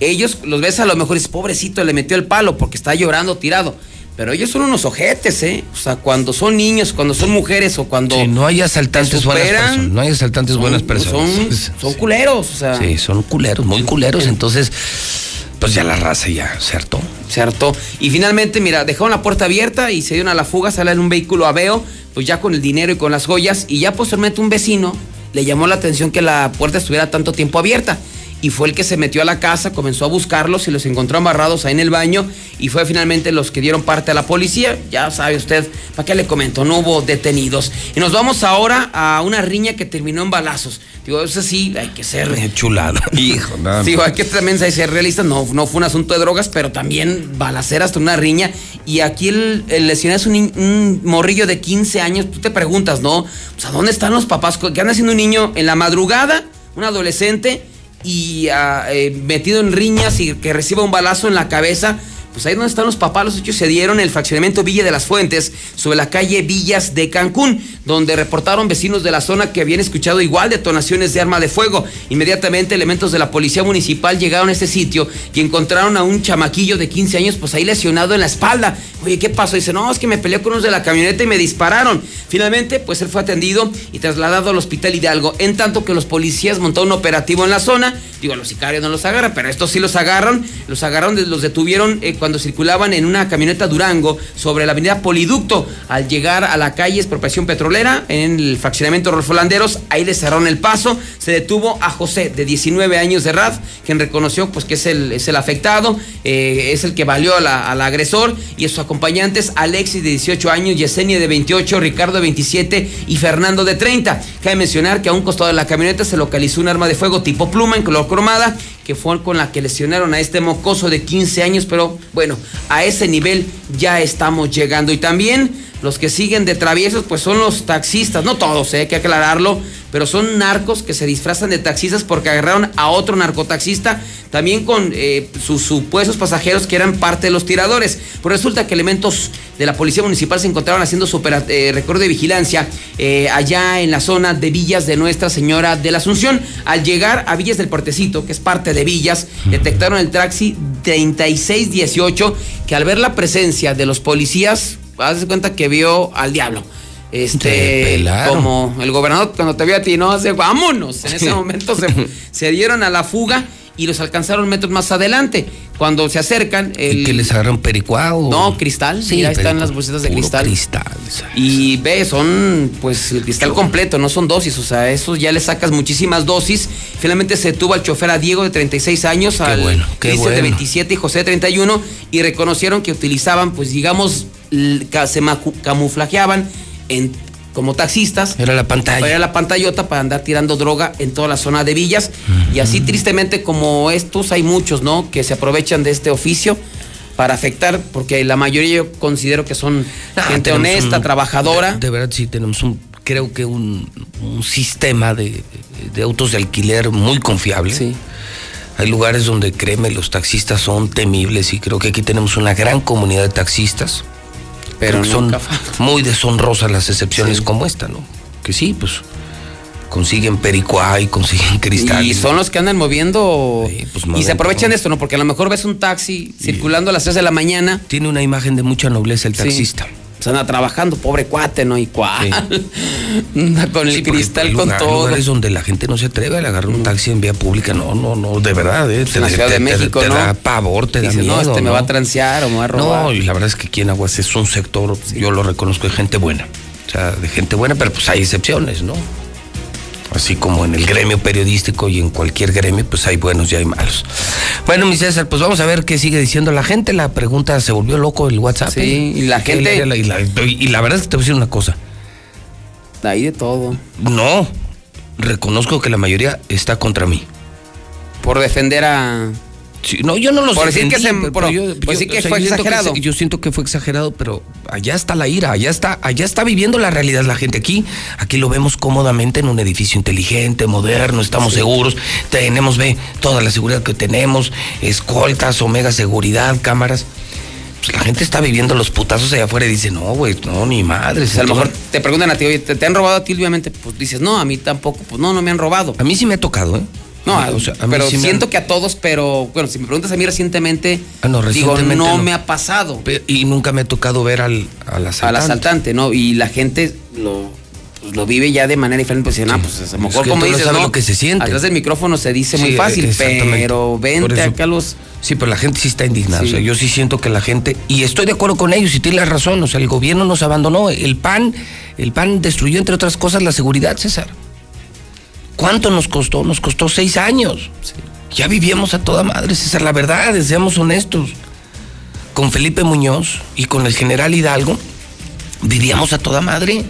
ellos los ves a lo mejor dices, pobrecito, le metió el palo porque está llorando tirado. Pero ellos son unos ojetes, ¿eh? O sea, cuando son niños, cuando son mujeres o cuando. Sí, no hay asaltantes te buenas personas. No hay asaltantes buenas personas. Son, son culeros, o sea. Sí, son culeros, muy culeros. Entonces, pues ya la raza ya se hartó. Se hartó. Y finalmente, mira, dejaron la puerta abierta y se dieron a la fuga, salen en un vehículo aveo, pues ya con el dinero y con las joyas. Y ya posteriormente un vecino le llamó la atención que la puerta estuviera tanto tiempo abierta. Y fue el que se metió a la casa, comenzó a buscarlos y los encontró amarrados ahí en el baño. Y fue finalmente los que dieron parte a la policía. Ya sabe usted, ¿para qué le comento? No hubo detenidos. Y nos vamos ahora a una riña que terminó en balazos. Digo, eso sí, hay que ser. Chulada. Hijo, nada. Digo, hay que también ser realistas, no, no fue un asunto de drogas, pero también balacera hasta una riña. Y aquí el, el lesionado es un, morrillo de 15 años. Tú te preguntas, ¿no? O sea, ¿dónde están los papás? ¿Qué anda haciendo un niño en la madrugada? Un adolescente y ah, eh, metido en riñas y que reciba un balazo en la cabeza. Pues ahí donde están los papás, los hechos se dieron en el fraccionamiento Villa de las Fuentes, sobre la calle Villas de Cancún, donde reportaron vecinos de la zona que habían escuchado igual detonaciones de arma de fuego. Inmediatamente elementos de la policía municipal llegaron a ese sitio y encontraron a un chamaquillo de 15 años, pues ahí lesionado en la espalda. Oye, ¿qué pasó? Dice, no, es que me peleé con unos de la camioneta y me dispararon. Finalmente, pues él fue atendido y trasladado al hospital Hidalgo, en tanto que los policías montaron un operativo en la zona. Digo, los sicarios no los agarran, pero estos sí los agarran. Los agarraron, los detuvieron eh, cuando circulaban en una camioneta Durango sobre la avenida Poliducto. Al llegar a la calle Expropiación Petrolera, en el fraccionamiento Rolfo Landeros, ahí le cerraron el paso. Se detuvo a José, de 19 años de edad, quien reconoció pues, que es el, es el afectado, eh, es el que valió a la- al agresor, y sus acompañantes, Alexis, de 18 años, Yesenia, de 28, Ricardo, de 27 y Fernando, de 30. Cabe mencionar que a un costado de la camioneta se localizó un arma de fuego tipo pluma en color cromada, que fue con la que lesionaron a este mocoso de 15 años, pero bueno, a ese nivel ya estamos llegando. Y también Los que siguen de traviesos, pues son los taxistas, no todos, eh, hay que aclararlo, pero son narcos que se disfrazan de taxistas porque agarraron a otro narcotaxista, también con eh, sus supuestos pasajeros que eran parte de los tiradores. Pues resulta que elementos de la Policía Municipal se encontraron haciendo su eh, recorrido de vigilancia eh, allá en la zona de Villas de Nuestra Señora de la Asunción. Al llegar a Villas del Portecito, que es parte de Villas, detectaron el taxi 3618, que al ver la presencia de los policías, haz de cuenta que vio al diablo. Te Este, como el gobernador cuando te vio a ti, no, hace vámonos. En ese momento se, se dieron a la fuga y los alcanzaron metros más adelante. Cuando se acercan, el, ¿Que les agarraron pericuao? no, cristal. Sí, ahí están las bolsitas de cristal. cristal. Y ve, son pues el cristal completo, no son dosis. O sea, esos ya le sacas muchísimas dosis. Finalmente se tuvo al chofer a Diego de 36 años, al bueno, qué Cristian de bueno. 27 y José de 31. Y reconocieron que utilizaban, pues digamos, se camuflajeaban en, como taxistas. Era la pantalla. Era la pantallota para andar tirando droga en toda la zona de villas. Y así tristemente como estos hay muchos, ¿no? Que se aprovechan de este oficio para afectar, porque la mayoría yo considero que son Ah, gente honesta, un- trabajadora. De, de verdad sí tenemos un, creo que un, un sistema de, de autos de alquiler muy confiable. Sí. Hay lugares donde, créeme, los taxistas son temibles y creo que aquí tenemos una gran comunidad de taxistas. Pero Creo que son muy deshonrosas las excepciones Sí. como esta, ¿no? Que sí, pues consiguen pericuá y consiguen cristal. Y son los que andan moviendo pues, y se aprovechan de esto, ¿no? Porque a lo mejor ves un taxi circulando a las 3 de la mañana. Tiene una imagen de mucha nobleza el Sí. Se anda trabajando, pobre cuate, ¿no? Y cuál. Anda con el Sí, cristal con lugar- todo. lugares donde la gente no se atreve a agarrar un taxi en vía pública. No, no, no, de verdad. ¿eh? en la Ciudad de México, te ¿no? da pavor, te da Dice, miedo. no, este me va a transear o me va a robar. No, y la verdad es que aquí en Aguas es un sector, yo lo reconozco, de gente buena. O sea, de gente buena, pero pues hay excepciones, ¿no? Así como en el gremio periodístico y en cualquier gremio, pues hay buenos y hay malos. Bueno, mi César, pues vamos a ver qué sigue diciendo la gente. La pregunta se volvió loco el WhatsApp. Sí, ¿eh? y la gente- Y la, y la- y la verdad es que te voy a decir una cosa. Ahí de todo. No, reconozco que la mayoría está contra mí. Por defender a. Sí, no, yo no los Por decir que defendí, se- pero- por- pero yo- que o sea, fue yo siento exagerado. se- yo siento que fue exagerado, pero allá está la ira, allá está, allá está viviendo la realidad la gente aquí. Aquí lo vemos cómodamente en un edificio inteligente, moderno, estamos seguros, tenemos, ve, toda la seguridad que tenemos, escoltas, omega seguridad, cámaras. Pues la gente está viviendo los putazos allá afuera y dice, no, güey, no, ni madre. O sea, a lo mejor te preguntan a ti, oye, ¿te, te han robado a ti? Obviamente, pues dices, no, a mí tampoco. Pues no, no me han robado. A mí sí me ha tocado, ¿eh? No, O sea, a mí pero sí han- siento que a todos, pero bueno, si me preguntas a mí recientemente, Ah, no, digo, no, no. me ha pasado. Y nunca me ha tocado ver al, al asaltante. Al asaltante, ¿no? Y la gente lo, pues, lo vive ya de manera diferente. Pues, ah, pues a lo mejor que como no dices, ¿no? lo que se siente. Atrás del micrófono se dice muy Sí, fácil, pero vente eso- acá los. Sí, pero la gente sí está indignada. Sí. O sea, yo sí siento que la gente, y estoy de acuerdo con ellos, y tiene la razón, o sea, el gobierno nos abandonó, el PAN, el PAN destruyó, entre otras cosas, la seguridad, César. ¿Cuánto nos costó? Nos costó seis años. Ya vivíamos a toda madre, César, la verdad, seamos honestos. Con Felipe Muñoz y con el general Hidalgo, vivíamos a toda madre.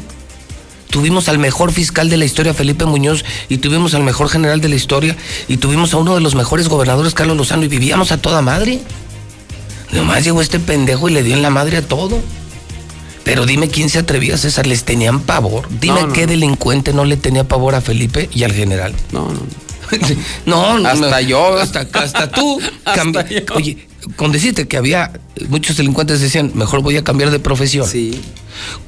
Tuvimos al mejor fiscal de la historia, Felipe Muñoz, y tuvimos al mejor general de la historia, y tuvimos a uno de los mejores gobernadores, Carlos Lozano, y vivíamos a toda madre. Nomás llegó este pendejo y le dio en la madre a todo. Pero dime quién se atrevía, César, les tenían pavor. Dime No, no, qué no. delincuente no le tenía pavor a Felipe y al general. No, no. No, no, Hasta yo. Hasta, hasta tú. Hasta cambi- yo. Oye, con decirte que había muchos delincuentes decían, mejor voy a cambiar de profesión. Sí.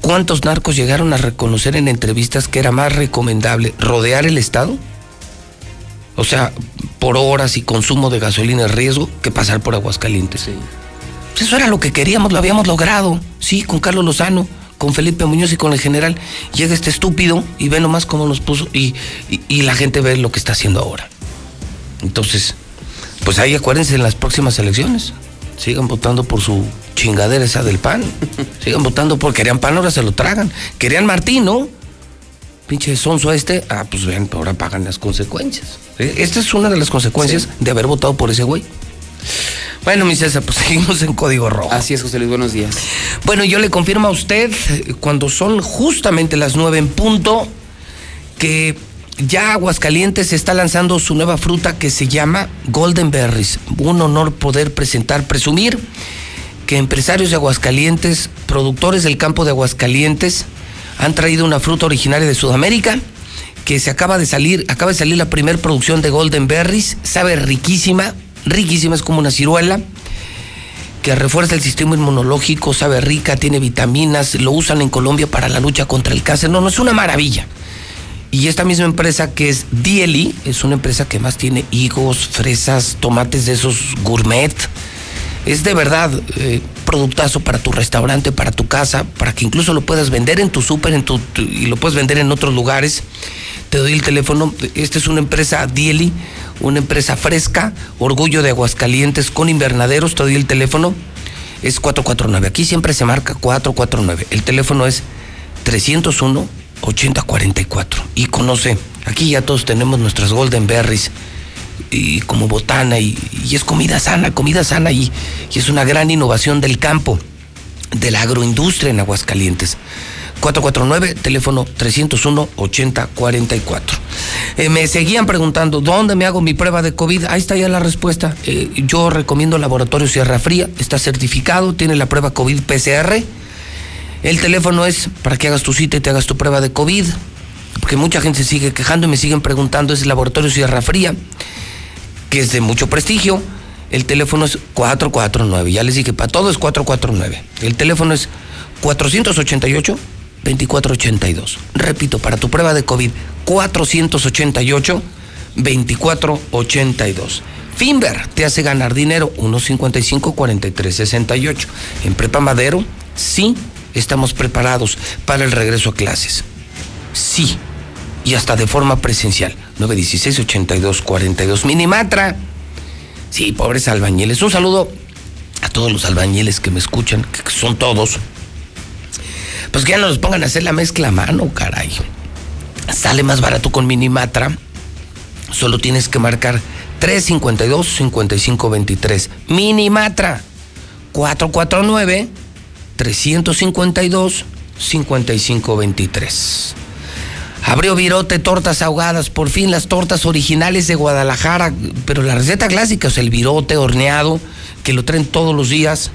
¿Cuántos narcos llegaron a reconocer en entrevistas que era más recomendable rodear el Estado? O sea, por horas y consumo de gasolina es riesgo que pasar por Aguascalientes. Pues eso era lo que queríamos, lo habíamos logrado. Sí, con Carlos Lozano, con Felipe Muñoz y con el general. Llega este estúpido y ve nomás cómo nos puso y, y- y la gente ve lo que está haciendo ahora. Entonces, pues ahí acuérdense en las próximas elecciones. Sigan votando por su chingadera esa del pan. Sigan votando por querían pan, ahora se lo tragan. Querían Martín, ¿no? Pinche sonso este. Ah, pues ven, ahora pagan las consecuencias. Eh, Esta es una de las consecuencias de haber votado por ese güey. Bueno, mi César, pues seguimos en código rojo. Así es, José Luis, buenos días. Bueno, yo le confirmo a usted, cuando son justamente las nueve en punto, que ya Aguascalientes está lanzando su nueva fruta que se llama Golden Berries. Un honor poder presentar, presumir que empresarios de Aguascalientes, productores del campo de Aguascalientes, han traído una fruta originaria de Sudamérica que se acaba de salir, acaba de salir la primera producción de Golden Berries, sabe riquísima, riquísima, es como una ciruela que refuerza el sistema inmunológico, sabe rica, tiene vitaminas, lo usan en Colombia para la lucha contra el cáncer. No, no es una maravilla. Y esta misma empresa que es Dieli, es una empresa que más tiene higos, fresas, tomates de esos gourmet. Es de verdad eh, productazo para tu restaurante, para tu casa, para que incluso lo puedas vender en tu súper tu- y lo puedes vender en otros lugares. Te doy el teléfono. Esta es una empresa Dieli, una empresa fresca, orgullo de Aguascalientes con invernaderos. Te doy el teléfono. Es 449. Aquí siempre se marca 449. El teléfono es 301 8044. Y conoce, aquí ya todos tenemos nuestras Golden Berries y como botana y, es comida sana, comida sana y, es una gran innovación del campo, de la agroindustria en Aguascalientes. 449, teléfono 301-8044. Eh, me seguían preguntando, ¿dónde me hago mi prueba de COVID? Ahí está ya la respuesta. Eh, yo recomiendo Laboratorio Sierra Fría, está certificado, tiene la prueba COVID PCR. El teléfono es para que hagas tu cita y te hagas tu prueba de COVID, porque mucha gente se sigue quejando y me siguen preguntando, es el Laboratorio Sierra Fría, que es de mucho prestigio. El teléfono es 449, ya les dije, para todo es 449. El teléfono es 488 2482. Repito, para tu prueba de COVID, 488 2482. Finver te hace ganar dinero, 155 43 68. En Prepa Madero, sí, estamos preparados para el regreso a clases. Sí, y hasta de forma presencial. 916 82 42. Minimatra. Sí, pobres albañiles. Un saludo a todos los albañiles que me escuchan, que son todos. Pues que ya no nos pongan a hacer la mezcla a mano, caray. Sale más barato con Minimatra. Solo tienes que marcar 352 5523. Minimatra 449 352 5523. Abrió Virote, tortas ahogadas, por fin las tortas originales de Guadalajara, pero la receta clásica, o sea, el virote horneado, que lo traen todos los días,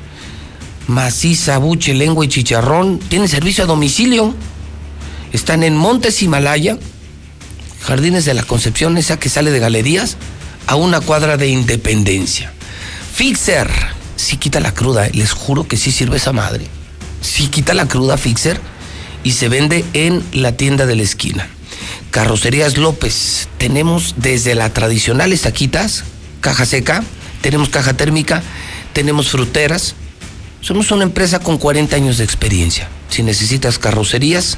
maciza, buche, lengua y chicharrón, tienen servicio a domicilio. Están en Montes Himalaya, Jardines de la Concepción, esa que sale de galerías, a una cuadra de Independencia. Fixer, sí quita la cruda, eh, les juro que sí sirve esa madre. Sí quita la cruda Fixer y se vende en la tienda de la esquina. Carrocerías López, tenemos desde la tradicional estaquitas, caja seca, tenemos caja térmica, tenemos fruteras. Somos una empresa con 40 años de experiencia. Si necesitas carrocerías,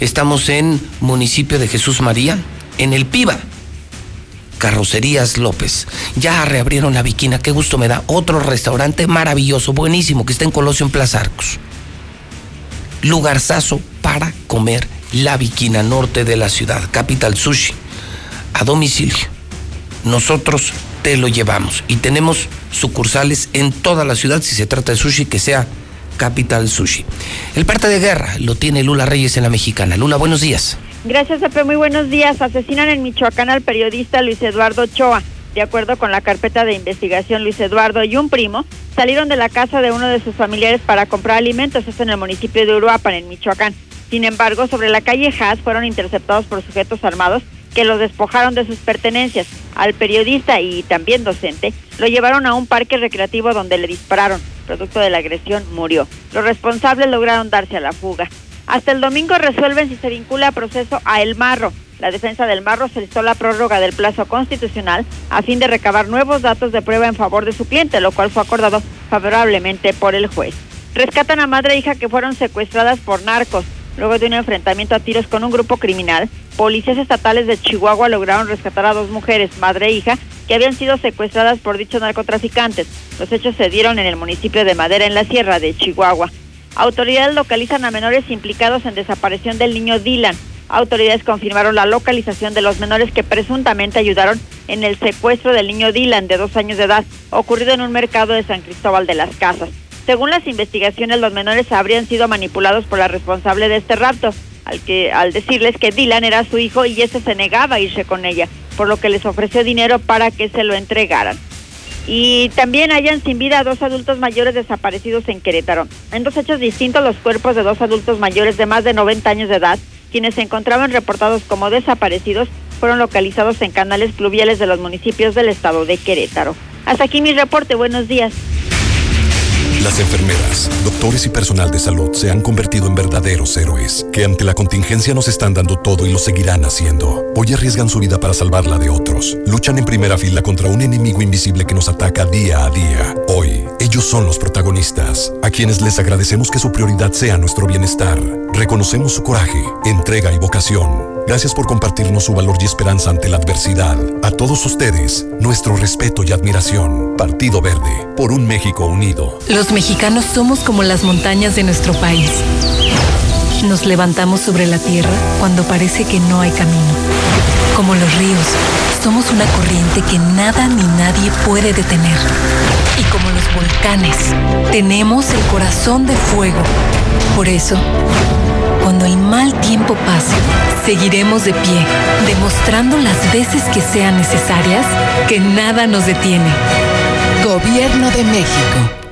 estamos en municipio de Jesús María, en el Piba. Carrocerías López. Ya reabrieron la Viquina, qué gusto me da. Otro restaurante maravilloso, buenísimo, que está en Colosio en Plaza Arcos lugarzazo para comer la Viquina Norte de la ciudad, Capital Sushi, a domicilio. Nosotros te lo llevamos y tenemos sucursales en toda la ciudad si se trata de sushi que sea Capital Sushi. El parte de guerra lo tiene Lula Reyes en la Mexicana. Lula, buenos días. Gracias, Pepe. Muy buenos días. Asesinan en Michoacán al periodista Luis Eduardo Ochoa. De acuerdo con la carpeta de investigación, Luis Eduardo y un primo salieron de la casa de uno de sus familiares para comprar alimentos, esto en el municipio de Uruapan, en Michoacán. Sin embargo, sobre la calle Haas fueron interceptados por sujetos armados que los despojaron de sus pertenencias. Al periodista y también docente lo llevaron a un parque recreativo donde le dispararon. Producto de la agresión murió. Los responsables lograron darse a la fuga. Hasta el domingo resuelven si se vincula a proceso a El Marro. La defensa del Marro solicitó la prórroga del plazo constitucional a fin de recabar nuevos datos de prueba en favor de su cliente, lo cual fue acordado favorablemente por el juez. Rescatan a madre e hija que fueron secuestradas por narcos. Luego de un enfrentamiento a tiros con un grupo criminal, policías estatales de Chihuahua lograron rescatar a dos mujeres, madre e hija, que habían sido secuestradas por dichos narcotraficantes. Los hechos se dieron en el municipio de Madera, en la sierra de Chihuahua. Autoridades localizan a menores implicados en desaparición del niño Dylan. Autoridades confirmaron la localización de los menores que presuntamente ayudaron en el secuestro del niño Dylan de dos años de edad, ocurrido en un mercado de San Cristóbal de las Casas. Según las investigaciones, los menores habrían sido manipulados por la responsable de este rapto, al que al decirles que Dylan era su hijo y ese se negaba a irse con ella, por lo que les ofreció dinero para que se lo entregaran. Y también hayan sin vida a dos adultos mayores desaparecidos en Querétaro. En dos hechos distintos, los cuerpos de dos adultos mayores de más de 90 años de edad, quienes se encontraban reportados como desaparecidos, fueron localizados en canales pluviales de los municipios del estado de Querétaro. Hasta aquí mi reporte. Buenos días. Las enfermeras, doctores y personal de salud se han convertido en verdaderos héroes, que ante la contingencia nos están dando todo y lo seguirán haciendo. Hoy arriesgan su vida para salvarla de otros. Luchan en primera fila contra un enemigo invisible que nos ataca día a día. Hoy, ellos son los protagonistas, a quienes les agradecemos que su prioridad sea nuestro bienestar. Reconocemos su coraje, entrega y vocación. Gracias por compartirnos su valor y esperanza ante la adversidad. A todos ustedes, nuestro respeto y admiración. Partido Verde, por un México unido. Los mexicanos somos como las montañas de nuestro país. Nos levantamos sobre la tierra cuando parece que no hay camino. Como los ríos, somos una corriente que nada ni nadie puede detener. Y como los volcanes, tenemos el corazón de fuego. Por eso, cuando el mal tiempo pase, seguiremos de pie, demostrando las veces que sean necesarias que nada nos detiene. Gobierno de México.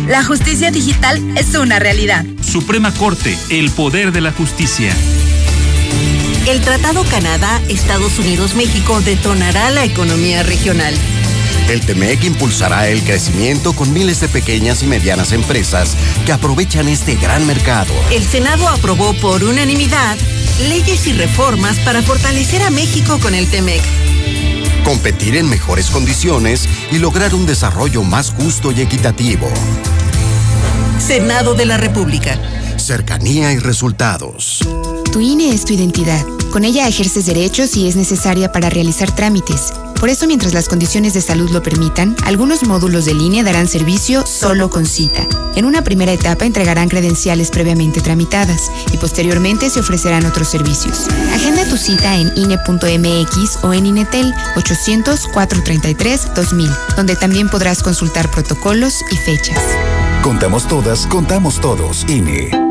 La justicia digital es una realidad. Suprema Corte, el poder de la justicia. El Tratado Canadá-Estados Unidos-México detonará la economía regional. El TEMEC impulsará el crecimiento con miles de pequeñas y medianas empresas que aprovechan este gran mercado. El Senado aprobó por unanimidad leyes y reformas para fortalecer a México con el TEMEC. Competir en mejores condiciones y lograr un desarrollo más justo y equitativo. Senado de la República. Cercanía y resultados. Tu INE es tu identidad. Con ella ejerces derechos y es necesaria para realizar trámites. Por eso, mientras las condiciones de salud lo permitan, algunos módulos de línea darán servicio solo con cita. En una primera etapa entregarán credenciales previamente tramitadas y posteriormente se ofrecerán otros servicios. Agenda tu cita en INE.mx o en INETEL 800-433-2000, donde también podrás consultar protocolos y fechas. Contamos todas, contamos todos. INE.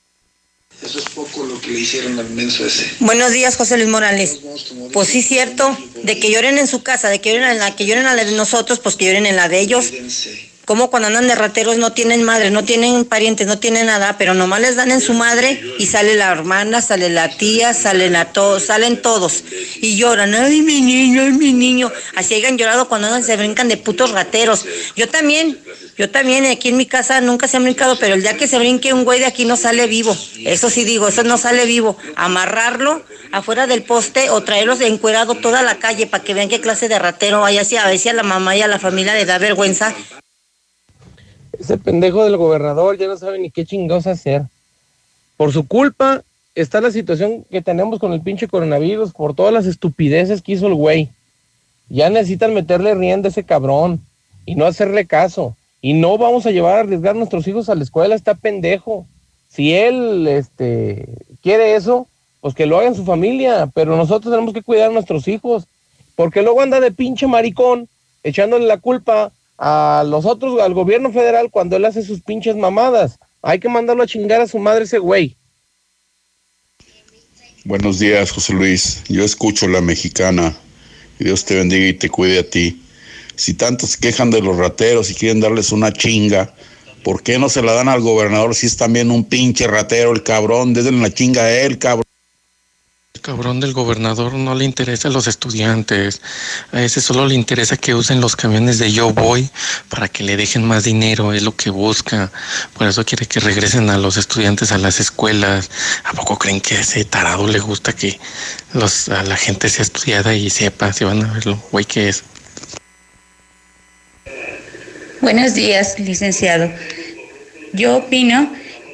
Eso es poco lo que le hicieron al menso ese. Buenos días, José Luis Morales. Pues sí, cierto, de que lloren en su casa, de que lloren en la que lloren a la de nosotros, pues que lloren en la de ellos. Como cuando andan de rateros no tienen madre, no tienen parientes, no tienen nada, pero nomás les dan en su madre y sale la hermana, sale la tía, salen a todos, salen todos y lloran, ay mi niño, ay mi niño. Así hayan llorado cuando andan, se brincan de putos rateros. Yo también, yo también aquí en mi casa nunca se han brincado, pero el día que se brinque un güey de aquí no sale vivo. Eso sí digo, eso no sale vivo. Amarrarlo afuera del poste o traerlos encuerado toda la calle para que vean qué clase de ratero hay así. A ver si a la mamá y a la familia le da vergüenza. Ese pendejo del gobernador ya no sabe ni qué chingados hacer. Por su culpa está la situación que tenemos con el pinche coronavirus, por todas las estupideces que hizo el güey. Ya necesitan meterle rienda a ese cabrón y no hacerle caso. Y no vamos a llevar a arriesgar a nuestros hijos a la escuela, está pendejo. Si él este, quiere eso, pues que lo haga en su familia, pero nosotros tenemos que cuidar a nuestros hijos, porque luego anda de pinche maricón echándole la culpa a los otros, al gobierno federal, cuando él hace sus pinches mamadas. Hay que mandarlo a chingar a su madre ese güey. Buenos días, José Luis. Yo escucho la mexicana. Dios te bendiga y te cuide a ti. Si tanto se quejan de los rateros y quieren darles una chinga, ¿por qué no se la dan al gobernador si es también un pinche ratero el cabrón? Desde la chinga a él, cabrón. Cabrón del gobernador no le interesa a los estudiantes. A ese solo le interesa que usen los camiones de Yo Voy para que le dejen más dinero, es lo que busca. Por eso quiere que regresen a los estudiantes a las escuelas. ¿A poco creen que a ese tarado le gusta que los, a la gente sea estudiada y sepa si van a ver lo güey que es? Buenos días, licenciado. Yo opino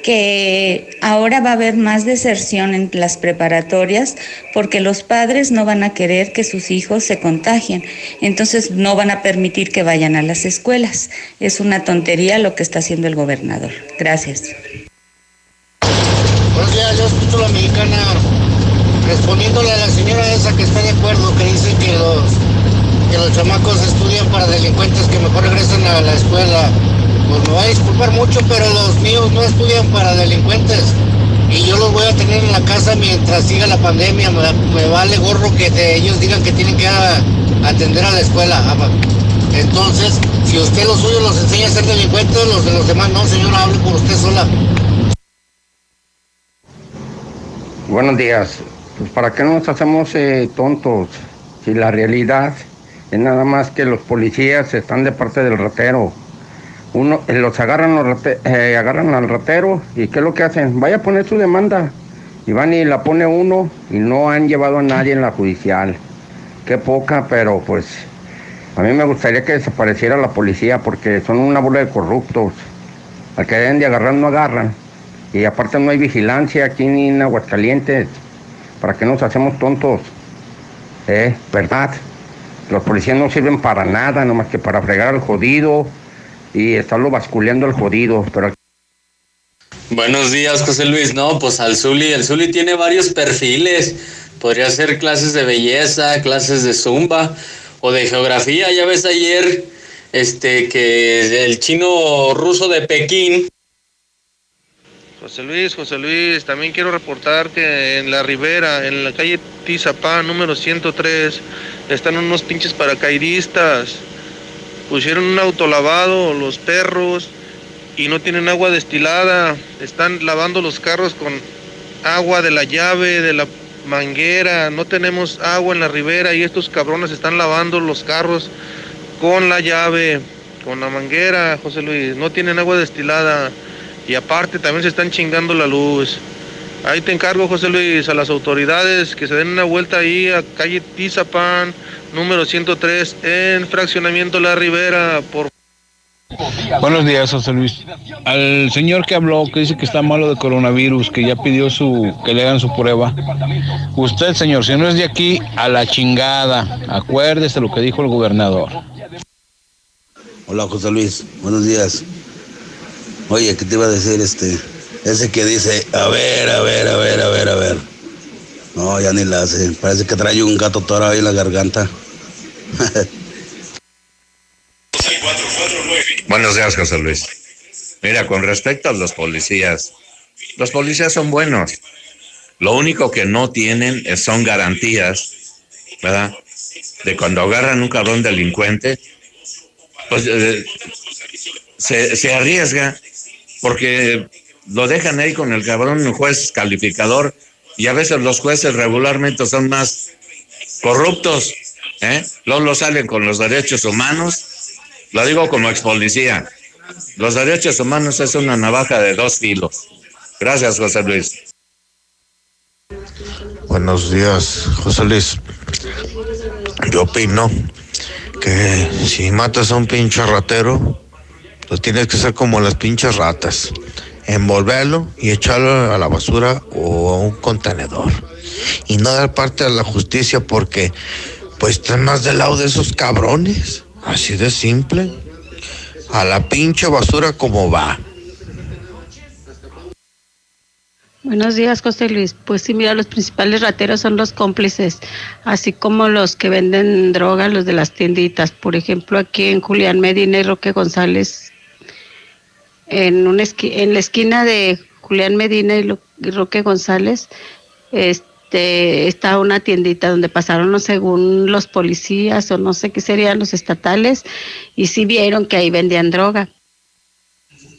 que ahora va a haber más deserción en las preparatorias porque los padres no van a querer que sus hijos se contagien, entonces no van a permitir que vayan a las escuelas. Es una tontería lo que está haciendo el gobernador. Gracias. Buenos días, yo escucho la mexicana respondiéndole a la señora esa que está de acuerdo, que dice que los, que los chamacos estudian para delincuentes que mejor regresen a la escuela. Pues me va a disculpar mucho, pero los míos no estudian para delincuentes. Y yo los voy a tener en la casa mientras siga la pandemia. Me, vale gorro que ellos digan que tienen que atender a la escuela. Entonces, si usted los suyos los enseña a ser delincuentes, los de los demás no, señora, hable por usted sola. Buenos días. Pues para qué nos hacemos eh, tontos si la realidad es nada más que los policías están de parte del ratero uno eh, los agarran los eh, agarran al ratero y qué es lo que hacen vaya a poner su demanda. Y van y la pone uno y no han llevado a nadie en la judicial. Qué poca pero pues a mí me gustaría que desapareciera la policía porque son una bola de corruptos. Al que deben de agarrar no agarran. Y aparte no hay vigilancia aquí ni en Aguascalientes para qué nos hacemos tontos. Eh verdad los policías no sirven para nada nomás que para fregar al jodido y estarlo basculeando al jodido, pero Buenos días, José Luis. No, pues al Zuli, el Zuli tiene varios perfiles. Podría ser clases de belleza, clases de zumba o de geografía. Ya ves ayer este que el chino ruso de Pekín. José Luis, José Luis, también quiero reportar que en la Ribera, en la calle Tizapá, número 103, están unos pinches paracaidistas pusieron un autolavado los perros y no tienen agua destilada. Están lavando los carros con agua de la llave, de la manguera. No tenemos agua en la ribera y estos cabrones están lavando los carros con la llave, con la manguera, José Luis. No tienen agua destilada y aparte también se están chingando la luz. Ahí te encargo, José Luis, a las autoridades que se den una vuelta ahí a calle Tizapán, número 103, en Fraccionamiento La Ribera, por Buenos días, José Luis. Al señor que habló, que dice que está malo de coronavirus, que ya pidió su que le hagan su prueba. Usted, señor, si no es de aquí, a la chingada. Acuérdese lo que dijo el gobernador. Hola, José Luis. Buenos días. Oye, ¿qué te iba a decir este? Ese que dice, a ver, a ver, a ver, a ver, a ver. No, ya ni la hace. Parece que trae un gato toro ahí en la garganta. Buenos días, José Luis. Mira, con respecto a los policías, los policías son buenos. Lo único que no tienen son garantías, ¿verdad? De cuando agarran un cabrón delincuente, pues eh, se, se arriesga porque lo dejan ahí con el cabrón juez calificador y a veces los jueces regularmente son más corruptos, ¿eh? Luego lo salen con los derechos humanos, lo digo como ex policía, los derechos humanos es una navaja de dos filos. Gracias, José Luis. Buenos días, José Luis. Yo opino que si matas a un pinche ratero, pues tienes que ser como las pinches ratas envolverlo y echarlo a la basura o a un contenedor. Y no dar parte a la justicia porque pues están más del lado de esos cabrones. Así de simple. A la pinche basura como va. Buenos días, José Luis. Pues sí, mira, los principales rateros son los cómplices, así como los que venden droga, los de las tienditas. Por ejemplo, aquí en Julián Medina y Roque González en, una en la esquina de Julián Medina y, Roque González, este, está una tiendita donde pasaron, según los policías o no sé qué serían los estatales, y sí vieron que ahí vendían droga.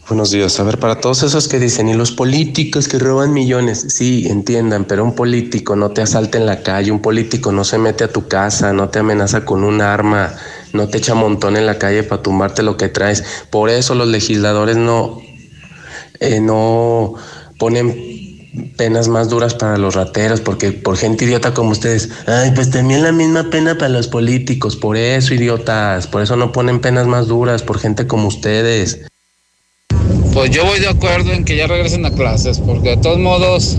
Buenos días. A ver, para todos esos que dicen, y los políticos que roban millones, sí, entiendan, pero un político no te asalta en la calle, un político no se mete a tu casa, no te amenaza con un arma, no te echa montón en la calle para tumbarte lo que traes. Por eso los legisladores no, eh, no ponen penas más duras para los rateros, porque por gente idiota como ustedes, ay, pues también la misma pena para los políticos, por eso idiotas, por eso no ponen penas más duras, por gente como ustedes. Pues yo voy de acuerdo en que ya regresen a clases, porque de todos modos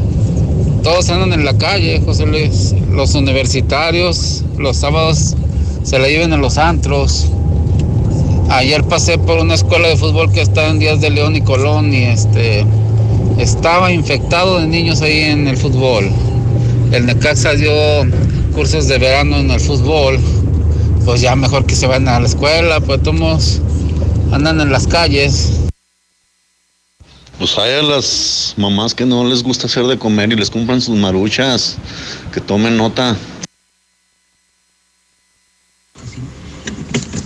todos andan en la calle, José Luis. Los universitarios, los sábados se la lleven en los antros. Ayer pasé por una escuela de fútbol que está en Díaz de León y Colón y este estaba infectado de niños ahí en el fútbol. El Necaxa dio cursos de verano en el fútbol. Pues ya mejor que se vayan a la escuela, pues todos andan en las calles. Pues hay a las mamás que no les gusta hacer de comer y les compran sus maruchas, que tomen nota.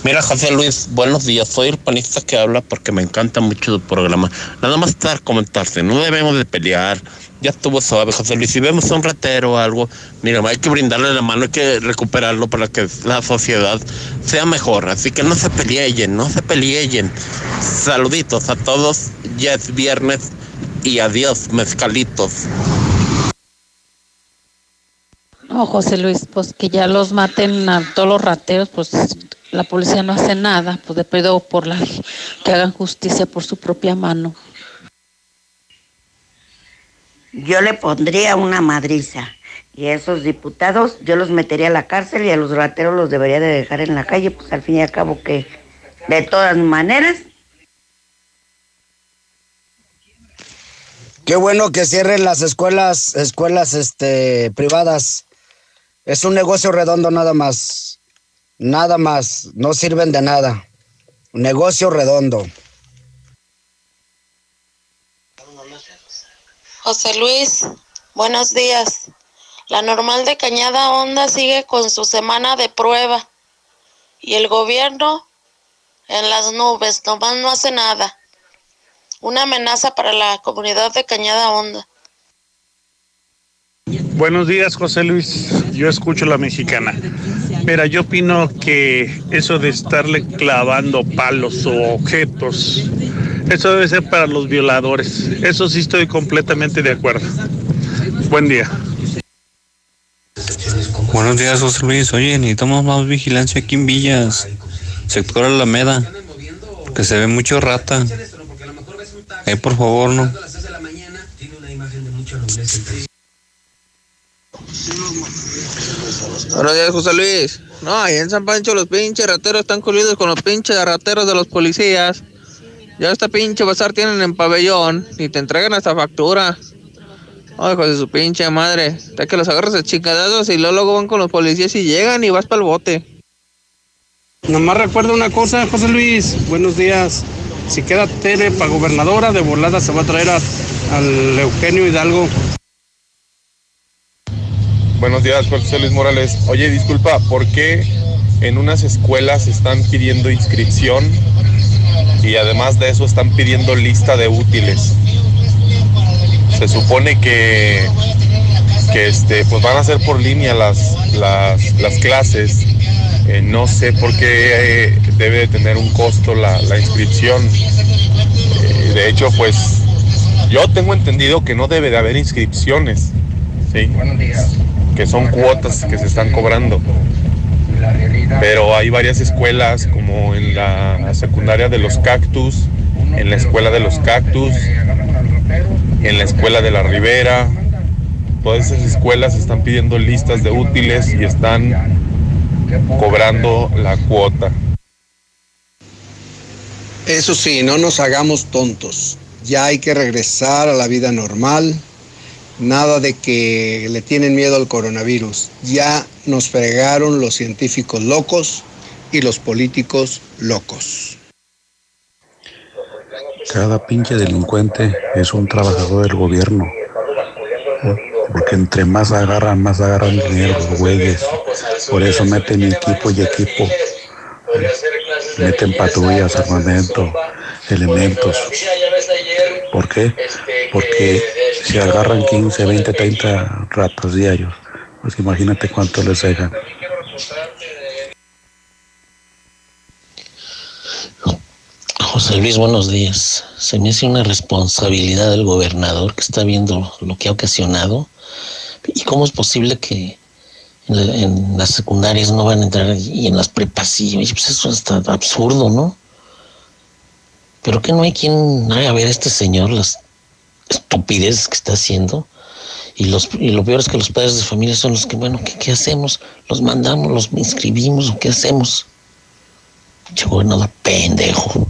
Mira, José Luis, buenos días. Soy el panista que habla porque me encanta mucho tu programa. Nada más estar comentarse, no debemos de pelear. Ya estuvo suave, José Luis. Si vemos un ratero o algo, mira, hay que brindarle la mano, hay que recuperarlo para que la sociedad sea mejor. Así que no se peleen, no se peleen. Saluditos a todos. Ya es viernes y adiós, mezcalitos. No, José Luis, pues que ya los maten a todos los rateros, pues la policía no hace nada, pues de pedo por la que hagan justicia por su propia mano. Yo le pondría una madriza y a esos diputados yo los metería a la cárcel y a los rateros los debería de dejar en la calle, pues al fin y al cabo que de todas maneras Qué bueno que cierren las escuelas, escuelas este, privadas. Es un negocio redondo nada más. Nada más. No sirven de nada. Negocio redondo. José Luis, buenos días. La normal de Cañada Honda sigue con su semana de prueba y el gobierno en las nubes, nomás no hace nada. Una amenaza para la comunidad de Cañada Honda. Buenos días, José Luis. Yo escucho la mexicana. Mira, yo opino que eso de estarle clavando palos o objetos, eso debe ser para los violadores. Eso sí estoy completamente de acuerdo. Buen día. Buenos días, José Luis. Oye, necesitamos más vigilancia aquí en Villas, sector Alameda, que se ve mucho rata. Eh, por favor, no. Buenos días, José Luis. No, ahí en San Pancho los pinches rateros están coludidos con los pinches rateros de los policías. Ya esta pinche bazar tienen en pabellón y te entregan hasta factura. Ay, hijo de su pinche madre. Hasta que los agarras a chingadazos y luego, luego van con los policías y llegan y vas para el bote. Nomás recuerda una cosa, José Luis. Buenos días. Si queda Tere para gobernadora, de volada se va a traer a- al Eugenio Hidalgo. Buenos días, José Luis Morales. Oye, disculpa, ¿por qué en unas escuelas están pidiendo inscripción y además de eso están pidiendo lista de útiles? Se supone que, que este, pues van a ser por línea las, las, las clases. Eh, no sé por qué eh, debe de tener un costo la, la inscripción. Eh, de hecho, pues yo tengo entendido que no debe de haber inscripciones. ¿sí? Que son cuotas que se están cobrando. Pero hay varias escuelas, como en la secundaria de los cactus, en la escuela de los cactus, en la escuela de la Ribera. Todas esas escuelas están pidiendo listas de útiles y están cobrando la cuota. Eso sí, no nos hagamos tontos. Ya hay que regresar a la vida normal. Nada de que le tienen miedo al coronavirus. Ya nos fregaron los científicos locos y los políticos locos. Cada pinche delincuente es un trabajador del gobierno. ¿no? Porque entre más agarran, más agarran dinero los güeyes. Por eso meten equipo y equipo. Meten patrullas, armamento. elementos. ¿Por qué? Porque si agarran 15, 20, 30 ratos diarios, pues imagínate cuánto les dejan. José Luis, buenos días. Se me hace una responsabilidad del gobernador que está viendo lo que ha ocasionado. ¿Y cómo es posible que en, la- en las secundarias no van a entrar y en las prepas sí? Pues eso está absurdo, ¿no? Pero que no hay quien haga ver a este señor las estupideces que está haciendo. Y, los, y lo peor es que los padres de familia son los que, bueno, ¿qué, qué hacemos? ¿Los mandamos, los inscribimos o qué hacemos? Che gobernador pendejo.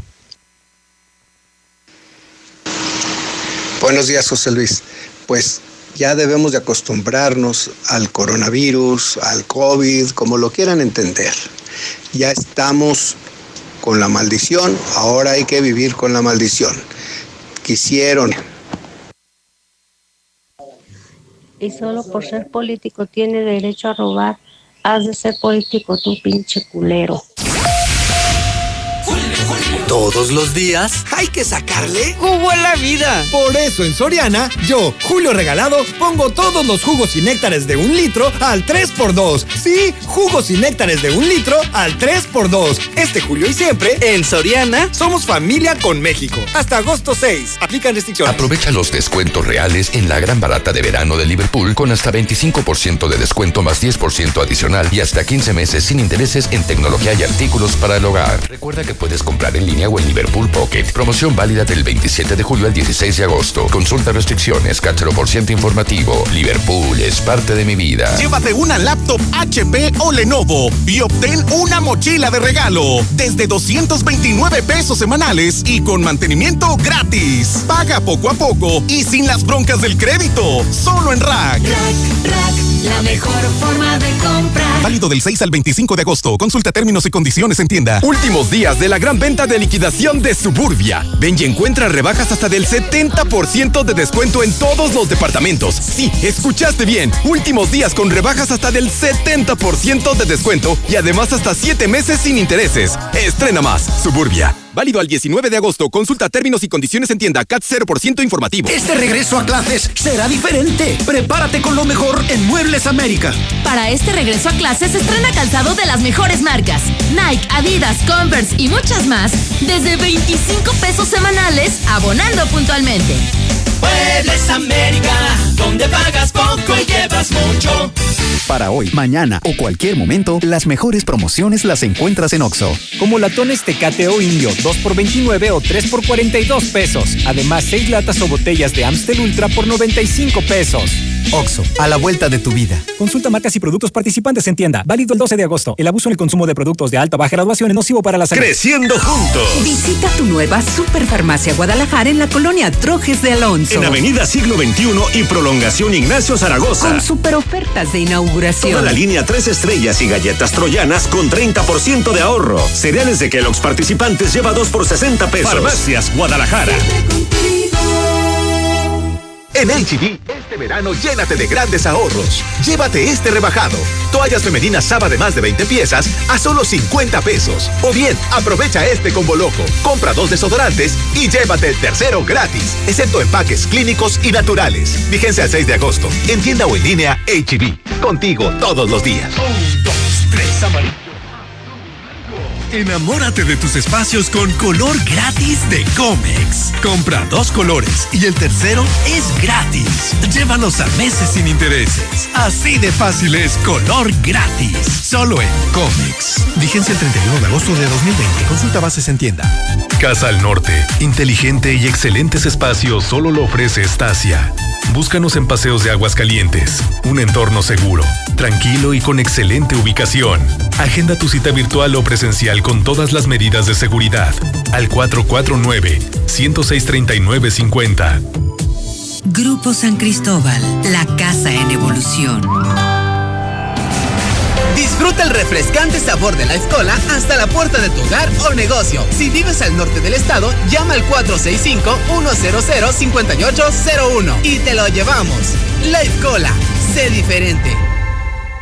Buenos días, José Luis. Pues ya debemos de acostumbrarnos al coronavirus, al COVID, como lo quieran entender. Ya estamos con la maldición, ahora hay que vivir con la maldición. Quisieron y solo por ser político tiene derecho a robar, has de ser político tú, pinche culero. Todos los días hay que sacarle jugo a la vida. Por eso en Soriana, yo, Julio Regalado, pongo todos los jugos y néctares de un litro al 3x2. Sí, jugos y néctares de un litro al 3x2. Este julio y siempre, en Soriana, somos familia con México. Hasta agosto 6. Aplican restricciones. Aprovecha los descuentos reales en la gran barata de verano de Liverpool con hasta 25% de descuento más 10% adicional y hasta 15 meses sin intereses en tecnología y artículos para el hogar. Recuerda que puedes comprar en línea o en Liverpool Pocket. Promoción válida del 27 de julio al 16 de agosto. Consulta restricciones, cáchero por ciento informativo. Liverpool es parte de mi vida. Llévate una laptop HP o Lenovo y obtén una mochila de regalo desde 229 pesos semanales y con mantenimiento gratis. Paga poco a poco y sin las broncas del crédito. Solo en Rack. La mejor forma de comprar. Válido del 6 al 25 de agosto. Consulta términos y condiciones en tienda. Últimos días de la gran venta de liquidación de Suburbia. Ven y encuentra rebajas hasta del 70% de descuento en todos los departamentos. Sí, escuchaste bien. Últimos días con rebajas hasta del 70% de descuento y además hasta 7 meses sin intereses. Estrena más, Suburbia. Válido al 19 de agosto. Consulta términos y condiciones en tienda CAT 0% informativo. Este regreso a clases será diferente. Prepárate con lo mejor en Muebles América. Para este regreso a clases estrena calzado de las mejores marcas. Nike, Adidas, Converse y muchas más desde 25 pesos semanales abonando puntualmente. Muebles América, donde pagas poco y llevas mucho. Para hoy, mañana o cualquier momento, las mejores promociones las encuentras en Oxo. Como latones Tecate o Indio, 2 por 29 o 3 por 42 pesos. Además, 6 latas o botellas de Amstel Ultra por 95 pesos. Oxo, a la vuelta de tu vida. Consulta marcas y productos participantes en tienda. Válido el 12 de agosto. El abuso en el consumo de productos de alta o baja graduación es nocivo para la salud. Creciendo juntos. Visita tu nueva Superfarmacia Guadalajara en la colonia Trojes de Alonso. En Avenida Siglo XXI y Prolongación Ignacio Zaragoza. Con super ofertas de inauguración. Toda la línea tres estrellas y galletas troyanas con 30% de ahorro. Cereales de Kellogg's participantes lleva 2 por 60 pesos. Farmacias Guadalajara. En HB, este verano llénate de grandes ahorros. Llévate este rebajado. Toallas femeninas Saba de más de 20 piezas a solo 50 pesos. O bien, aprovecha este combo loco. Compra dos desodorantes y llévate el tercero gratis, excepto empaques clínicos y naturales. Vigencia al 6 de agosto. En tienda o en línea, HB. Contigo todos los días. Un, dos, tres, amarillo. Enamórate de tus espacios con color gratis de Comex. Compra dos colores y el tercero es gratis. Llévalos a meses sin intereses. Así de fácil es color gratis. Solo en Comex. Vigencia el 31 de agosto de 2020. Consulta bases en tienda. Casa al Norte. Inteligente y excelentes espacios solo lo ofrece Estacia. Búscanos en Paseos de Aguas Calientes. Un entorno seguro, tranquilo y con excelente ubicación. Agenda tu cita virtual o presencial con todas las medidas de seguridad. Al 449-106-3950. Grupo San Cristóbal, la casa en evolución. Disfruta el refrescante sabor de la escola hasta la puerta de tu hogar o negocio. Si vives al norte del estado, llama al 465-100-5801 y te lo llevamos. La escola, sé diferente.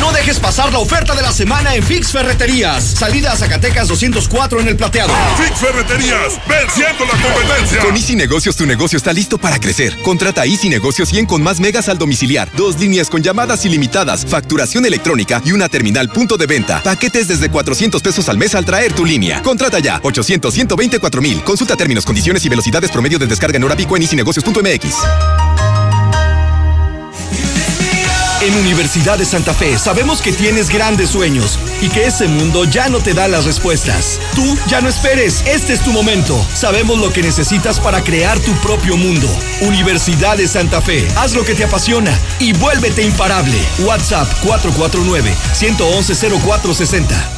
No dejes pasar la oferta de la semana en Fix Ferreterías. Salida a Zacatecas 204 en el plateado. Fix Ferreterías, venciendo la competencia. Con Easy Negocios tu negocio está listo para crecer. Contrata Easy Negocios 100 con más megas al domiciliar, dos líneas con llamadas ilimitadas, facturación electrónica y una terminal punto de venta. Paquetes desde 400 pesos al mes al traer tu línea. Contrata ya 800 124 mil. Consulta términos, condiciones y velocidades promedio de descarga en hora pico en easynegocios.mx. En Universidad de Santa Fe sabemos que tienes grandes sueños y que ese mundo ya no te da las respuestas. Tú ya no esperes, este es tu momento. Sabemos lo que necesitas para crear tu propio mundo. Universidad de Santa Fe, haz lo que te apasiona y vuélvete imparable. WhatsApp 449 111 0460.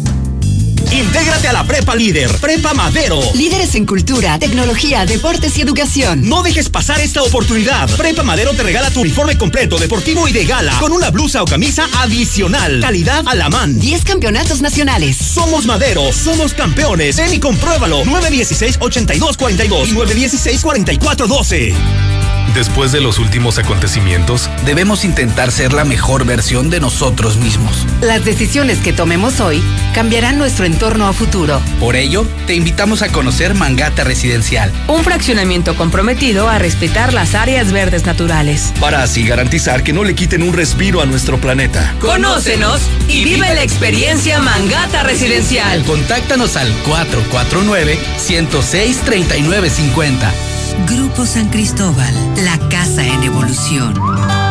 Intégrate a la Prepa Líder, Prepa Madero. Líderes en cultura, tecnología, deportes y educación. No dejes pasar esta oportunidad. Prepa Madero te regala tu uniforme completo, deportivo y de gala, con una blusa o camisa adicional. Calidad a la man. 10 campeonatos nacionales. Somos Madero, somos campeones. Ven y compruébalo. 916-8242 y 916-4412. Después de los últimos acontecimientos, debemos intentar ser la mejor versión de nosotros mismos. Las decisiones que tomemos hoy cambiarán nuestro entorno a futuro. Por ello, te invitamos a conocer Mangata Residencial. Un fraccionamiento comprometido a respetar las áreas verdes naturales. Para así garantizar que no le quiten un respiro a nuestro planeta. Conócenos y vive la experiencia Mangata Residencial. Contáctanos al 449 106 3950. Grupo San Cristóbal, la casa en evolución.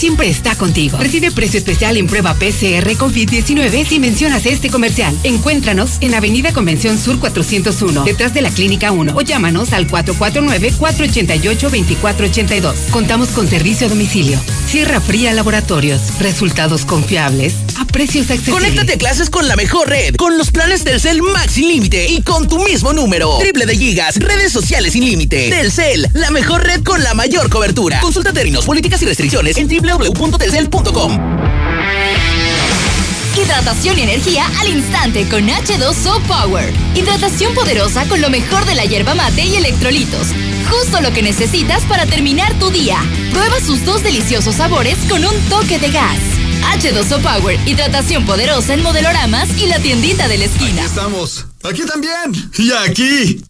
siempre está contigo. Recibe precio especial en prueba PCR COVID-19 si mencionas este comercial. Encuéntranos en Avenida Convención Sur 401, detrás de la Clínica 1, o llámanos al 449-488-2482. Contamos con servicio a domicilio. Sierra Fría Laboratorios. Resultados confiables a precios accesibles. Conéctate a clases con la mejor red, con los planes Telcel Max sin límite y con tu mismo número. Triple de gigas, redes sociales sin límite. Telcel, la mejor red con la mayor cobertura. Consulta términos, políticas y restricciones en www.telcel.com. Hidratación y energía al instante con H2O Power. Hidratación poderosa con lo mejor de la hierba mate y electrolitos. Justo lo que necesitas para terminar tu día. Prueba sus dos deliciosos sabores con un toque de gas. H2O Power, hidratación poderosa en modeloramas y la tiendita de la esquina. Aquí estamos. Aquí también. Y aquí.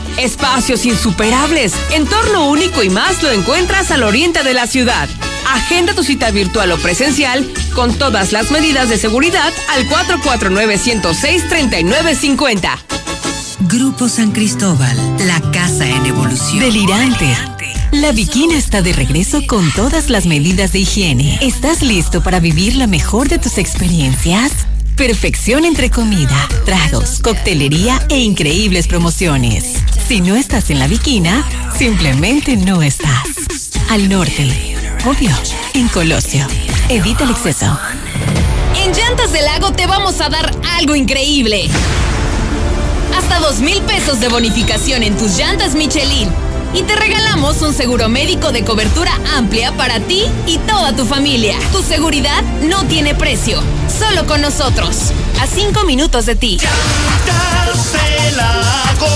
Espacios insuperables, entorno único y más lo encuentras al oriente de la ciudad. Agenda tu cita virtual o presencial con todas las medidas de seguridad al 449-106-3950. Grupo San Cristóbal, la casa en evolución. Delirante. La Bikina está de regreso con todas las medidas de higiene. ¿Estás listo para vivir la mejor de tus experiencias? Perfección entre comida, tragos, coctelería e increíbles promociones. Si no estás en la Bikina, simplemente no estás. Al norte, obvio, en Colosio. Evita el exceso. En Llantas del Lago te vamos a dar algo increíble. Hasta dos mil pesos de bonificación en tus llantas Michelin. Y te regalamos un seguro médico de cobertura amplia para ti y toda tu familia. Tu seguridad no tiene precio. Solo con nosotros. A cinco minutos de ti. Llantas del Lago.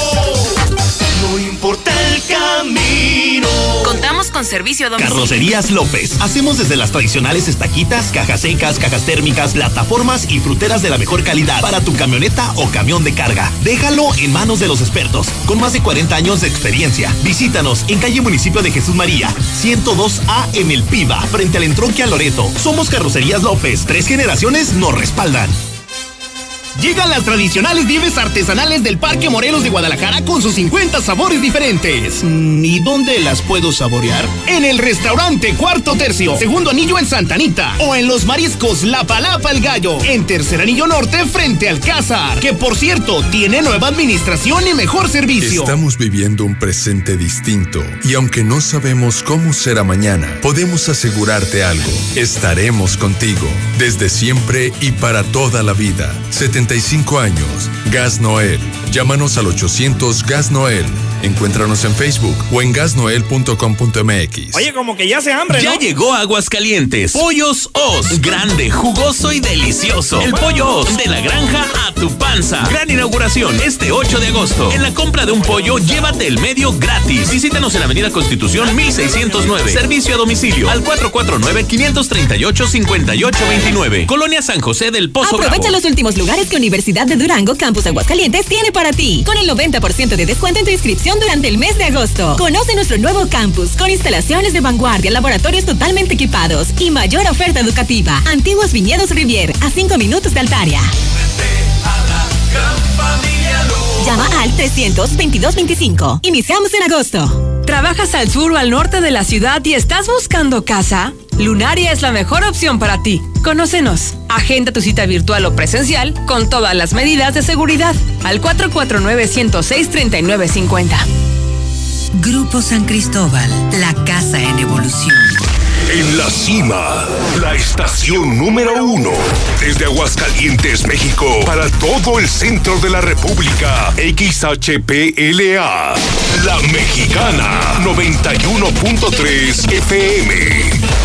No importa camino. Contamos con servicio a domicilio. Carrocerías López. Hacemos desde las tradicionales estaquitas, cajas secas, cajas térmicas, plataformas y fruteras de la mejor calidad para tu camioneta o camión de carga. Déjalo en manos de los expertos, con más de 40 años de experiencia. Visítanos en calle Municipio de Jesús María, 102A en El Piba, frente al entronque a Loreto. Somos Carrocerías López. Tres generaciones nos respaldan. Llegan las tradicionales nieves artesanales del Parque Morelos de Guadalajara con sus 50 sabores diferentes. Mm, ¿Y dónde las puedo saborear? En el restaurante Cuarto Tercio, segundo anillo en Santa Anita. O en los mariscos La Palapa el Gallo, en tercer anillo norte frente al Cázar. Que por cierto, tiene nueva administración y mejor servicio. Estamos viviendo un presente distinto. Y aunque no sabemos cómo será mañana, podemos asegurarte algo. Estaremos contigo. Desde siempre y para toda la vida. 75 años. Gas Noel. Llámanos al 800 Gas Noel. Encuéntranos en Facebook o en gasnoel.com.mx. Oye, como que ya se hambre, Ya ¿no? llegó Aguascalientes. Pollos Os. Grande, jugoso y delicioso. El pollo Os de la granja a tu panza. Gran inauguración este 8 de agosto. En la compra de un pollo, llévate el medio gratis. Visítanos en Avenida Constitución 1609. Servicio a domicilio al 449-538-5829. Colonia San José del Pozo Aprovecha Bravo. los últimos lugares que Universidad de Durango Campus Aguascalientes tiene para ti, con el 90% de descuento en tu inscripción durante el mes de agosto. Conoce nuestro nuevo campus con instalaciones de vanguardia, laboratorios totalmente equipados y mayor oferta educativa. Antiguos Viñedos Rivier, a 5 minutos de Altaria. Llama al 322-25. Iniciamos en agosto. ¿Trabajas al sur o al norte de la ciudad y estás buscando casa? Lunaria es la mejor opción para ti. Conócenos. Agenda tu cita virtual o presencial con todas las medidas de seguridad al 449-106-3950. Grupo San Cristóbal, la casa en evolución. En la cima, la estación número uno. Desde Aguascalientes, México, para todo el centro de la República. XHPLA. La Mexicana, 91.3 FM.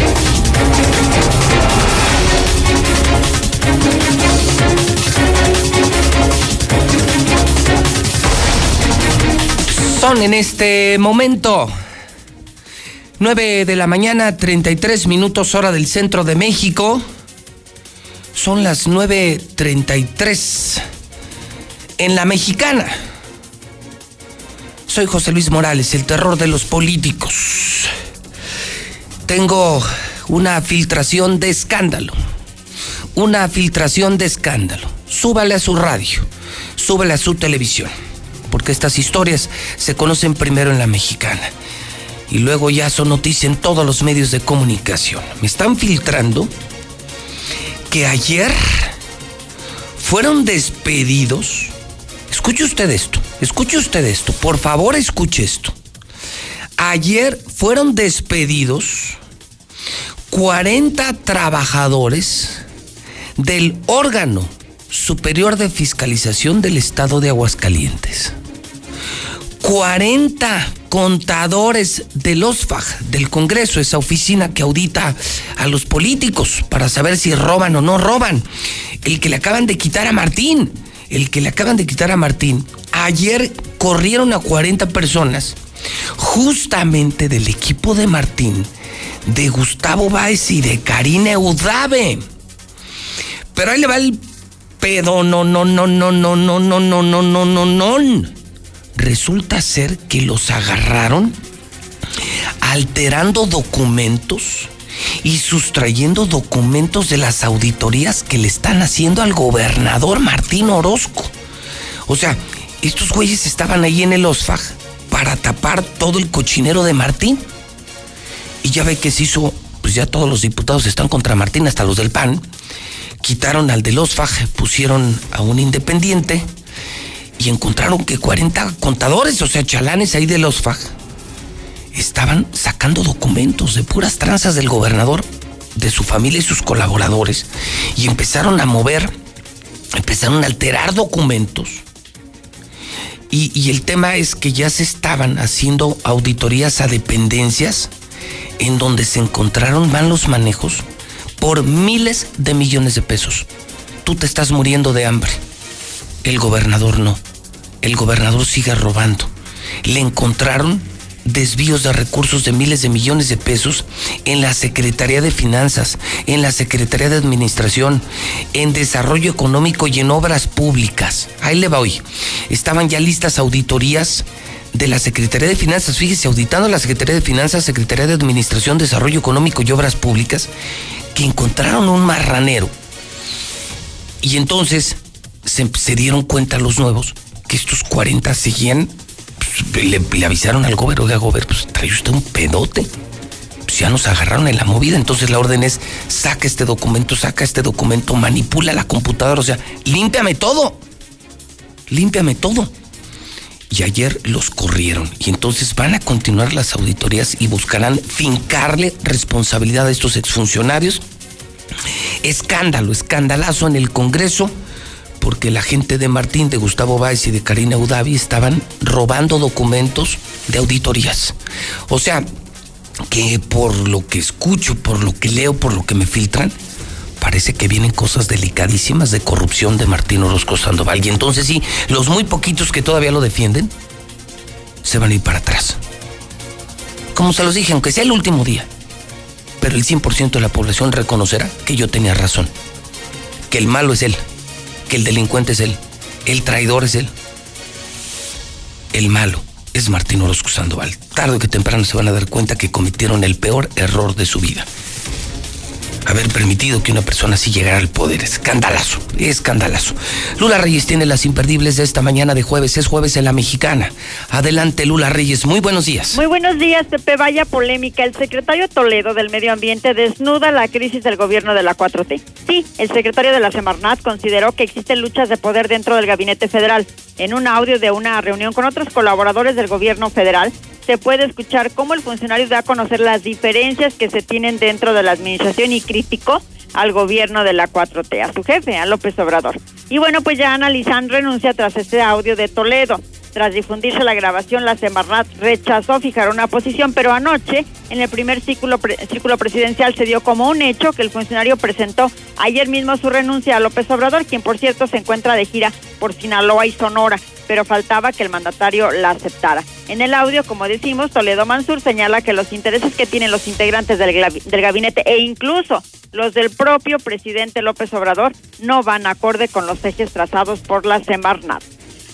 Son en este momento 9 de la mañana, 33 minutos hora del centro de México. Son las 9.33 en la mexicana. Soy José Luis Morales, el terror de los políticos. Tengo una filtración de escándalo. Una filtración de escándalo. Súbale a su radio, súbale a su televisión porque estas historias se conocen primero en la mexicana y luego ya son noticia en todos los medios de comunicación. Me están filtrando que ayer fueron despedidos, escuche usted esto, Escuche usted esto, por favor escuche esto. Ayer fueron despedidos 40 trabajadores del órgano superior de fiscalización del estado de Aguascalientes. 40 contadores del OSFAG, del Congreso, esa oficina que audita a los políticos para saber si roban o no roban. El que le acaban de quitar a Martín, el que le acaban de quitar a Martín. Ayer corrieron a 40 personas, justamente del equipo de Martín, de Gustavo Báez y de Karina Eudave. Pero ahí le va el pedo, no, no, no, no, no, no, no, no, no, no, no, no. Resulta ser que los agarraron alterando documentos y sustrayendo documentos de las auditorías que le están haciendo al gobernador Martín Orozco. O sea, estos güeyes estaban ahí en el OSFAG para tapar todo el cochinero de Martín. Y ya ve que se hizo, pues ya todos los diputados están contra Martín, hasta los del PAN. Quitaron al del OSFAG, pusieron a un independiente y encontraron que 40 contadores, o sea, chalanes ahí del OSFAG, estaban sacando documentos de puras tranzas del gobernador, de su familia y sus colaboradores, y empezaron a mover, empezaron a alterar documentos. Y, y, el tema es que ya se estaban haciendo auditorías a dependencias en donde se encontraron malos manejos por miles de millones de pesos. Tú te estás muriendo de hambre. El gobernador no. El gobernador sigue robando. Le encontraron desvíos de recursos de miles de millones de pesos en la Secretaría de Finanzas, en la Secretaría de Administración, en Desarrollo Económico y en Obras Públicas. Ahí le va hoy. Estaban ya listas auditorías de la Secretaría de Finanzas, fíjese, auditando la Secretaría de Finanzas, Secretaría de Administración, Desarrollo Económico y Obras Públicas, que encontraron un marranero. Y entonces se, dieron cuenta los nuevos que estos 40 seguían le, le, avisaron al gobierno, oiga, gobierno, pues trae usted un pedote. Pues ya nos agarraron en la movida, entonces la orden es, saca este documento, saca este documento, manipula la computadora, o sea, límpiame todo. Límpiame todo. Y ayer los corrieron y entonces van a continuar las auditorías y buscarán fincarle responsabilidad a estos exfuncionarios. Escándalo, escandalazo en el Congreso porque la gente de Martín, de Gustavo Báez y de Karina Udavi estaban robando documentos de auditorías. O sea, que por lo que escucho, por lo que leo, por lo que me filtran, parece que vienen cosas delicadísimas de corrupción de Martín Orozco Sandoval. Y entonces sí, los muy poquitos que todavía lo defienden, se van a ir para atrás. Como se los dije, aunque sea el último día, pero el 100% de la población reconocerá que yo tenía razón, que el malo es él que el delincuente es él, el traidor es él, el malo es Martín Orozco Sandoval. Tarde que temprano se van a dar cuenta que cometieron el peor error de su vida haber permitido que una persona así llegara al poder. Escandalazo, escandalazo. Lula Reyes tiene las imperdibles de esta mañana de jueves. Es jueves en la mexicana. Adelante, Lula Reyes. Muy buenos días. Muy buenos días, Pepe. Vaya polémica. El secretario Toledo del Medio Ambiente desnuda la crisis del gobierno de la 4T. Sí, el secretario de la Semarnat consideró que existen luchas de poder dentro del gabinete federal. En un audio de una reunión con otros colaboradores del gobierno federal, se puede escuchar cómo el funcionario da a conocer las diferencias que se tienen dentro de la administración y criticó al gobierno de la 4T, a su jefe, a López Obrador. Y bueno, pues ya analizan renuncia tras este audio de Toledo. Tras difundirse la grabación, la Semarnat rechazó fijar una posición, pero anoche, en el primer círculo, círculo presidencial, se dio como un hecho que el funcionario presentó ayer mismo su renuncia a López Obrador, quien por cierto se encuentra de gira por Sinaloa y Sonora, pero faltaba que el mandatario la aceptara. En el audio, como decimos, Toledo Mansur señala que los intereses que tienen los integrantes del, del gabinete e incluso los del propio presidente López Obrador no van acorde con los ejes trazados por la Semarnat.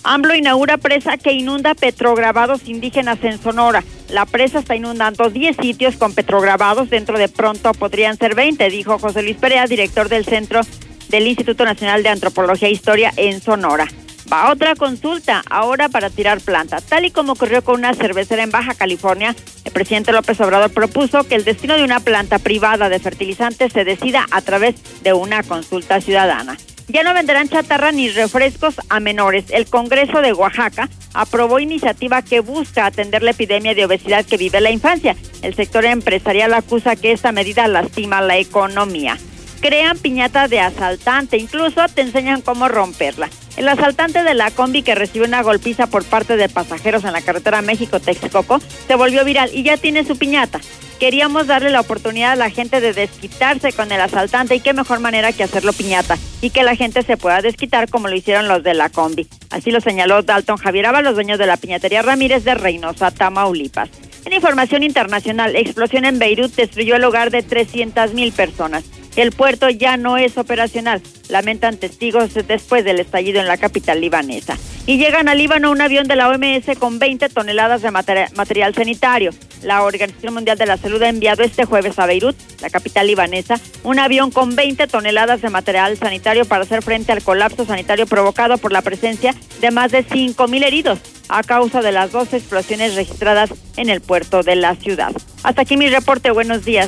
AMLO inaugura presa que inunda petrograbados indígenas en Sonora. La presa está inundando 10 sitios con petrograbados, dentro de pronto podrían ser 20, dijo José Luis Perea, director del Centro del Instituto Nacional de Antropología e Historia en Sonora. Va otra consulta, ahora para tirar planta. Tal y como ocurrió con una cervecera en Baja California, el presidente López Obrador propuso que el destino de una planta privada de fertilizantes se decida a través de una consulta ciudadana. Ya no venderán chatarra ni refrescos a menores. El Congreso de Oaxaca aprobó iniciativa que busca atender la epidemia de obesidad que vive la infancia. El sector empresarial acusa que esta medida lastima la economía. Crean piñata de asaltante, incluso te enseñan cómo romperla. El asaltante de la combi que recibió una golpiza por parte de pasajeros en la carretera México-Texcoco se volvió viral y ya tiene su piñata. Queríamos darle la oportunidad a la gente de desquitarse con el asaltante y qué mejor manera que hacerlo piñata y que la gente se pueda desquitar como lo hicieron los de la combi. Así lo señaló Dalton Javier los dueños de la piñatería Ramírez de Reynosa, Tamaulipas. En información internacional, explosión en Beirut destruyó el hogar de 300 mil personas. El puerto ya no es operacional, lamentan testigos después del estallido en la capital libanesa. Y llegan al Líbano un avión de la OMS con 20 toneladas de material sanitario. La Organización Mundial de la Salud ha enviado este jueves a Beirut, la capital libanesa, un avión con 20 toneladas de material sanitario para hacer frente al colapso sanitario provocado por la presencia de más de 5.000 heridos a causa de las dos explosiones registradas en el puerto de la ciudad. Hasta aquí mi reporte. Buenos días.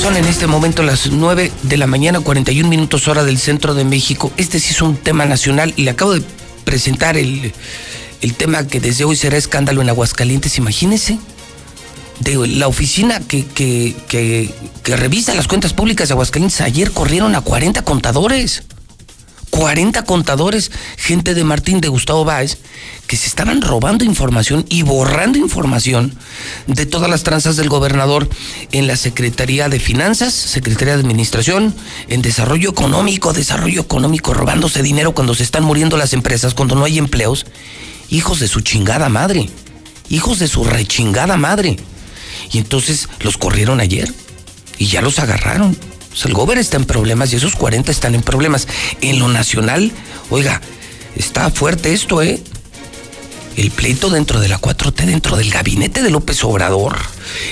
Son en este momento las 9 de la mañana, 41 minutos hora del centro de México. Este sí es un tema nacional y le acabo de presentar el, tema que desde hoy será escándalo en Aguascalientes. Imagínense, de la oficina que, que, que, que revisa las cuentas públicas de Aguascalientes, ayer corrieron a 40 contadores. 40 contadores, gente de Martín de Gustavo Báez, que se estaban robando información y borrando información de todas las tranzas del gobernador en la Secretaría de Finanzas, Secretaría de Administración, en Desarrollo Económico, Desarrollo Económico, robándose dinero cuando se están muriendo las empresas, cuando no hay empleos. Hijos de su chingada madre, hijos de su rechingada madre. Y entonces los corrieron ayer y ya los agarraron el gobierno está en problemas y esos 40 están en problemas. En lo nacional, oiga, está fuerte esto, ¿eh? El pleito dentro de la 4T, dentro del gabinete de López Obrador.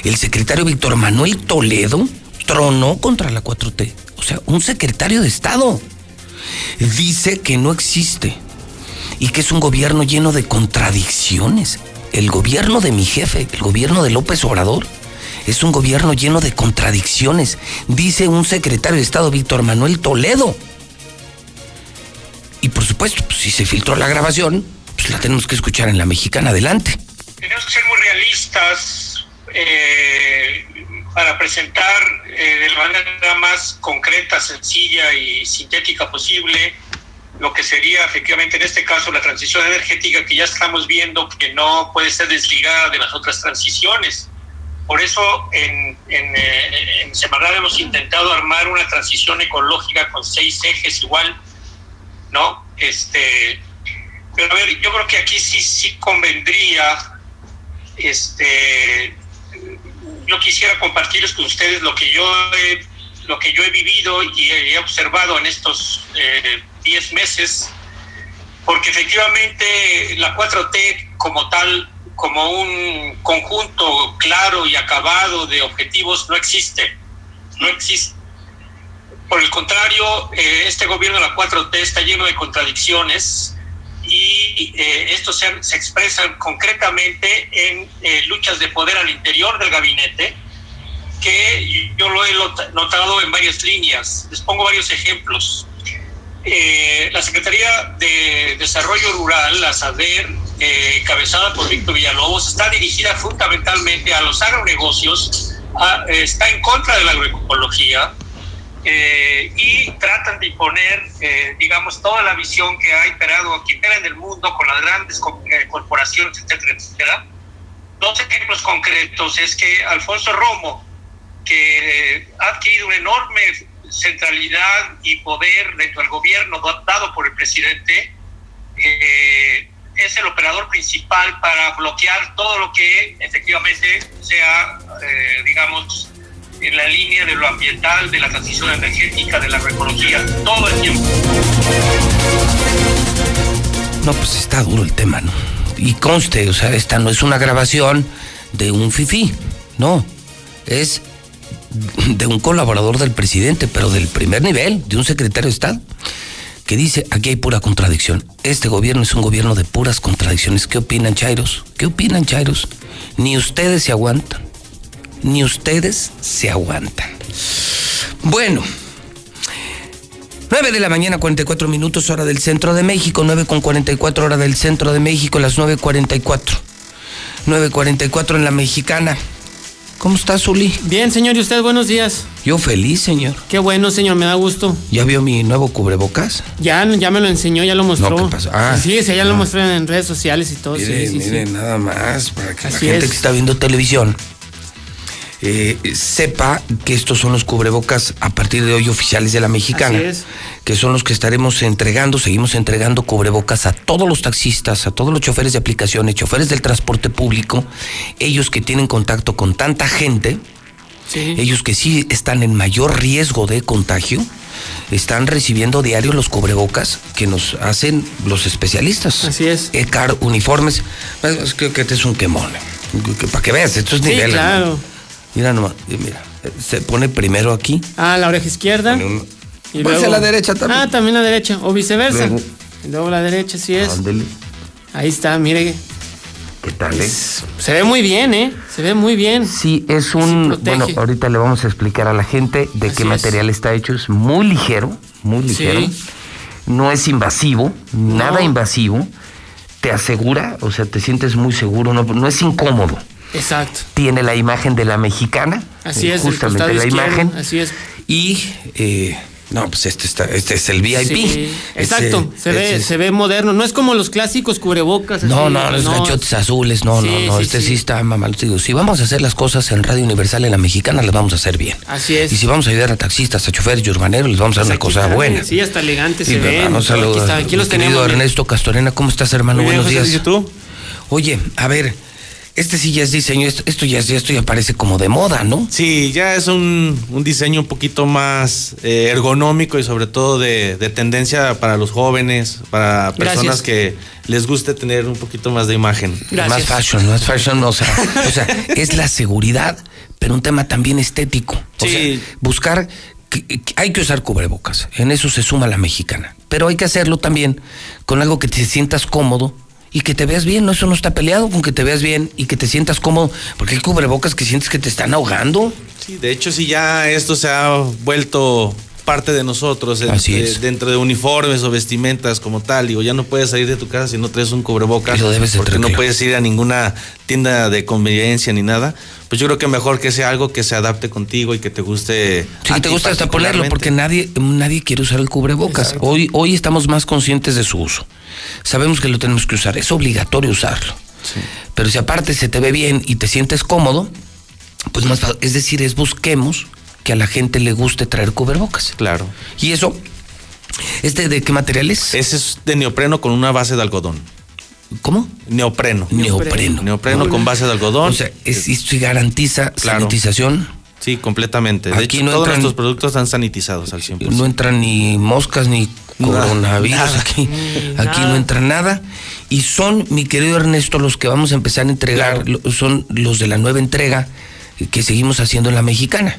El secretario Víctor Manuel Toledo tronó contra la 4T. O sea, un secretario de Estado. Dice que no existe y que es un gobierno lleno de contradicciones. El gobierno de mi jefe, el gobierno de López Obrador, es un gobierno lleno de contradicciones, dice un secretario de Estado, Víctor Manuel Toledo. Y por supuesto, pues, si se filtró la grabación, pues la tenemos que escuchar en la mexicana. Adelante. Tenemos que ser muy realistas eh, para presentar eh, de la manera más concreta, sencilla y sintética posible lo que sería efectivamente en este caso la transición energética que ya estamos viendo que no puede ser desligada de las otras transiciones. Por eso en, en, eh, en hemos intentado armar una transición ecológica con seis ejes igual, ¿no? Este, pero a ver, yo creo que aquí sí, sí convendría, este, yo quisiera compartirles con ustedes lo que yo he, lo que yo he vivido y he observado en estos 10 eh, meses, porque efectivamente la 4T como tal como un conjunto claro y acabado de objetivos no existe. No existe. Por el contrario, eh, este gobierno de la 4T está lleno de contradicciones y eh, esto se, se, expresa concretamente en eh, luchas de poder al interior del gabinete, que yo lo he notado en varias líneas. Les pongo varios ejemplos. la Secretaría de Desarrollo Rural, la SADER, eh, cabezada por Víctor Villalobos, está dirigida fundamentalmente a los agronegocios, está en contra de la agroecología eh, y tratan de imponer, eh, digamos, toda la visión que ha imperado aquí en el mundo con las grandes corporaciones, etcétera, etcétera. Dos ejemplos concretos es que Alfonso Romo, que ha adquirido una enorme centralidad y poder dentro del gobierno dado por el presidente, eh, es el operador principal para bloquear todo lo que efectivamente sea, eh, digamos, en la línea de lo ambiental, de la transición energética, de la agroecología, todo el tiempo. No, pues está duro el tema, ¿no? Y conste, o sea, esta no es una grabación de un FIFI, no, es de un colaborador del presidente, pero del primer nivel, de un secretario de Estado que dice, aquí hay pura contradicción. Este gobierno es un gobierno de puras contradicciones. ¿Qué opinan, Chairos? ¿Qué opinan, Chairos? Ni ustedes se aguantan. ni ustedes se aguantan. Bueno. 9 de la mañana, 44 minutos, hora del centro de México. 9 con 44, hora del centro de México, las 9.44. 9.44 en la mexicana. ¿Cómo está, Zuli? Bien, señor, ¿y usted? Buenos días. Yo feliz, señor. Qué bueno, señor, me da gusto. ¿Ya vio mi nuevo cubrebocas? Ya, ya me lo enseñó, ya lo mostró. No, ¿qué pasó? Ah. sí, sí, ya lo mostró en redes sociales y todo. Mire, sí, sí, mire, sí. nada más, para que Así la gente es. que está viendo televisión eh, sepa que estos son los cubrebocas a partir de hoy oficiales de la mexicana. Así es. Que son los que estaremos entregando, seguimos entregando cubrebocas a todos los taxistas, a todos los choferes de aplicaciones, choferes del transporte público, ellos que tienen contacto con tanta gente, ellos que sí están en mayor riesgo de contagio, están recibiendo diario los cubrebocas que nos hacen los especialistas. Así es. ECAR, uniformes. Pues, Creo que este es un quemón. Que- Para que veas, esto es Sí, nivel. claro. hermano. Mira nomás, mira. Se pone primero aquí. Ah, la oreja izquierda. Y Pues a la derecha también. Ah, también la derecha, o viceversa. Luego. Y luego la derecha, sí es. Ándele. Ahí está, mire. ¿Qué tal, eh? Se ve muy bien, ¿eh? Se ve muy bien. Sí, es un. bueno, ahorita le vamos a explicar a la gente de Así qué es. material está hecho. Es muy ligero, muy ligero. Sí. No es invasivo, nada No. invasivo. Te asegura, o sea, te sientes muy seguro, no, no es incómodo. Exacto. Tiene la imagen de la mexicana. Así eh, es, Justamente la imagen. Así es. Y. eh, no, pues este, está, este es el VIP. Sí, exacto, se ve, se ve moderno. No es como los clásicos cubrebocas. No, así, no, los gachotes azules, no, no, Sí, no, sí, este sí, está. Digo, si vamos a hacer las cosas en Radio Universal en la mexicana, las vamos a hacer bien. Así es. Y si vamos a ayudar a taxistas, a choferes y urbaneros, les vamos a dar una cosa buena. Sí, hasta elegantes Y se ven. vamos a Aquí, saludar. está, aquí los tenemos. Ernesto Castorena, ¿cómo estás, hermano? Bien, Buenos José, días. ¿y tú? Oye, a ver, este sí ya es diseño, esto, esto ya, es- esto ya parece como de moda, ¿no? Sí, ya es un, un diseño un poquito más eh, ergonómico y sobre todo de, de tendencia para los jóvenes, para personas Gracias. que les guste tener un poquito más de imagen. Más fashion, más fashion, o sea, o sea, es la seguridad, pero un tema también estético. O sea, buscar, hay que usar cubrebocas, en eso se suma la mexicana, pero hay que hacerlo también con algo que te sientas cómodo y que te veas bien, no, eso no está peleado con que te veas bien y que te sientas cómodo, porque hay cubrebocas que sientes que te están ahogando. Sí, de hecho, si ya esto se ha vuelto parte de nosotros en- Así es. dentro de uniformes o vestimentas como tal, digo, ya no puedes salir de tu casa si no traes un cubrebocas, porque no puedes ir a ninguna tienda de conveniencia ni nada, pues yo creo que mejor que sea algo que se adapte contigo y que te guste. Sí, que te ti gusta hasta ponerlo, porque nadie, nadie quiere usar el cubrebocas. Hoy, hoy estamos más conscientes de su uso. Sabemos que lo tenemos que usar, es obligatorio usarlo. Pero si aparte se te ve bien y te sientes cómodo, pues más es decir, es busquemos que a la gente le guste traer cubrebocas. Claro. Y eso, ¿este de qué material es? Ese es de neopreno con una base de algodón. ¿Cómo? Neopreno. Neopreno. Neopreno con base de algodón. O sea, es, esto garantiza Claro. sanitización. Sí, completamente. De Aquí hecho, no todos entran- nuestros productos están sanitizados al 100%. No entran ni moscas ni coronavirus nada. aquí. Aquí no entra nada. Y son, mi querido Ernesto, los que vamos a empezar a entregar, son los de la nueva entrega que seguimos haciendo en la mexicana.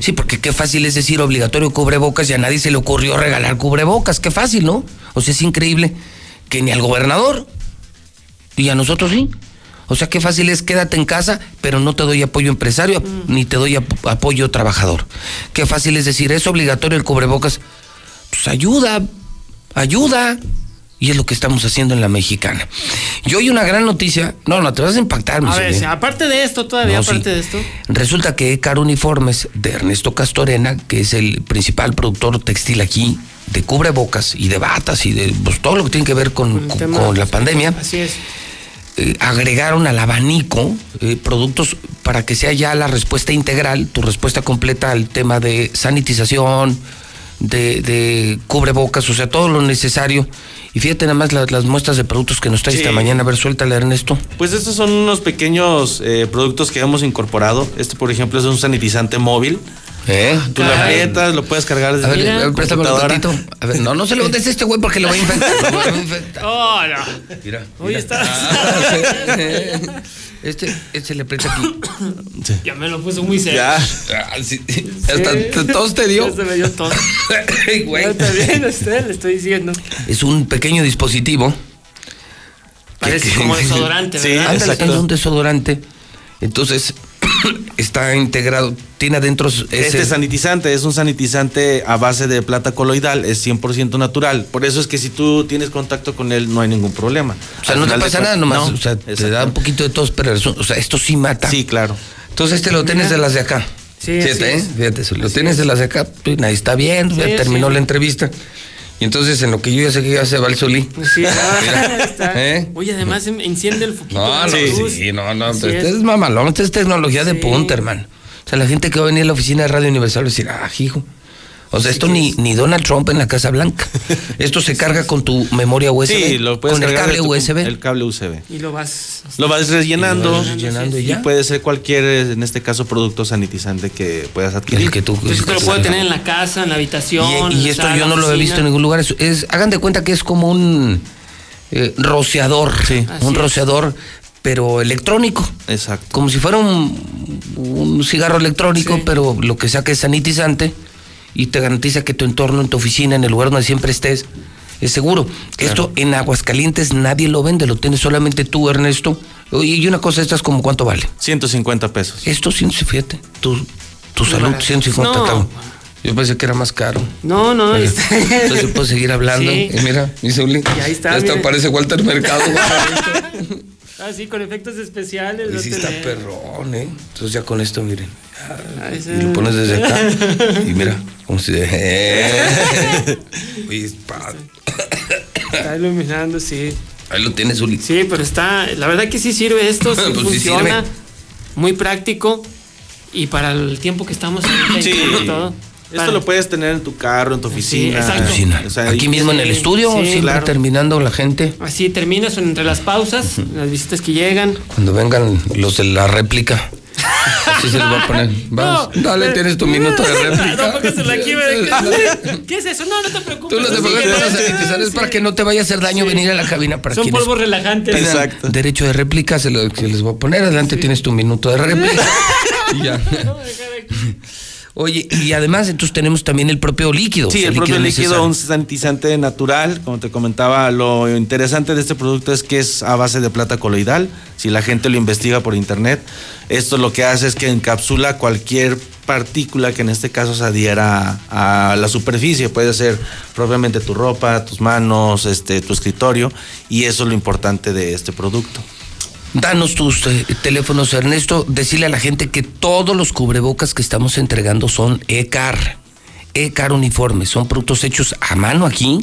Sí. porque qué fácil es decir obligatorio cubrebocas y a nadie se le ocurrió regalar cubrebocas. Qué fácil, ¿no? O sea, es increíble que ni al gobernador y a nosotros sí. O sea, qué fácil es quédate en casa, pero no te doy apoyo empresario ni te doy ap- apoyo trabajador. Qué fácil es decir, es obligatorio el cubrebocas. Pues ayuda, ayuda. Y es lo que estamos haciendo en la mexicana. Y hoy una gran noticia. No, no, te vas a impactar, mi A ver, sí, aparte de esto, todavía No, sí. aparte de esto. Resulta que Car Uniformes de Ernesto Castorena, que es el principal productor textil aquí, de cubrebocas y de batas y de pues, todo lo que tiene que ver con, con- tema- con la pandemia, Así es. eh, agregaron al abanico eh, productos para que sea ya la respuesta integral, tu respuesta completa al tema de sanitización, de, de cubrebocas, o sea, todo lo necesario. Y fíjate nada más la- las muestras de productos que nos trae Sí. esta mañana. A ver, suéltale, Ernesto. Pues estos son unos pequeños eh, productos que hemos incorporado. Este, por ejemplo, es un sanitizante móvil. ¿Eh? Tú lo aprietas, lo puedes cargar desde A ver, la a ver, préstamelo computadora. tantito. A ver, no, no se lo des a este güey porque lo va a infectar. lo va a infectar. Oh, no. Mira. Hoy está. Este, este le aprieta aquí. Ya me lo puso muy serio. Ya. Ah, sí. Hasta te- tos te dio. Ya se me dio tos. Güey. Está bien, usted le estoy diciendo. Es un pequeño dispositivo. Parece como desodorante, ¿verdad? Ándale, es un desodorante. Entonces, está integrado, tiene adentro ese... Este sanitizante es un sanitizante a base de plata coloidal, es 100% natural. Por eso es que si tú tienes contacto con él no hay ningún problema. O sea, no te pasa nada nomás, o sea, te da un poquito de tos, pero eso- o sea, esto sí mata. Sí, claro. Entonces este lo tienes de las de acá. Sí, Fíjate, ¿eh? es. Fíjate, si lo tienes de las de acá, pues nadie está viendo, ya Sí, terminó sí. la entrevista. Y entonces en lo que yo ya sé que ya se va el solí. Sí, ah, está. ¿Eh? Oye, además en- enciende el foquito. No, no, sí, no, no, este es. es mamalón, esta es tecnología de punta, hermano. O sea, la gente que va a venir a la oficina de Radio Universal va a decir, ah, hijo. O sea, esto ni, ni Donald Trump en la Casa Blanca. esto se carga con tu memoria USB. Sí, lo puedes con el cable tu- USB. El cable USB. Y lo vas. Lo vas rellenando, Y lo vas rellenando y y ya. puede ser cualquier, en este caso, producto sanitizante que puedas adquirir. que tú, Entonces te lo puedo tener en la casa, en la habitación. Y, y esto yo no lo he visto en ningún lugar. Es, es- hagan de cuenta que es como un eh, rociador. Así un rociador, pero electrónico. Exacto. Como si fuera un, un cigarro electrónico, pero lo que saca es sanitizante y te garantiza que tu entorno, en tu oficina, en el lugar donde siempre estés, es seguro. Esto en Aguascalientes nadie lo vende, lo tienes solamente tú, Ernesto. Y una cosa, estas como cuánto vale. 150 pesos. Esto, sí, fíjate, tu, tu salud, barato. 150 No. Yo pensé que era más caro. No, no, Oye, está- Entonces puedo seguir hablando. Sí. Y mira, dice Uli. Y ahí está, Ya mire. parece Walter Mercado. Ah, sí, con efectos especiales. Y sí está tener. perrón, ¿eh? Entonces ya con esto, miren. Ah, ese- Y lo pones desde acá. Y mira, como si... Oye, es pa- Está iluminando, sí. Ahí lo tienes, Uli. Sí, pero está. La verdad que sí sirve esto, sí Pues sí funciona. sirve. Muy práctico. Y para el tiempo que estamos ahorita y Sí. todo. Esto lo puedes tener en tu carro, en tu oficina. exacto. Oficina. O sea, Aquí mismo en el sí, estudio, sí, siempre claro. terminando la gente. Así terminas entre las pausas, las visitas que llegan. Cuando vengan los de la réplica. Así se les va a poner. Vas, No, dale, pero- tienes tu minuto de réplica. No, aquí, ¿verdad? ¿Qué es eso? No, no te preocupes. Tú no te preocupes, es para que no te vaya a hacer daño venir a la cabina para Son polvos relajantes. tengan derecho de réplica, se, lo- se les va a poner. Adelante tienes tu minuto de réplica. y ya. Oye, y además entonces tenemos también el propio líquido. Sí, el propio líquido, un sanitizante natural. Como te comentaba, lo interesante de este producto es que es a base de plata coloidal. Si la gente lo investiga por internet, esto lo que hace es que encapsula cualquier partícula que en este caso se adhiera a, a la superficie. Puede ser propiamente tu ropa, tus manos, este, tu escritorio. Y eso es lo importante de este producto. Danos tus teléfonos, Ernesto. Decirle a la gente que todos los cubrebocas que estamos entregando son ECAR. ECAR uniformes. Son productos hechos a mano aquí,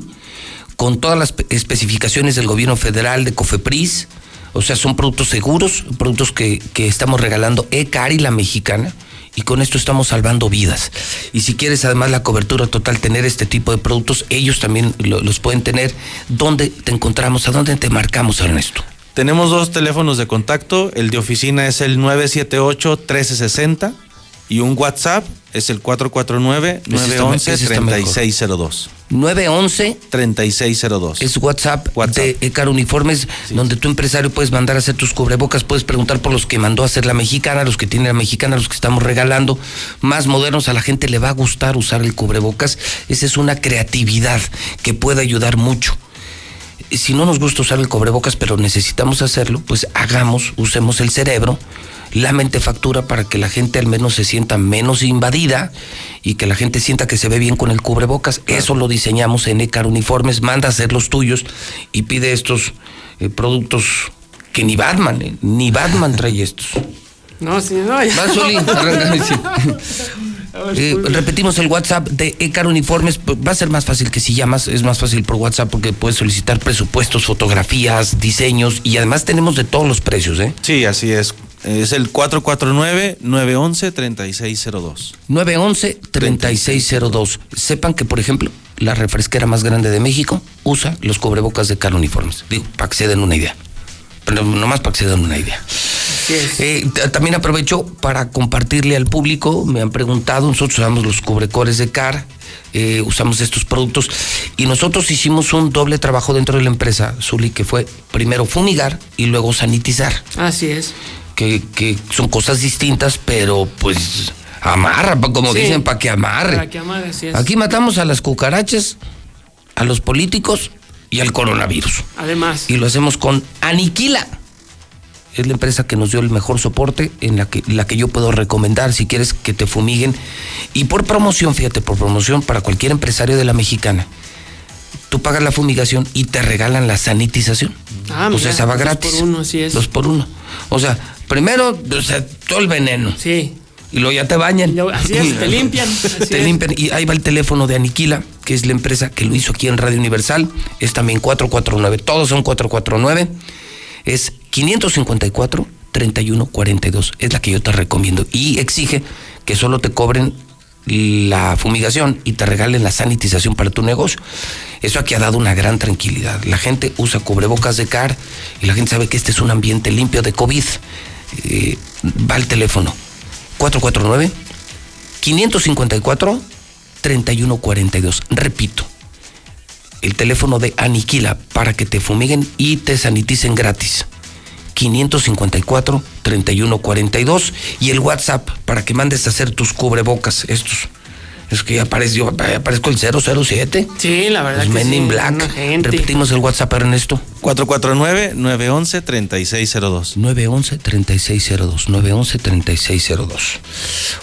con todas las pe- especificaciones del gobierno federal, de COFEPRIS. O sea, son productos seguros, productos que, que estamos regalando ECAR y la mexicana. Y con esto estamos salvando vidas. Y si quieres además la cobertura total, tener este tipo de productos, ellos también lo- los pueden tener. ¿Dónde te encontramos? ¿A dónde te marcamos, Ernesto? Tenemos dos teléfonos de contacto. El de oficina es el 978-1360 y un WhatsApp es el 449-911-3602. 911 3602. es WhatsApp, de Ecar Uniformes, donde tu empresario puedes mandar a hacer tus cubrebocas, puedes preguntar por los que mandó a hacer la mexicana, los que tiene la mexicana, los que estamos regalando, más modernos, a la gente le va a gustar usar el cubrebocas. Esa es una creatividad que puede ayudar mucho. Si no nos gusta usar el cubrebocas, pero necesitamos hacerlo, pues hagamos, usemos el cerebro, la mente factura para que la gente al menos se sienta menos invadida y que la gente sienta que se ve bien con el cubrebocas. Eso lo diseñamos en Ecar Uniformes, manda a hacer los tuyos y pide estos eh, productos que ni Batman, eh, ni Batman trae estos. No, sí, no. ya. Arranca, sí. Eh, repetimos el WhatsApp de Ecar Uniformes. Va a ser más fácil que si llamas, es más fácil por WhatsApp porque puedes solicitar presupuestos, fotografías, diseños y además tenemos de todos los precios, ¿eh? Sí, así es. Es el 449-911-3602. 911-3602. Sepan que, por ejemplo, la refresquera más grande de México usa los cubrebocas de Car Uniformes. Digo, para que se den una idea. Pero nomás para que se den una idea. Eh, también aprovecho para compartirle al público, me han preguntado, nosotros usamos los cubrecores de CAR, eh, usamos estos productos y nosotros hicimos un doble trabajo dentro de la empresa, Zuli, que fue primero fumigar y luego sanitizar, Así es. que, que son cosas distintas, pero pues amarra, como Sí. dicen, para que amarre. Para que amarre, así es. Aquí matamos a las cucarachas, a los políticos y al coronavirus. Además. Y lo hacemos con aniquila. es la empresa que nos dio el mejor soporte, en la que, la que yo puedo recomendar si quieres que te fumiguen. Y por promoción, fíjate, por promoción para cualquier empresario de la mexicana, tú pagas la fumigación y te regalan la sanitización. Ah, o sea, esa va dos gratis. por uno, así es. Dos por uno. O sea, primero, o sea, todo el veneno. Sí. Y luego ya te bañan. así es, te limpian, así te es. limpian. Y ahí va el teléfono de Aniquila, que es la empresa que lo hizo aquí en Radio Universal. Es también 449. Todos son 449. Es 554 3142. Es la que yo te recomiendo. Y exige que solo te cobren la fumigación y te regalen la sanitización para tu negocio. Eso aquí ha dado una gran tranquilidad. La gente usa cubrebocas de CAR y la gente sabe que este es un ambiente limpio de COVID. Eh, va al teléfono 449 554 3142. Repito, el teléfono de Aniquila para que te fumiguen y te saniticen gratis. 554 3142 y el WhatsApp para que mandes a hacer tus cubrebocas estos. Es que ya apareció, aparezco el 007. Sí, la verdad Los que Men sí, in Black. Repetimos el WhatsApp, Ernesto. 449-911-3602. 911-3602. 911-3602.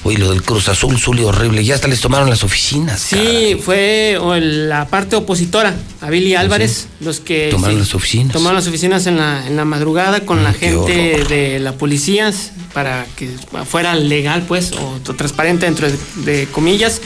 Oye, lo del Cruz Azul, Zuli, horrible. Ya hasta les tomaron las oficinas. Sí, fue o, la parte opositora a Billy Álvarez, los que Tomaron sí, las oficinas. tomaron las oficinas en la, en la madrugada con la gente de la policía para que fuera legal, pues, o transparente dentro de, de comillas.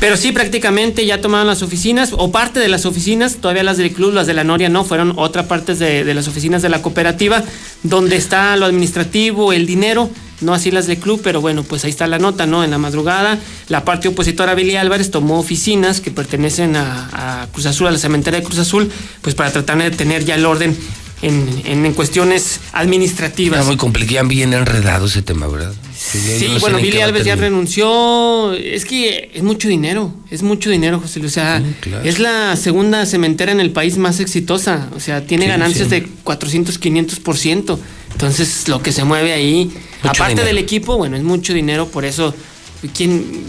Pero sí, prácticamente ya tomaron las oficinas, o parte de las oficinas, todavía las del club, las de la Noria no, fueron otra parte de, las oficinas de la cooperativa, donde está lo administrativo, el dinero, no así las del club, pero bueno, pues ahí está la nota, ¿no? En la madrugada, la parte opositora Billy Álvarez tomó oficinas que pertenecen a, a Cruz Azul, a la cementeria de Cruz Azul, pues para tratar de tener ya el orden en, en- en cuestiones administrativas. Está muy complicado, bien enredado ese tema, ¿verdad? Sí, no bueno, Billy Alves ya renunció. Es que es mucho dinero, es mucho dinero, José Luis. O sea, claro. es la segunda cementera en el país más exitosa. O sea, tiene Sí, ganancias de 400, 500%. Entonces, lo que se mueve ahí, aparte dinero. del equipo, bueno, es mucho dinero. Por eso, ¿quién,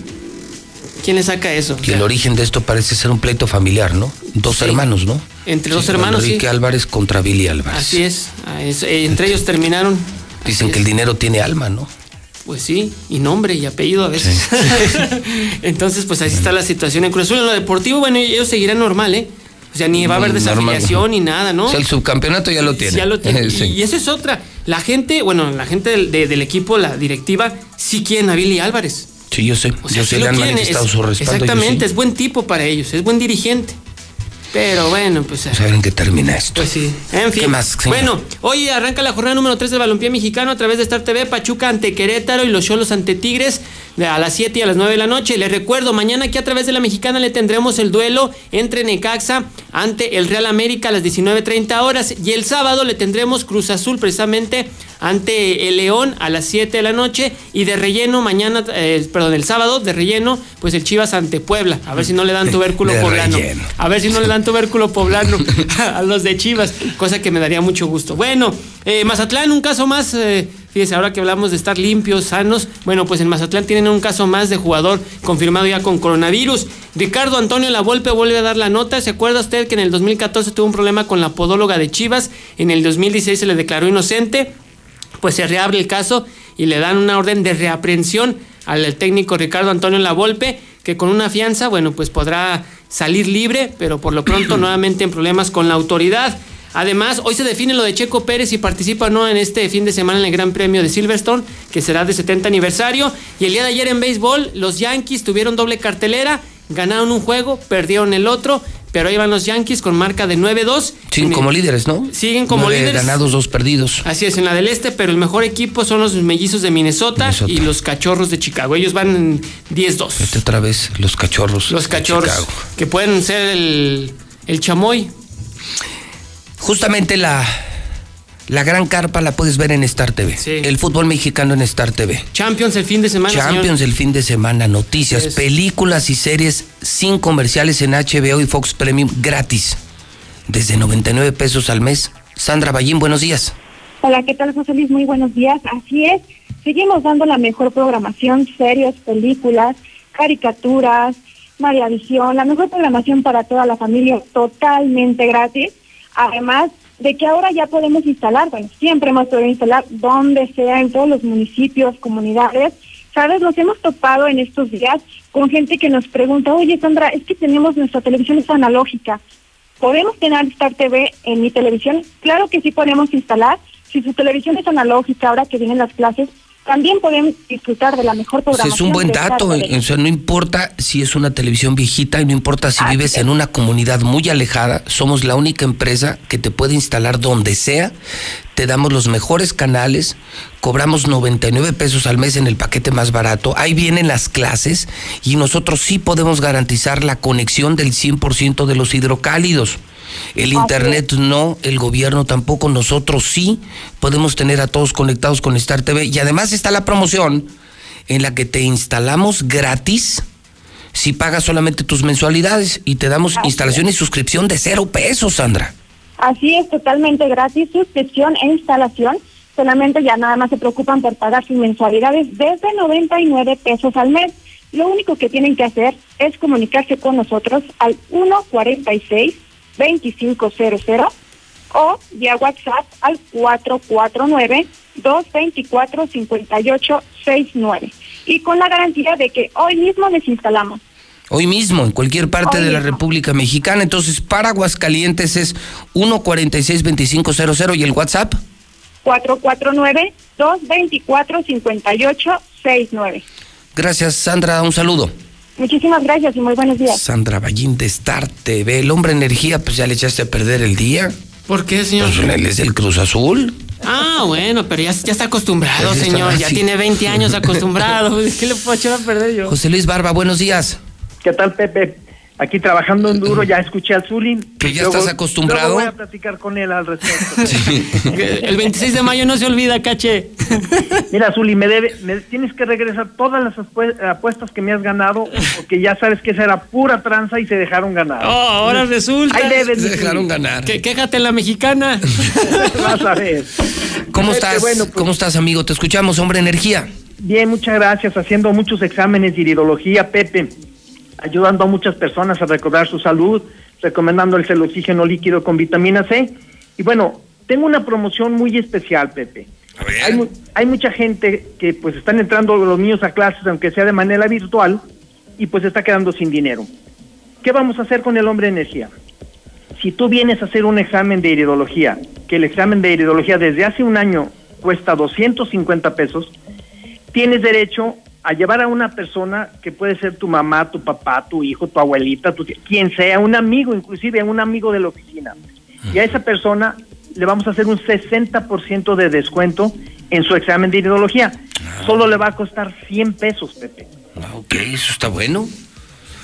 quién le saca eso? O Que el sea, origen de esto parece ser un pleito familiar, ¿no? Dos hermanos, ¿no? Entre dos Sí, hermanos, sí. Enrique Álvarez contra Billy Álvarez. Así es. ah, es- eh, entre ellos terminaron. Dicen que el dinero tiene alma, ¿no? Pues sí, y nombre y apellido a veces. Entonces, pues así está la situación en Cruz Azul. En lo deportivo, bueno, ellos seguirán normal, ¿eh? O sea, ni va a haber Normal. desafiliación ni nada, ¿no? O sea, el subcampeonato ya lo tiene. Ya lo tiene. Sí. Y, eso es otra. La gente, bueno, la gente del, de- del equipo, la directiva, sí quieren a Billy Álvarez. Sí, yo sé. O sea, yo sí sé, lo le han manifestado es- su respaldo. Exactamente, es buen tipo para ellos, es buen dirigente. Pero bueno, pues. Vamos a ver en qué termina esto. Pues sí. En fin. ¿Qué más, señor? Bueno, hoy arranca la jornada número 3 del balompié mexicano a través de Star TV, Pachuca ante Querétaro y los Cholos ante Tigres a las 7 y a las 9 de la noche. Les recuerdo, mañana aquí a través de la mexicana le tendremos el duelo entre Necaxa ante el Real América a las 19.30 horas y el sábado le tendremos Cruz Azul precisamente ante el León a las 7 de la noche y de relleno mañana, eh, perdón, el sábado de relleno, pues el Chivas ante Puebla. A ver si no le dan tubérculo De poblano. relleno. A ver si no le dan tubérculo poblano a los de Chivas, cosa que me daría mucho gusto. Bueno, eh, Mazatlán, un caso más. eh, fíjese, ahora que hablamos de estar limpios, sanos. Bueno, pues en Mazatlán tienen un caso más de jugador confirmado ya con coronavirus. Ricardo Antonio Lavolpe vuelve a dar la nota. ¿Se acuerda usted que en el 2014 tuvo un problema con la podóloga de Chivas? En el 2016 se le declaró inocente pues se reabre el caso y le dan una orden de reaprehensión al técnico Ricardo Antonio Lavolpe, que con una fianza, bueno, pues podrá salir libre, pero por lo pronto nuevamente en problemas con la autoridad. Además, hoy se define lo de Checo Pérez si participa o no en este fin de semana en el Gran Premio de Silverstone, que será de 70 aniversario. Y el día de ayer en béisbol, los Yankees tuvieron doble cartelera, ganaron un juego, perdieron el otro, pero ahí van los Yankees con marca de 9-2. Siguen como líderes, ¿no? Siguen como Nueve líderes. ganados, dos perdidos. Así es, en la del este, pero el mejor equipo son los mellizos de Minnesota, Minnesota. y los cachorros de Chicago. Ellos van en 10-2. Este otra vez, los cachorros. Los de cachorros, Chicago. que pueden ser el, el chamoy. Justamente la, la gran carpa la puedes ver en Star TV. El fútbol mexicano en Star TV. Champions el fin de semana, Champions señor. el fin de semana, noticias, películas y series sin comerciales en HBO y Fox Premium gratis. Desde 99 pesos al mes. Sandra Ballín, buenos días. Hola, ¿qué tal, José Luis? Muy buenos días. Así es, seguimos dando la mejor programación, series, películas, caricaturas, María Visión, la mejor programación para toda la familia, totalmente gratis. Además, de que ahora ya podemos instalar, bueno, siempre hemos podido instalar donde sea, en todos los municipios, comunidades. Sabes, nos hemos topado en estos días con gente que nos pregunta, oye Sandra, es que tenemos nuestra televisión analógica. ¿Podemos tener Star TV en mi televisión? Claro que sí podemos instalar. Si su televisión es analógica, ahora que vienen las clases, también podemos disfrutar de la mejor Pues programación. es un buen dato, TV. o sea, no importa si es una televisión viejita y no importa si vives en una comunidad muy alejada, somos la única empresa que te puede instalar donde sea, te damos los mejores canales, cobramos 99 pesos al mes en el paquete más barato, ahí vienen las clases y nosotros sí podemos garantizar la conexión del 100% de los hidrocálidos. El internet no, el gobierno tampoco, nosotros sí podemos tener a todos conectados con Star TV y además está la promoción en la que te instalamos gratis si pagas solamente tus mensualidades y te damos instalación y suscripción de cero pesos, Sandra. Así es, totalmente gratis, suscripción e instalación. Solamente ya nada más se preocupan por pagar sus mensualidades desde 99 pesos al mes. Lo único que tienen que hacer es comunicarse con nosotros al 146-2500 o vía WhatsApp al 449-224-5869. Y con la garantía de que hoy mismo les instalamos. Hoy mismo, en cualquier parte de la República Mexicana. Entonces, para Aguascalientes es 146-2500 y el WhatsApp. 449-224-5869. Gracias, Sandra. Un saludo. Muchísimas gracias y muy buenos días. Sandra Ballín de Star TV. El hombre energía, pues ya le echaste a perder el día. ¿Por qué, señor? Pues él es del Cruz Azul. Ah, bueno, pero ya, ya está acostumbrado, está señor. Ya tiene 20 años acostumbrado. ¿Qué le puedo echar a perder yo? José Luis Barba, buenos días. ¿Qué tal, Pepe? Aquí trabajando en duro, ya escuché al Zulín. ¿Que ya Luego- estás acostumbrado? luego voy a platicar con él al respecto. El 26 de mayo no se olvida, caché. Mira, Zuli, me, debe, me tienes que regresar todas las apue- apuestas que me has ganado, porque ya sabes que esa era pura tranza y se dejaron ganar. Oh, ahora resulta. Ahí debes, Se dejaron ganar. Que, quéjate en la mexicana. Vas a ver. ¿Cómo Pepe, estás? bueno, pues- ¿Cómo estás, amigo? Te escuchamos, hombre energía. Bien, muchas gracias. Haciendo muchos exámenes de iridología, Pepe. Ayudando a muchas personas a recobrar su salud, recomendándoles el oxígeno líquido con vitamina C. Y bueno, tengo una promoción muy especial, Pepe. Hay, mu- hay mucha gente que pues están entrando los niños a clases, aunque sea de manera virtual, y pues está quedando sin dinero. ¿Qué vamos a hacer con el hombre energía? Si tú vienes a hacer un examen de iridología, que el examen de iridología desde hace un año cuesta 250 pesos, tienes derecho a llevar a una persona que puede ser tu mamá, tu papá, tu hijo, tu abuelita, tu tía, quien sea, un amigo, inclusive un amigo de la oficina. Y a esa persona le vamos a hacer un 60% de descuento en su examen de iridología. Solo le va a costar 100 pesos, Pepe. Ok, eso está bueno.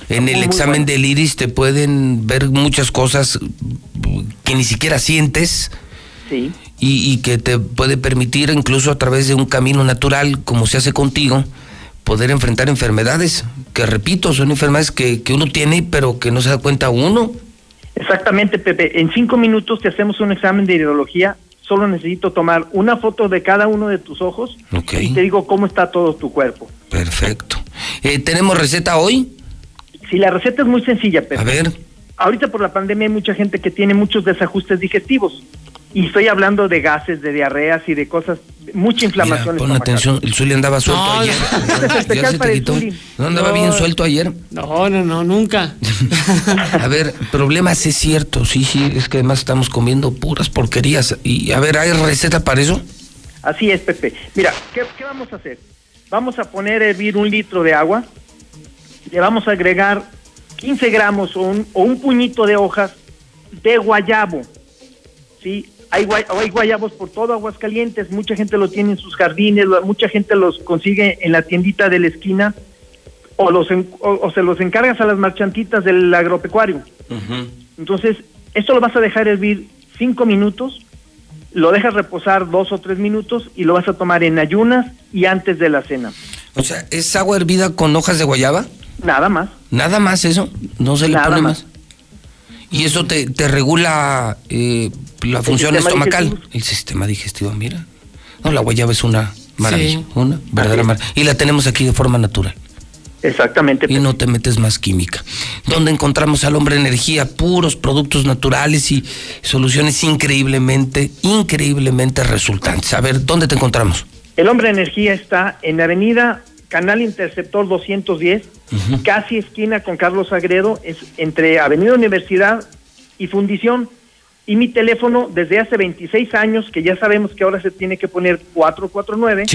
En el examen del iris te pueden ver muchas cosas que ni siquiera sientes Sí. y, y que te puede permitir, incluso a través de un camino natural, como se hace contigo, poder enfrentar enfermedades, que repito, son enfermedades que, que uno tiene, pero que no se da cuenta uno. Exactamente, Pepe. En cinco minutos te hacemos un examen de iridología. Solo necesito tomar una foto de cada uno de tus ojos y te digo cómo está todo tu cuerpo. Perfecto. Eh, ¿Tenemos receta hoy? Si la receta es muy sencilla, Pepe. A ver. Ahorita por la pandemia hay mucha gente que tiene muchos desajustes digestivos. Y estoy hablando de gases, de diarreas y de cosas, mucha inflamación Pon atención, el Zuli andaba suelto No, ayer. Ya se te quitó. ¿No andaba No. bien suelto ayer? No, no, no, nunca. A ver, problemas es cierto, sí, sí, es que además estamos comiendo puras porquerías. Y a ver, ¿hay receta para eso? Así es, Pepe. Mira, ¿qué, qué vamos a hacer? Vamos a poner a hervir un litro de agua, le vamos a agregar 15 gramos o un, o un puñito de hojas de guayabo. ¿sí? Hay, guay- hay guayabos por todo Aguascalientes, mucha gente lo tiene en sus jardines, mucha gente los consigue en la tiendita de la esquina o, los en- o, o se los encargas a las marchantitas del agropecuario. Entonces, esto lo vas a dejar hervir cinco minutos, lo dejas reposar dos o tres minutos y lo vas a tomar en ayunas y antes de la cena. O sea, ¿es agua hervida con hojas de guayaba? Nada más. Nada más eso, no se le Nada pone más. más. Y eso te, te regula eh, la función estomacal. digestivo. El sistema digestivo, mira. No, la guayaba es una maravilla, Sí. una verdadera maravilla. Y la tenemos aquí de forma natural. Exactamente. Y no te metes más química. ¿Dónde encontramos al hombre energía? Puros productos naturales y soluciones increíblemente, increíblemente resultantes. A ver, ¿dónde te encontramos? El hombre energía está en la avenida Canal Interceptor 210, casi esquina con Carlos Agredo, es entre Avenida Universidad y Fundición. Y mi teléfono desde hace 26 años, que ya sabemos que ahora se tiene que poner 449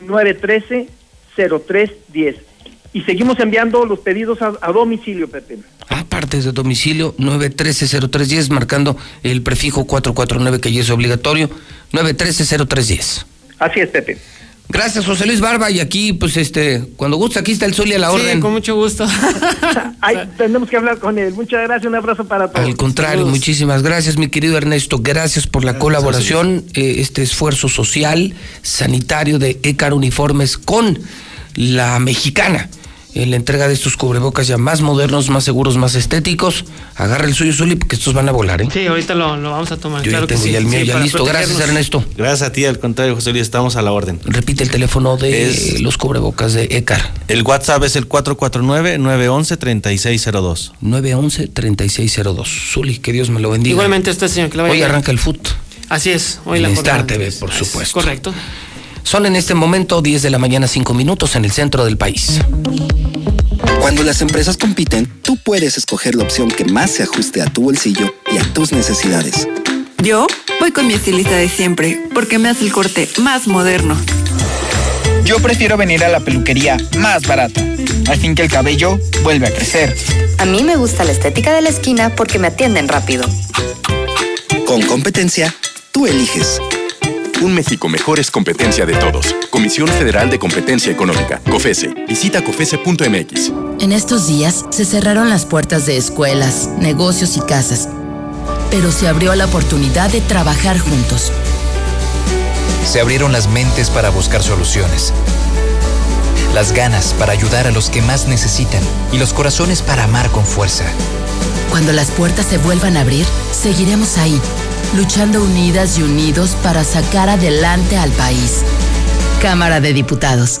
913 0310. Y seguimos enviando los pedidos a, a domicilio, Pepe. Aparte de domicilio, 913-0310, marcando el prefijo 449 que ya es obligatorio, 913-0310. Así es, Pepe. Gracias, José Luis Barba. Y aquí, pues, este, cuando gusta, aquí está el sol y a la orden. Sí, con mucho gusto. Ay, tenemos que hablar con él. Muchas gracias, un abrazo para todos. Al contrario, muchísimas gracias, mi querido Ernesto. Gracias por la colaboración, eh, este esfuerzo social, sanitario de ECAR Uniformes con la mexicana en la entrega de estos cubrebocas ya más modernos, más seguros, más estéticos. Agarra el suyo, Zuli, porque estos van a volar, ¿eh? Sí, ahorita lo, lo vamos a tomar. Yo claro ya tengo que sí. ya el mío Sí, ya listo. Gracias. Ernesto. Gracias a ti, al contrario, José Luis, estamos a la orden. Repite el teléfono de Es- los cubrebocas de ECAR. El WhatsApp es el 449-911-3602. 911-3602. Zuli, que Dios me lo bendiga. Igualmente usted, señor, que le vaya Hoy arranca el foot. Así es, hoy En la Star. TV, por Es supuesto. Correcto. Son en este momento 10 de la mañana, 5 minutos en el centro del país. Cuando las empresas compiten, tú puedes escoger la opción que más se ajuste a tu bolsillo y a tus necesidades. Yo voy con mi estilista de siempre porque me hace el corte más moderno. Yo prefiero venir a la peluquería más barata, al fin que el cabello vuelve a crecer. A mí me gusta la estética de la esquina porque me atienden rápido. Con competencia, tú eliges. Un México mejor es competencia de todos. Comisión Federal de Competencia Económica, COFESE. Visita COFESE.mx. En estos días se cerraron las puertas de escuelas, negocios y casas, pero se abrió la oportunidad de trabajar juntos. Se abrieron las mentes para buscar soluciones, las ganas para ayudar a los que más necesitan y los corazones para amar con fuerza. Cuando las puertas se vuelvan a abrir, seguiremos ahí, luchando unidas y unidos para sacar adelante al país. Cámara de Diputados.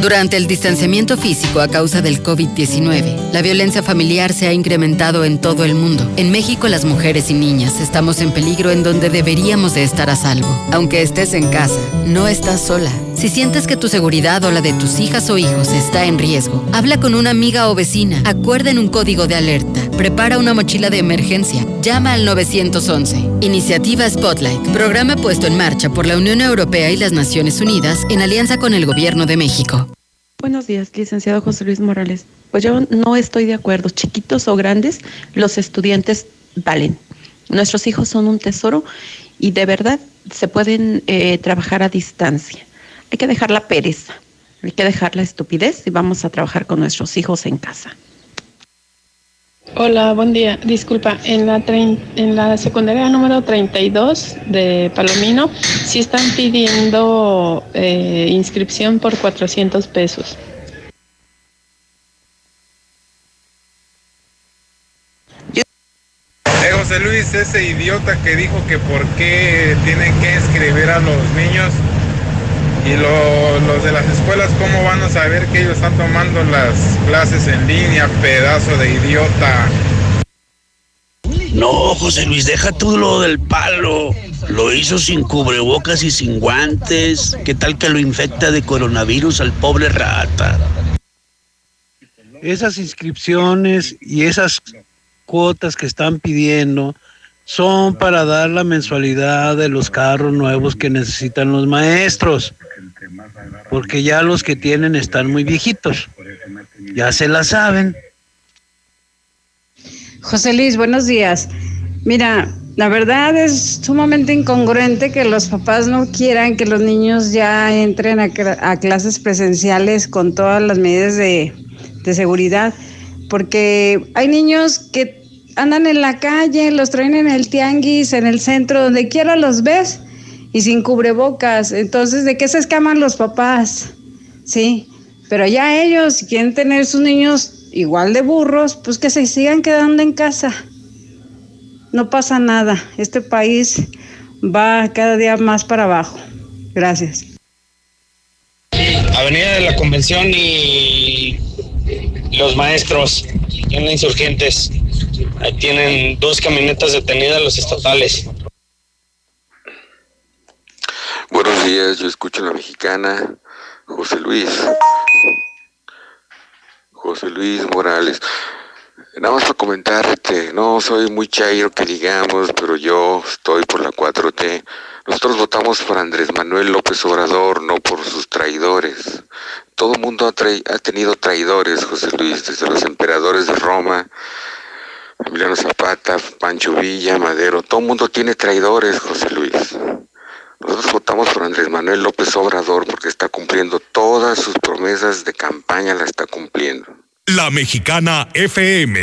Durante el distanciamiento físico a causa del COVID-19, la violencia familiar se ha incrementado en todo el mundo. En México, las mujeres y niñas estamos en peligro en donde deberíamos de estar a salvo. Aunque estés en casa, no estás sola. Si sientes que tu seguridad o la de tus hijas o hijos está en riesgo, habla con una amiga o vecina, acuerden un código de alerta, prepara una mochila de emergencia, llama al 911. Iniciativa Spotlight, programa puesto en marcha por la Unión Europea y las Naciones Unidas en alianza con el Gobierno de México. Buenos días, licenciado José Luis Morales. Pues yo no estoy de acuerdo, chiquitos o grandes, los estudiantes valen. Nuestros hijos son un tesoro y de verdad se pueden eh, trabajar a distancia. Hay que dejar la pereza, hay que dejar la estupidez y vamos a trabajar con nuestros hijos en casa. Hola, buen día. Disculpa, en la, trein- en la secundaria número 32 de Palomino sí están pidiendo eh, inscripción por 400 pesos. Eh, José Luis, ese idiota que dijo que por qué tienen que escribir a los niños y lo- los de las escuelas, ¿cómo van a saber que ellos están tomando las clases en línea, pedazo de idiota? No, José Luis, deja tú lo del palo. Lo hizo sin cubrebocas y sin guantes. ¿Qué tal que lo infecta de coronavirus al pobre rata? Esas inscripciones y esas cuotas que están pidiendo son para dar la mensualidad de los carros nuevos que necesitan los maestros, porque ya los que tienen están muy viejitos, ya se la saben. José Luis, buenos días. Mira, La verdad es sumamente incongruente que los papás no quieran que los niños ya entren a, a clases presenciales con todas las medidas de, de seguridad, porque hay niños que andan en la calle, los traen en el tianguis, en el centro, donde quiera los ves y sin cubrebocas. Entonces, ¿de qué se escaman los papás? Sí, pero ya ellos, si quieren tener sus niños igual de burros, pues que se sigan quedando en casa. No pasa nada. Este país va cada día más para abajo. Gracias. Avenida de la Convención y los maestros en insurgentes. Ahí tienen dos camionetas detenidas los estatales. Buenos días, yo escucho a la mexicana José Luis. José Luis Morales. Nada más para comentarte, no soy muy chairo que digamos, pero yo estoy por la 4T. Nosotros votamos por Andrés Manuel López Obrador, no por sus traidores. Todo el mundo ha, ha tenido traidores, José Luis, desde los emperadores de Roma, Emiliano Zapata, Pancho Villa, Madero, todo el mundo tiene traidores, José Luis. Nosotros votamos por Andrés Manuel López Obrador porque está cumpliendo todas sus promesas de campaña, la está cumpliendo. La mexicana FM.